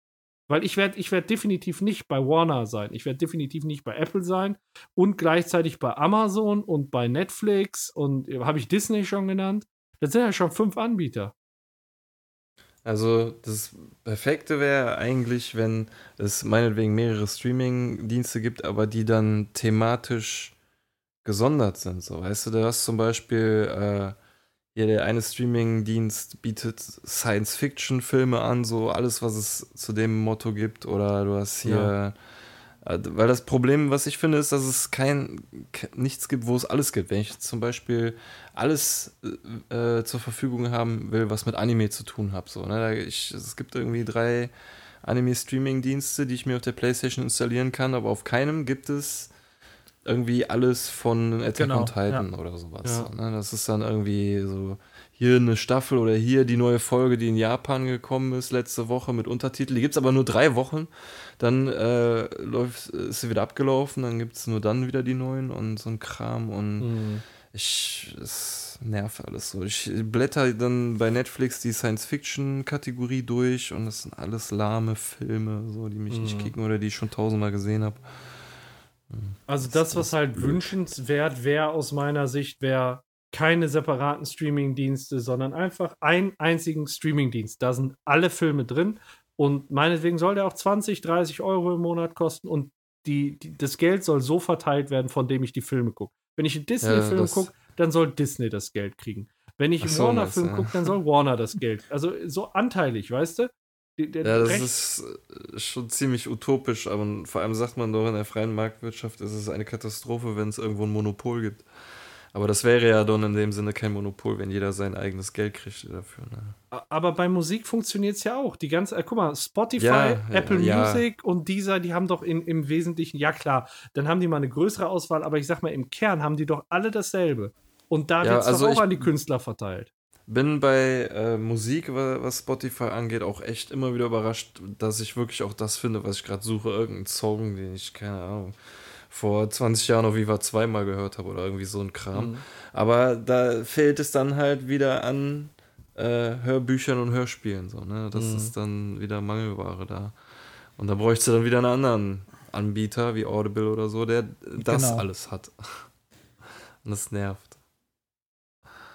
Weil ich werde ich werd definitiv nicht bei Warner sein. Ich werde definitiv nicht bei Apple sein und gleichzeitig bei Amazon und bei Netflix und äh, habe ich Disney schon genannt. Das sind ja schon fünf Anbieter. Also das Perfekte wäre eigentlich, wenn es meinetwegen mehrere Streaming-Dienste gibt, aber die dann thematisch gesondert sind. So, weißt du, du hast zum Beispiel äh, hier der eine Streaming-Dienst bietet Science-Fiction-Filme an, so alles, was es zu dem Motto gibt, oder du hast hier äh, weil das Problem, was ich finde, ist, dass es kein ke- nichts gibt, wo es alles gibt. Wenn ich zum Beispiel alles äh, äh, zur Verfügung haben will, was mit Anime zu tun hat, so, ne? Ich, es gibt irgendwie drei Anime-Streaming-Dienste, die ich mir auf der PlayStation installieren kann, aber auf keinem gibt es irgendwie alles von Attack Genau, on Titan oder sowas. Ja. Ne? Das ist dann irgendwie so hier eine Staffel oder hier die neue Folge, die in Japan gekommen ist letzte Woche mit Untertitel. Die gibt es aber nur drei Wochen. Dann äh, läuft, ist sie wieder abgelaufen, dann gibt es nur dann wieder die neuen und so ein Kram. Und ich, es nervt alles so. Ich blätter dann bei Netflix die Science-Fiction-Kategorie durch und das sind alles lahme Filme, so, die mich nicht Mhm. kicken oder die ich schon tausendmal gesehen habe. Also das, was halt wünschenswert wäre aus meiner Sicht, wäre keine separaten Streaming-Dienste, sondern einfach einen einzigen Streaming-Dienst. Da sind alle Filme drin und meinetwegen soll der auch 20, 30 Euro im Monat kosten und die, die, das Geld soll so verteilt werden, von dem ich die Filme gucke. Wenn ich einen Disney-Film das- gucke, dann soll Disney das Geld kriegen. Wenn ich einen so, Warner-Film du, gucke, dann soll Warner das Geld. Also so anteilig, weißt du? Der Ja, das Recht- ist äh, schon ziemlich utopisch, aber vor allem sagt man doch, in der freien Marktwirtschaft ist es eine Katastrophe, wenn es irgendwo ein Monopol gibt. Aber das wäre ja dann in dem Sinne kein Monopol, wenn jeder sein eigenes Geld kriegt dafür. Ne? Aber bei Musik funktioniert es ja auch. Die ganze, äh, guck mal, Spotify, Ja, ja, Apple ja. Music und dieser, die haben doch in, im Wesentlichen, ja klar, dann haben die mal eine größere Auswahl, aber ich sag mal, im Kern haben die doch alle dasselbe. Und da Ja, wird es also doch ich- auch an die Künstler verteilt. Bin bei äh, Musik, wa- was Spotify angeht, auch echt immer wieder überrascht, dass ich wirklich auch das finde, was ich gerade suche. Irgendein Song, den ich, keine Ahnung, vor 20 Jahren auf Viva zweimal gehört habe oder irgendwie so ein Kram. Mhm. Aber da fehlt es dann halt wieder an äh, Hörbüchern und Hörspielen. So, ne? Das Mhm. ist dann wieder Mangelware da. Und da bräuchte dann wieder einen anderen Anbieter wie Audible oder so, der das Genau. alles hat. Und das nervt.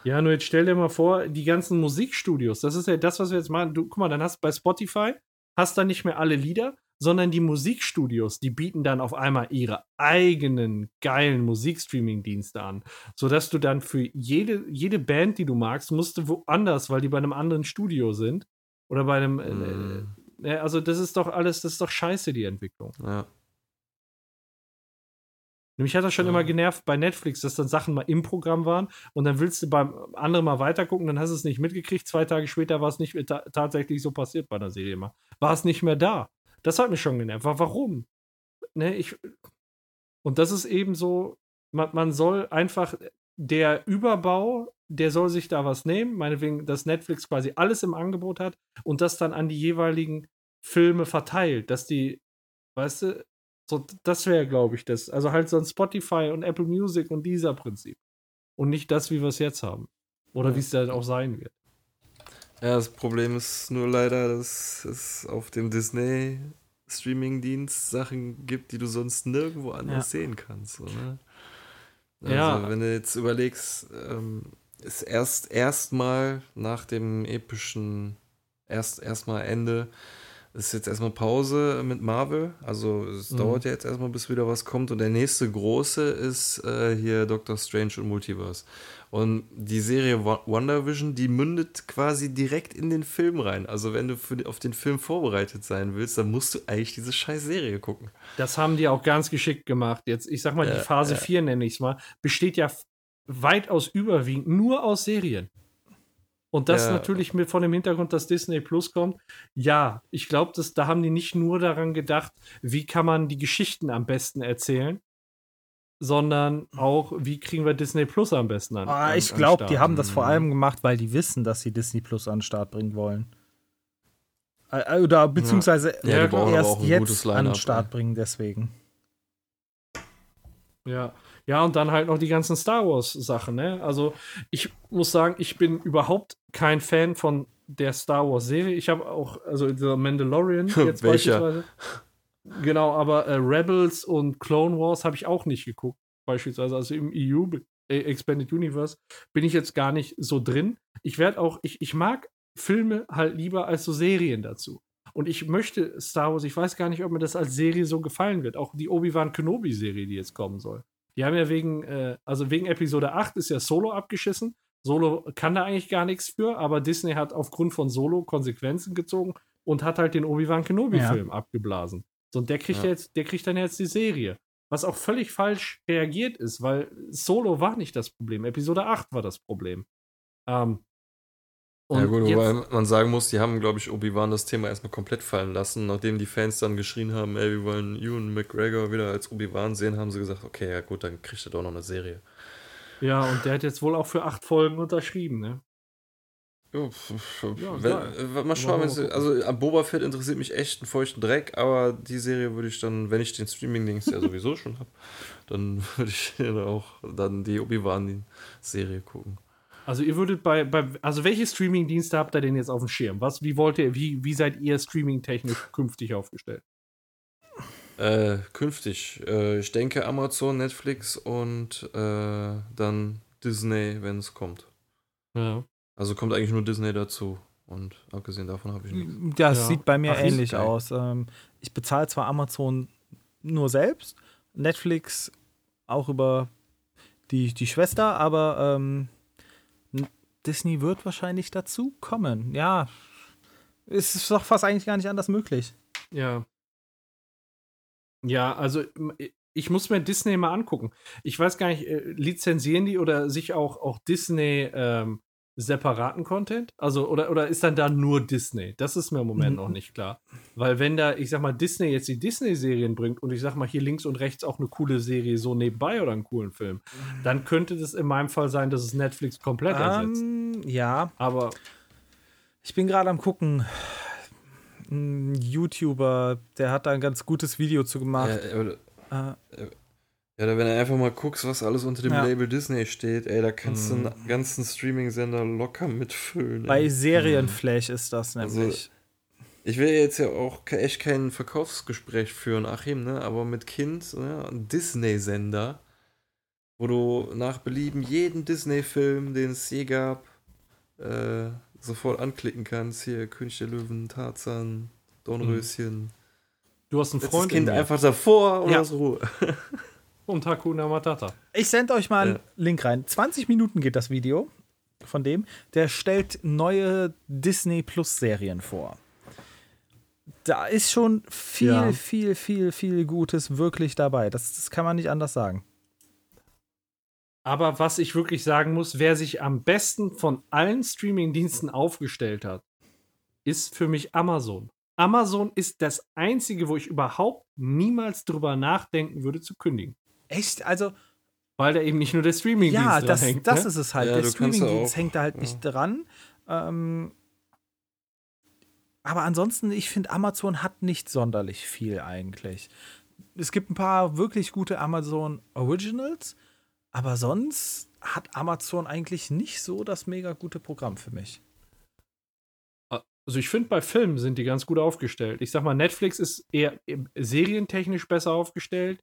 Ja, nur jetzt stell dir mal vor, die ganzen Musikstudios, das ist ja das, was wir jetzt machen. Du, guck mal, dann hast bei Spotify, hast dann nicht mehr alle Lieder, sondern die Musikstudios, die bieten dann auf einmal ihre eigenen geilen Musikstreaming-Dienste an, sodass du dann für jede, jede Band, die du magst, musst du woanders, weil die bei einem anderen Studio sind oder bei einem, Mm, äh, äh, also das ist doch alles, das ist doch scheiße, die Entwicklung. ja. Mich hat das schon Ja. immer genervt bei Netflix, dass dann Sachen mal im Programm waren und dann willst du beim anderen mal weitergucken, dann hast du es nicht mitgekriegt. Zwei Tage später war es nicht ta tatsächlich so passiert bei einer Serie mal. War es nicht mehr da. Das hat mich schon genervt. Wa- Warum? Ne, ich, und das ist eben so, man, man soll einfach, der Überbau, der soll sich da was nehmen, meinetwegen, dass Netflix quasi alles im Angebot hat und das dann an die jeweiligen Filme verteilt, dass die, weißt du, so, das wäre, glaube ich, das. Also halt so ein Spotify und Apple Music und dieser Prinzip. Und nicht das, wie wir es jetzt haben. Oder wie es dann auch sein wird. Ja, das Problem ist nur leider, dass es auf dem Disney Streaming-Dienst Sachen gibt, die du sonst nirgendwo anders sehen kannst. So, ne? Also, Ja. wenn du jetzt überlegst, ähm, ist erst erstmal nach dem epischen erst erstmal Ende ist jetzt erstmal Pause mit Marvel. Also es Mhm. dauert ja jetzt erstmal, bis wieder was kommt. Und der nächste große ist äh, hier Doctor Strange und Multiverse. Und die Serie WandaVision, die mündet quasi direkt in den Film rein. Also wenn du für, auf den Film vorbereitet sein willst, dann musst du eigentlich diese scheiß Serie gucken. Das haben die auch ganz geschickt gemacht. Jetzt, ich sag mal, die Ja, Phase ja. 4 nenne ich es mal, besteht ja weitaus überwiegend nur aus Serien. Und das Ja. natürlich mit von dem Hintergrund, dass Disney Plus kommt. Ja, ich glaube, da haben die nicht nur daran gedacht, wie kann man die Geschichten am besten erzählen, sondern auch, wie kriegen wir Disney Plus am besten an. Ah, ich glaube, die haben das vor allem gemacht, weil die wissen, dass sie Disney Plus an den Start bringen wollen. Äh, Oder beziehungsweise Ja, aber erst jetzt an den Start bringen, deswegen. Ja. Ja, und dann halt noch die ganzen Star Wars-Sachen, ne? Also, ich muss sagen, ich bin überhaupt kein Fan von der Star Wars-Serie. Ich habe auch, also der Mandalorian jetzt Welcher? beispielsweise. Genau, aber äh, Rebels und Clone Wars habe ich auch nicht geguckt, beispielsweise. Also im EU, äh, Expanded Universe, bin ich jetzt gar nicht so drin. Ich werde auch, ich, ich mag Filme halt lieber als so Serien dazu. Und ich möchte Star Wars, ich weiß gar nicht, ob mir das als Serie so gefallen wird. Auch die Obi-Wan Kenobi-Serie, die jetzt kommen soll. Die haben ja wegen, äh, also wegen Episode 8 ist ja Solo abgeschissen. Solo kann da eigentlich gar nichts für, aber Disney hat aufgrund von Solo Konsequenzen gezogen und hat halt den Obi-Wan Kenobi-Film abgeblasen. So, und der kriegt Ja. jetzt, der kriegt dann jetzt die Serie. Was auch völlig falsch reagiert ist, weil Solo war nicht das Problem. Episode 8 war das Problem. Ähm, ja und gut, jetzt- wobei man sagen muss, die haben, glaube ich, Obi-Wan das Thema erstmal komplett fallen lassen. Nachdem die Fans dann geschrien haben, ey, wir wollen Ewan McGregor wieder als Obi-Wan sehen, haben sie gesagt, okay, ja gut, dann kriegt er doch noch eine Serie. Ja, und der hat jetzt wohl auch für acht Folgen unterschrieben, ne? Ja, Ja, wenn, äh, mal schauen, mal also an Boba Fett interessiert mich echt einen feuchten Dreck, aber die Serie würde ich dann, wenn ich den Streaming-Dings ja sowieso schon habe, dann würde ich dann auch dann die Obi-Wan-Serie gucken. Also ihr würdet bei, bei also welche Streaming-Dienste habt ihr denn jetzt auf dem Schirm? Was, wie wollt ihr, wie, wie seid ihr streaming-technisch künftig aufgestellt? Äh, künftig. Äh, ich denke Amazon, Netflix und äh, dann Disney, wenn es kommt. Ja. Also kommt eigentlich nur Disney dazu. Und abgesehen davon habe ich nichts. Ja, es Ja. sieht bei mir Ach, ähnlich aus. Ähm, ich bezahle zwar Amazon nur selbst, Netflix auch über die, die Schwester, aber ähm, Disney wird wahrscheinlich dazu kommen. Ja, es ist doch fast eigentlich gar nicht anders möglich. Ja. Ja, also ich muss mir Disney mal angucken. Ich weiß gar nicht, äh, lizenzieren die oder sich auch, auch Disney ähm, separaten Content? Also, oder, oder ist dann da nur Disney? Das ist mir im Moment Mhm. noch nicht klar. Weil wenn da, ich sag mal, Disney jetzt die Disney-Serien bringt und ich sag mal hier links und rechts auch eine coole Serie so nebenbei oder einen coolen Film, dann könnte das in meinem Fall sein, dass es Netflix komplett ersetzt. Ähm, ja, Aber ich bin gerade am gucken. Ein YouTuber, der hat da ein ganz gutes Video zu gemacht. Ja, aber, Äh, ja, da wenn du einfach mal guckst, was alles unter dem Ja. Label Disney steht, ey, da kannst Mhm. du einen ganzen Streaming-Sender locker mitfüllen. ey. bei Serienflash ist das Also, nämlich. Ich will jetzt ja auch echt kein Verkaufsgespräch führen, Achim, ne? Aber mit Kind, ne? ein Disney-Sender, wo du nach Belieben jeden Disney-Film, den es je gab, äh, sofort anklicken kannst. Hier König der Löwen, Tarzan, Dornröschen. du hast einen Setz das Freund Kind einfach davor und Ja. hast Ruhe. und Hakuna Matata. Ich sende euch mal einen Ja. Link rein. 20 Minuten geht das Video von dem. Der stellt neue Disney Plus Serien vor. Da ist schon viel, Ja. viel, viel, viel Gutes wirklich dabei. Das, das kann man nicht anders sagen. Aber was ich wirklich sagen muss, wer sich am besten von allen Streaming-Diensten aufgestellt hat, ist für mich Amazon. Amazon ist das einzige, wo ich überhaupt niemals drüber nachdenken würde zu kündigen. Echt? Also, Weil da eben nicht nur der Streaming-Dienst ja, dran das, hängt. das ne? ist es halt. Ja, Der ja Streaming-Dienst hängt da halt ja. nicht dran. Ähm, aber ansonsten, ich finde, Amazon hat nicht sonderlich viel eigentlich. Es gibt ein paar wirklich gute Amazon Originals, aber sonst hat Amazon eigentlich nicht so das mega gute Programm für mich. Also ich finde, bei Filmen sind die ganz gut aufgestellt. Ich sag mal, Netflix ist eher serientechnisch besser aufgestellt.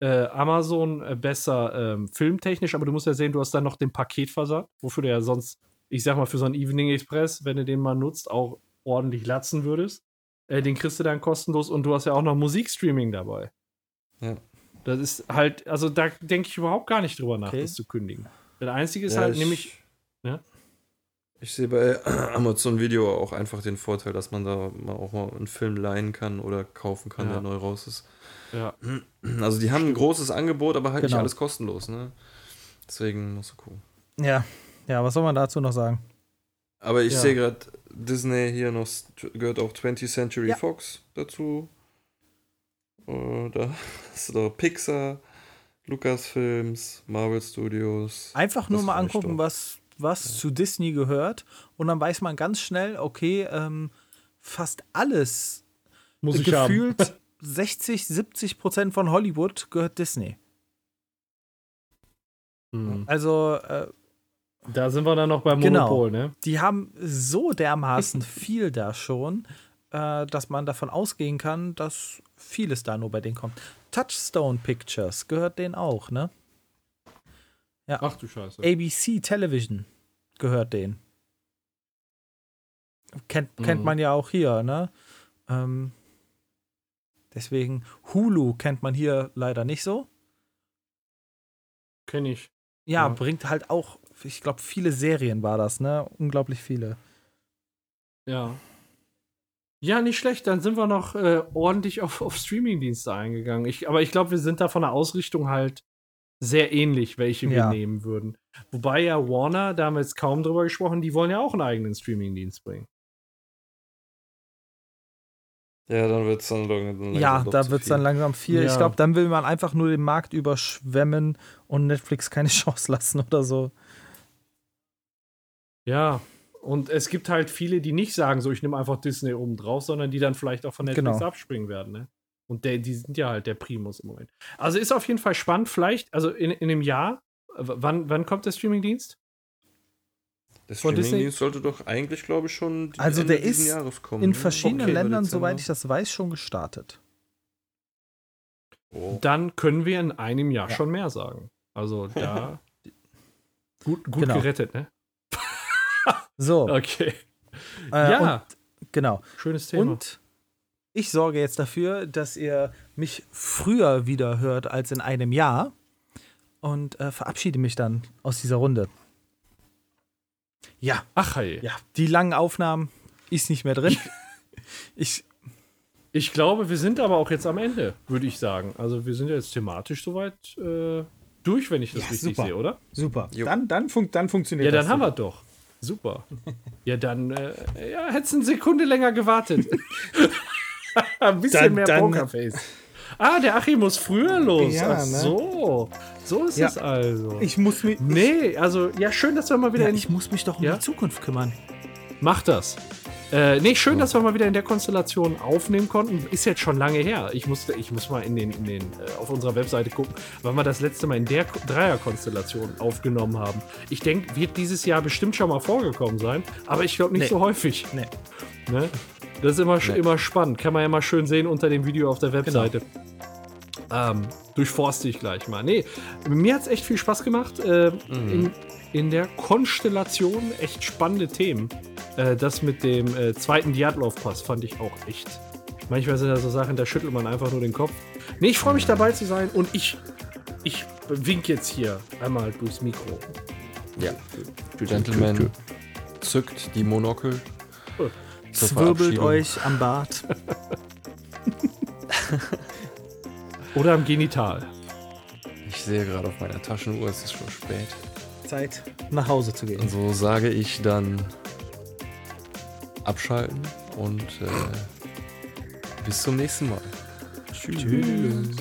Äh, Amazon äh, besser ähm, filmtechnisch, aber du musst ja sehen, du hast dann noch den Paketversand, wofür du ja sonst, ich sag mal, für so einen Evening Express, wenn du den mal nutzt, auch ordentlich latzen würdest. Äh, den kriegst du dann kostenlos und du hast ja auch noch Musikstreaming dabei. Ja. Das ist halt, also da denke ich überhaupt gar nicht drüber nach, Okay. das zu kündigen. Das Einzige ist Ja, halt ich- nämlich, ja? Ich sehe bei Amazon Video auch einfach den Vorteil, dass man da auch mal einen Film leihen kann oder kaufen kann, Ja. der neu raus ist. Ja. Also die haben ein großes Angebot, aber halt nicht Genau. alles kostenlos, ne? Deswegen musst du gucken. Ja, ja, was soll man dazu noch sagen? Aber ich Ja. sehe gerade, Disney hier noch gehört auch 20th Century Ja. Fox dazu. Äh, da hast du da Pixar, Lucasfilms, Marvel Studios. Einfach nur mal angucken, doch. was, was zu Disney gehört. Und dann weiß man ganz schnell, okay, ähm, fast alles Muss ich haben. gefühlt 60, 70 Prozent von Hollywood gehört Disney. Hm. Also, äh, Da sind wir dann noch beim Genau. Monopol, ne? die haben so dermaßen viel da schon, äh, dass man davon ausgehen kann, dass vieles da nur bei denen kommt. Touchstone Pictures gehört denen auch, ne? Ach du Scheiße. ABC Television gehört denen. Kennt, kennt Mhm. man ja auch hier, ne? Ähm, deswegen, Hulu kennt man hier leider nicht so. Kenne ich. Ja, Ja. bringt halt auch, ich glaube, viele Serien war das, ne? Unglaublich viele. Ja. Ja, nicht schlecht. Dann sind wir noch äh, ordentlich auf, auf Streamingdienste eingegangen. Ich, aber ich glaube, wir sind da von der Ausrichtung halt sehr ähnlich, welche wir Ja. nehmen würden. Wobei ja Warner, da haben wir jetzt kaum drüber gesprochen, die wollen ja auch einen eigenen Streamingdienst bringen. Ja, dann wird es dann, lang- dann ja, da wird es viel. dann langsam viel. Ja. Ich glaube, dann will man einfach nur den Markt überschwemmen und Netflix keine Chance lassen oder so. Ja. Und es gibt halt viele, die nicht sagen, so ich nehme einfach Disney oben drauf, sondern die dann vielleicht auch von Netflix Genau. abspringen werden, ne? Und der, die sind ja halt der Primus im Moment. Also ist auf jeden Fall spannend, vielleicht, also in, in einem Jahr, wann, wann kommt der Streamingdienst? Von Disney- Streamingdienst sollte doch eigentlich, glaube ich, schon die Also Ende der ist Jahres kommen. In ne? verschiedenen Okay, Ländern, soweit ich das weiß, schon gestartet. Oh. dann können wir in einem Jahr schon mehr sagen. Also da gut, gut Genau. gerettet, ne? So, Okay. äh, ja, und, genau. schönes Thema. Und ich sorge jetzt dafür, dass ihr mich früher wieder hört als in einem Jahr und äh, verabschiede mich dann aus dieser Runde. Ja, Ach hey. ja, die langen Aufnahmen ist nicht mehr drin. Ich, Ich glaube, wir sind aber auch jetzt am Ende, würde ich sagen. Also wir sind ja jetzt thematisch soweit äh, durch, wenn ich das Ja, richtig super. sehe, oder? super. Jo. Dann, dann, fun dann funktioniert Ja, das. dann haben wir doch. Super. Ja, dann äh, ja, hättest eine Sekunde länger gewartet. Ein bisschen Dann- mehr dann- Pokerface. Ah, der Achim muss früher los. Ja, Ach ne? So. Ist Ja. es also. Ich muss mich. nee, also, ja, schön, dass wir mal wieder Ja, in. ich muss mich doch um Ja? die Zukunft kümmern. Mach das. Äh, nee, schön, dass wir mal wieder in der Konstellation aufnehmen konnten. Ist jetzt schon lange her. Ich musste, ich muss mal in den, in den, äh, auf unserer Webseite gucken, wann wir das letzte Mal in der Ko- Dreierkonstellation aufgenommen haben. Ich denke, wird dieses Jahr bestimmt schon mal vorgekommen sein, aber ich glaube nicht Nee. so häufig. Nee. Ne? Das ist immer, Nee. immer spannend. Kann man ja mal schön sehen unter dem Video auf der Webseite. Ähm, durchforste ich gleich mal. Nee, mir hat es echt viel Spaß gemacht. Äh, in, in der Konstellation echt spannende Themen. Äh, das mit dem äh, zweiten Diatlov-Pass fand ich auch echt. Manchmal sind da so Sachen, da schüttelt man einfach nur den Kopf. Nee, ich freue mich dabei zu sein und ich, ich wink jetzt hier einmal durchs Mikro. Ja. Gentleman zückt die Monokel. Zwirbelt euch am Bart. Oder am Genital. Ich sehe gerade auf meiner Taschenuhr, es ist schon spät. Zeit, nach Hause zu gehen. Und So sage ich dann abschalten und äh, bis zum nächsten Mal. Tschüss. Tschüss.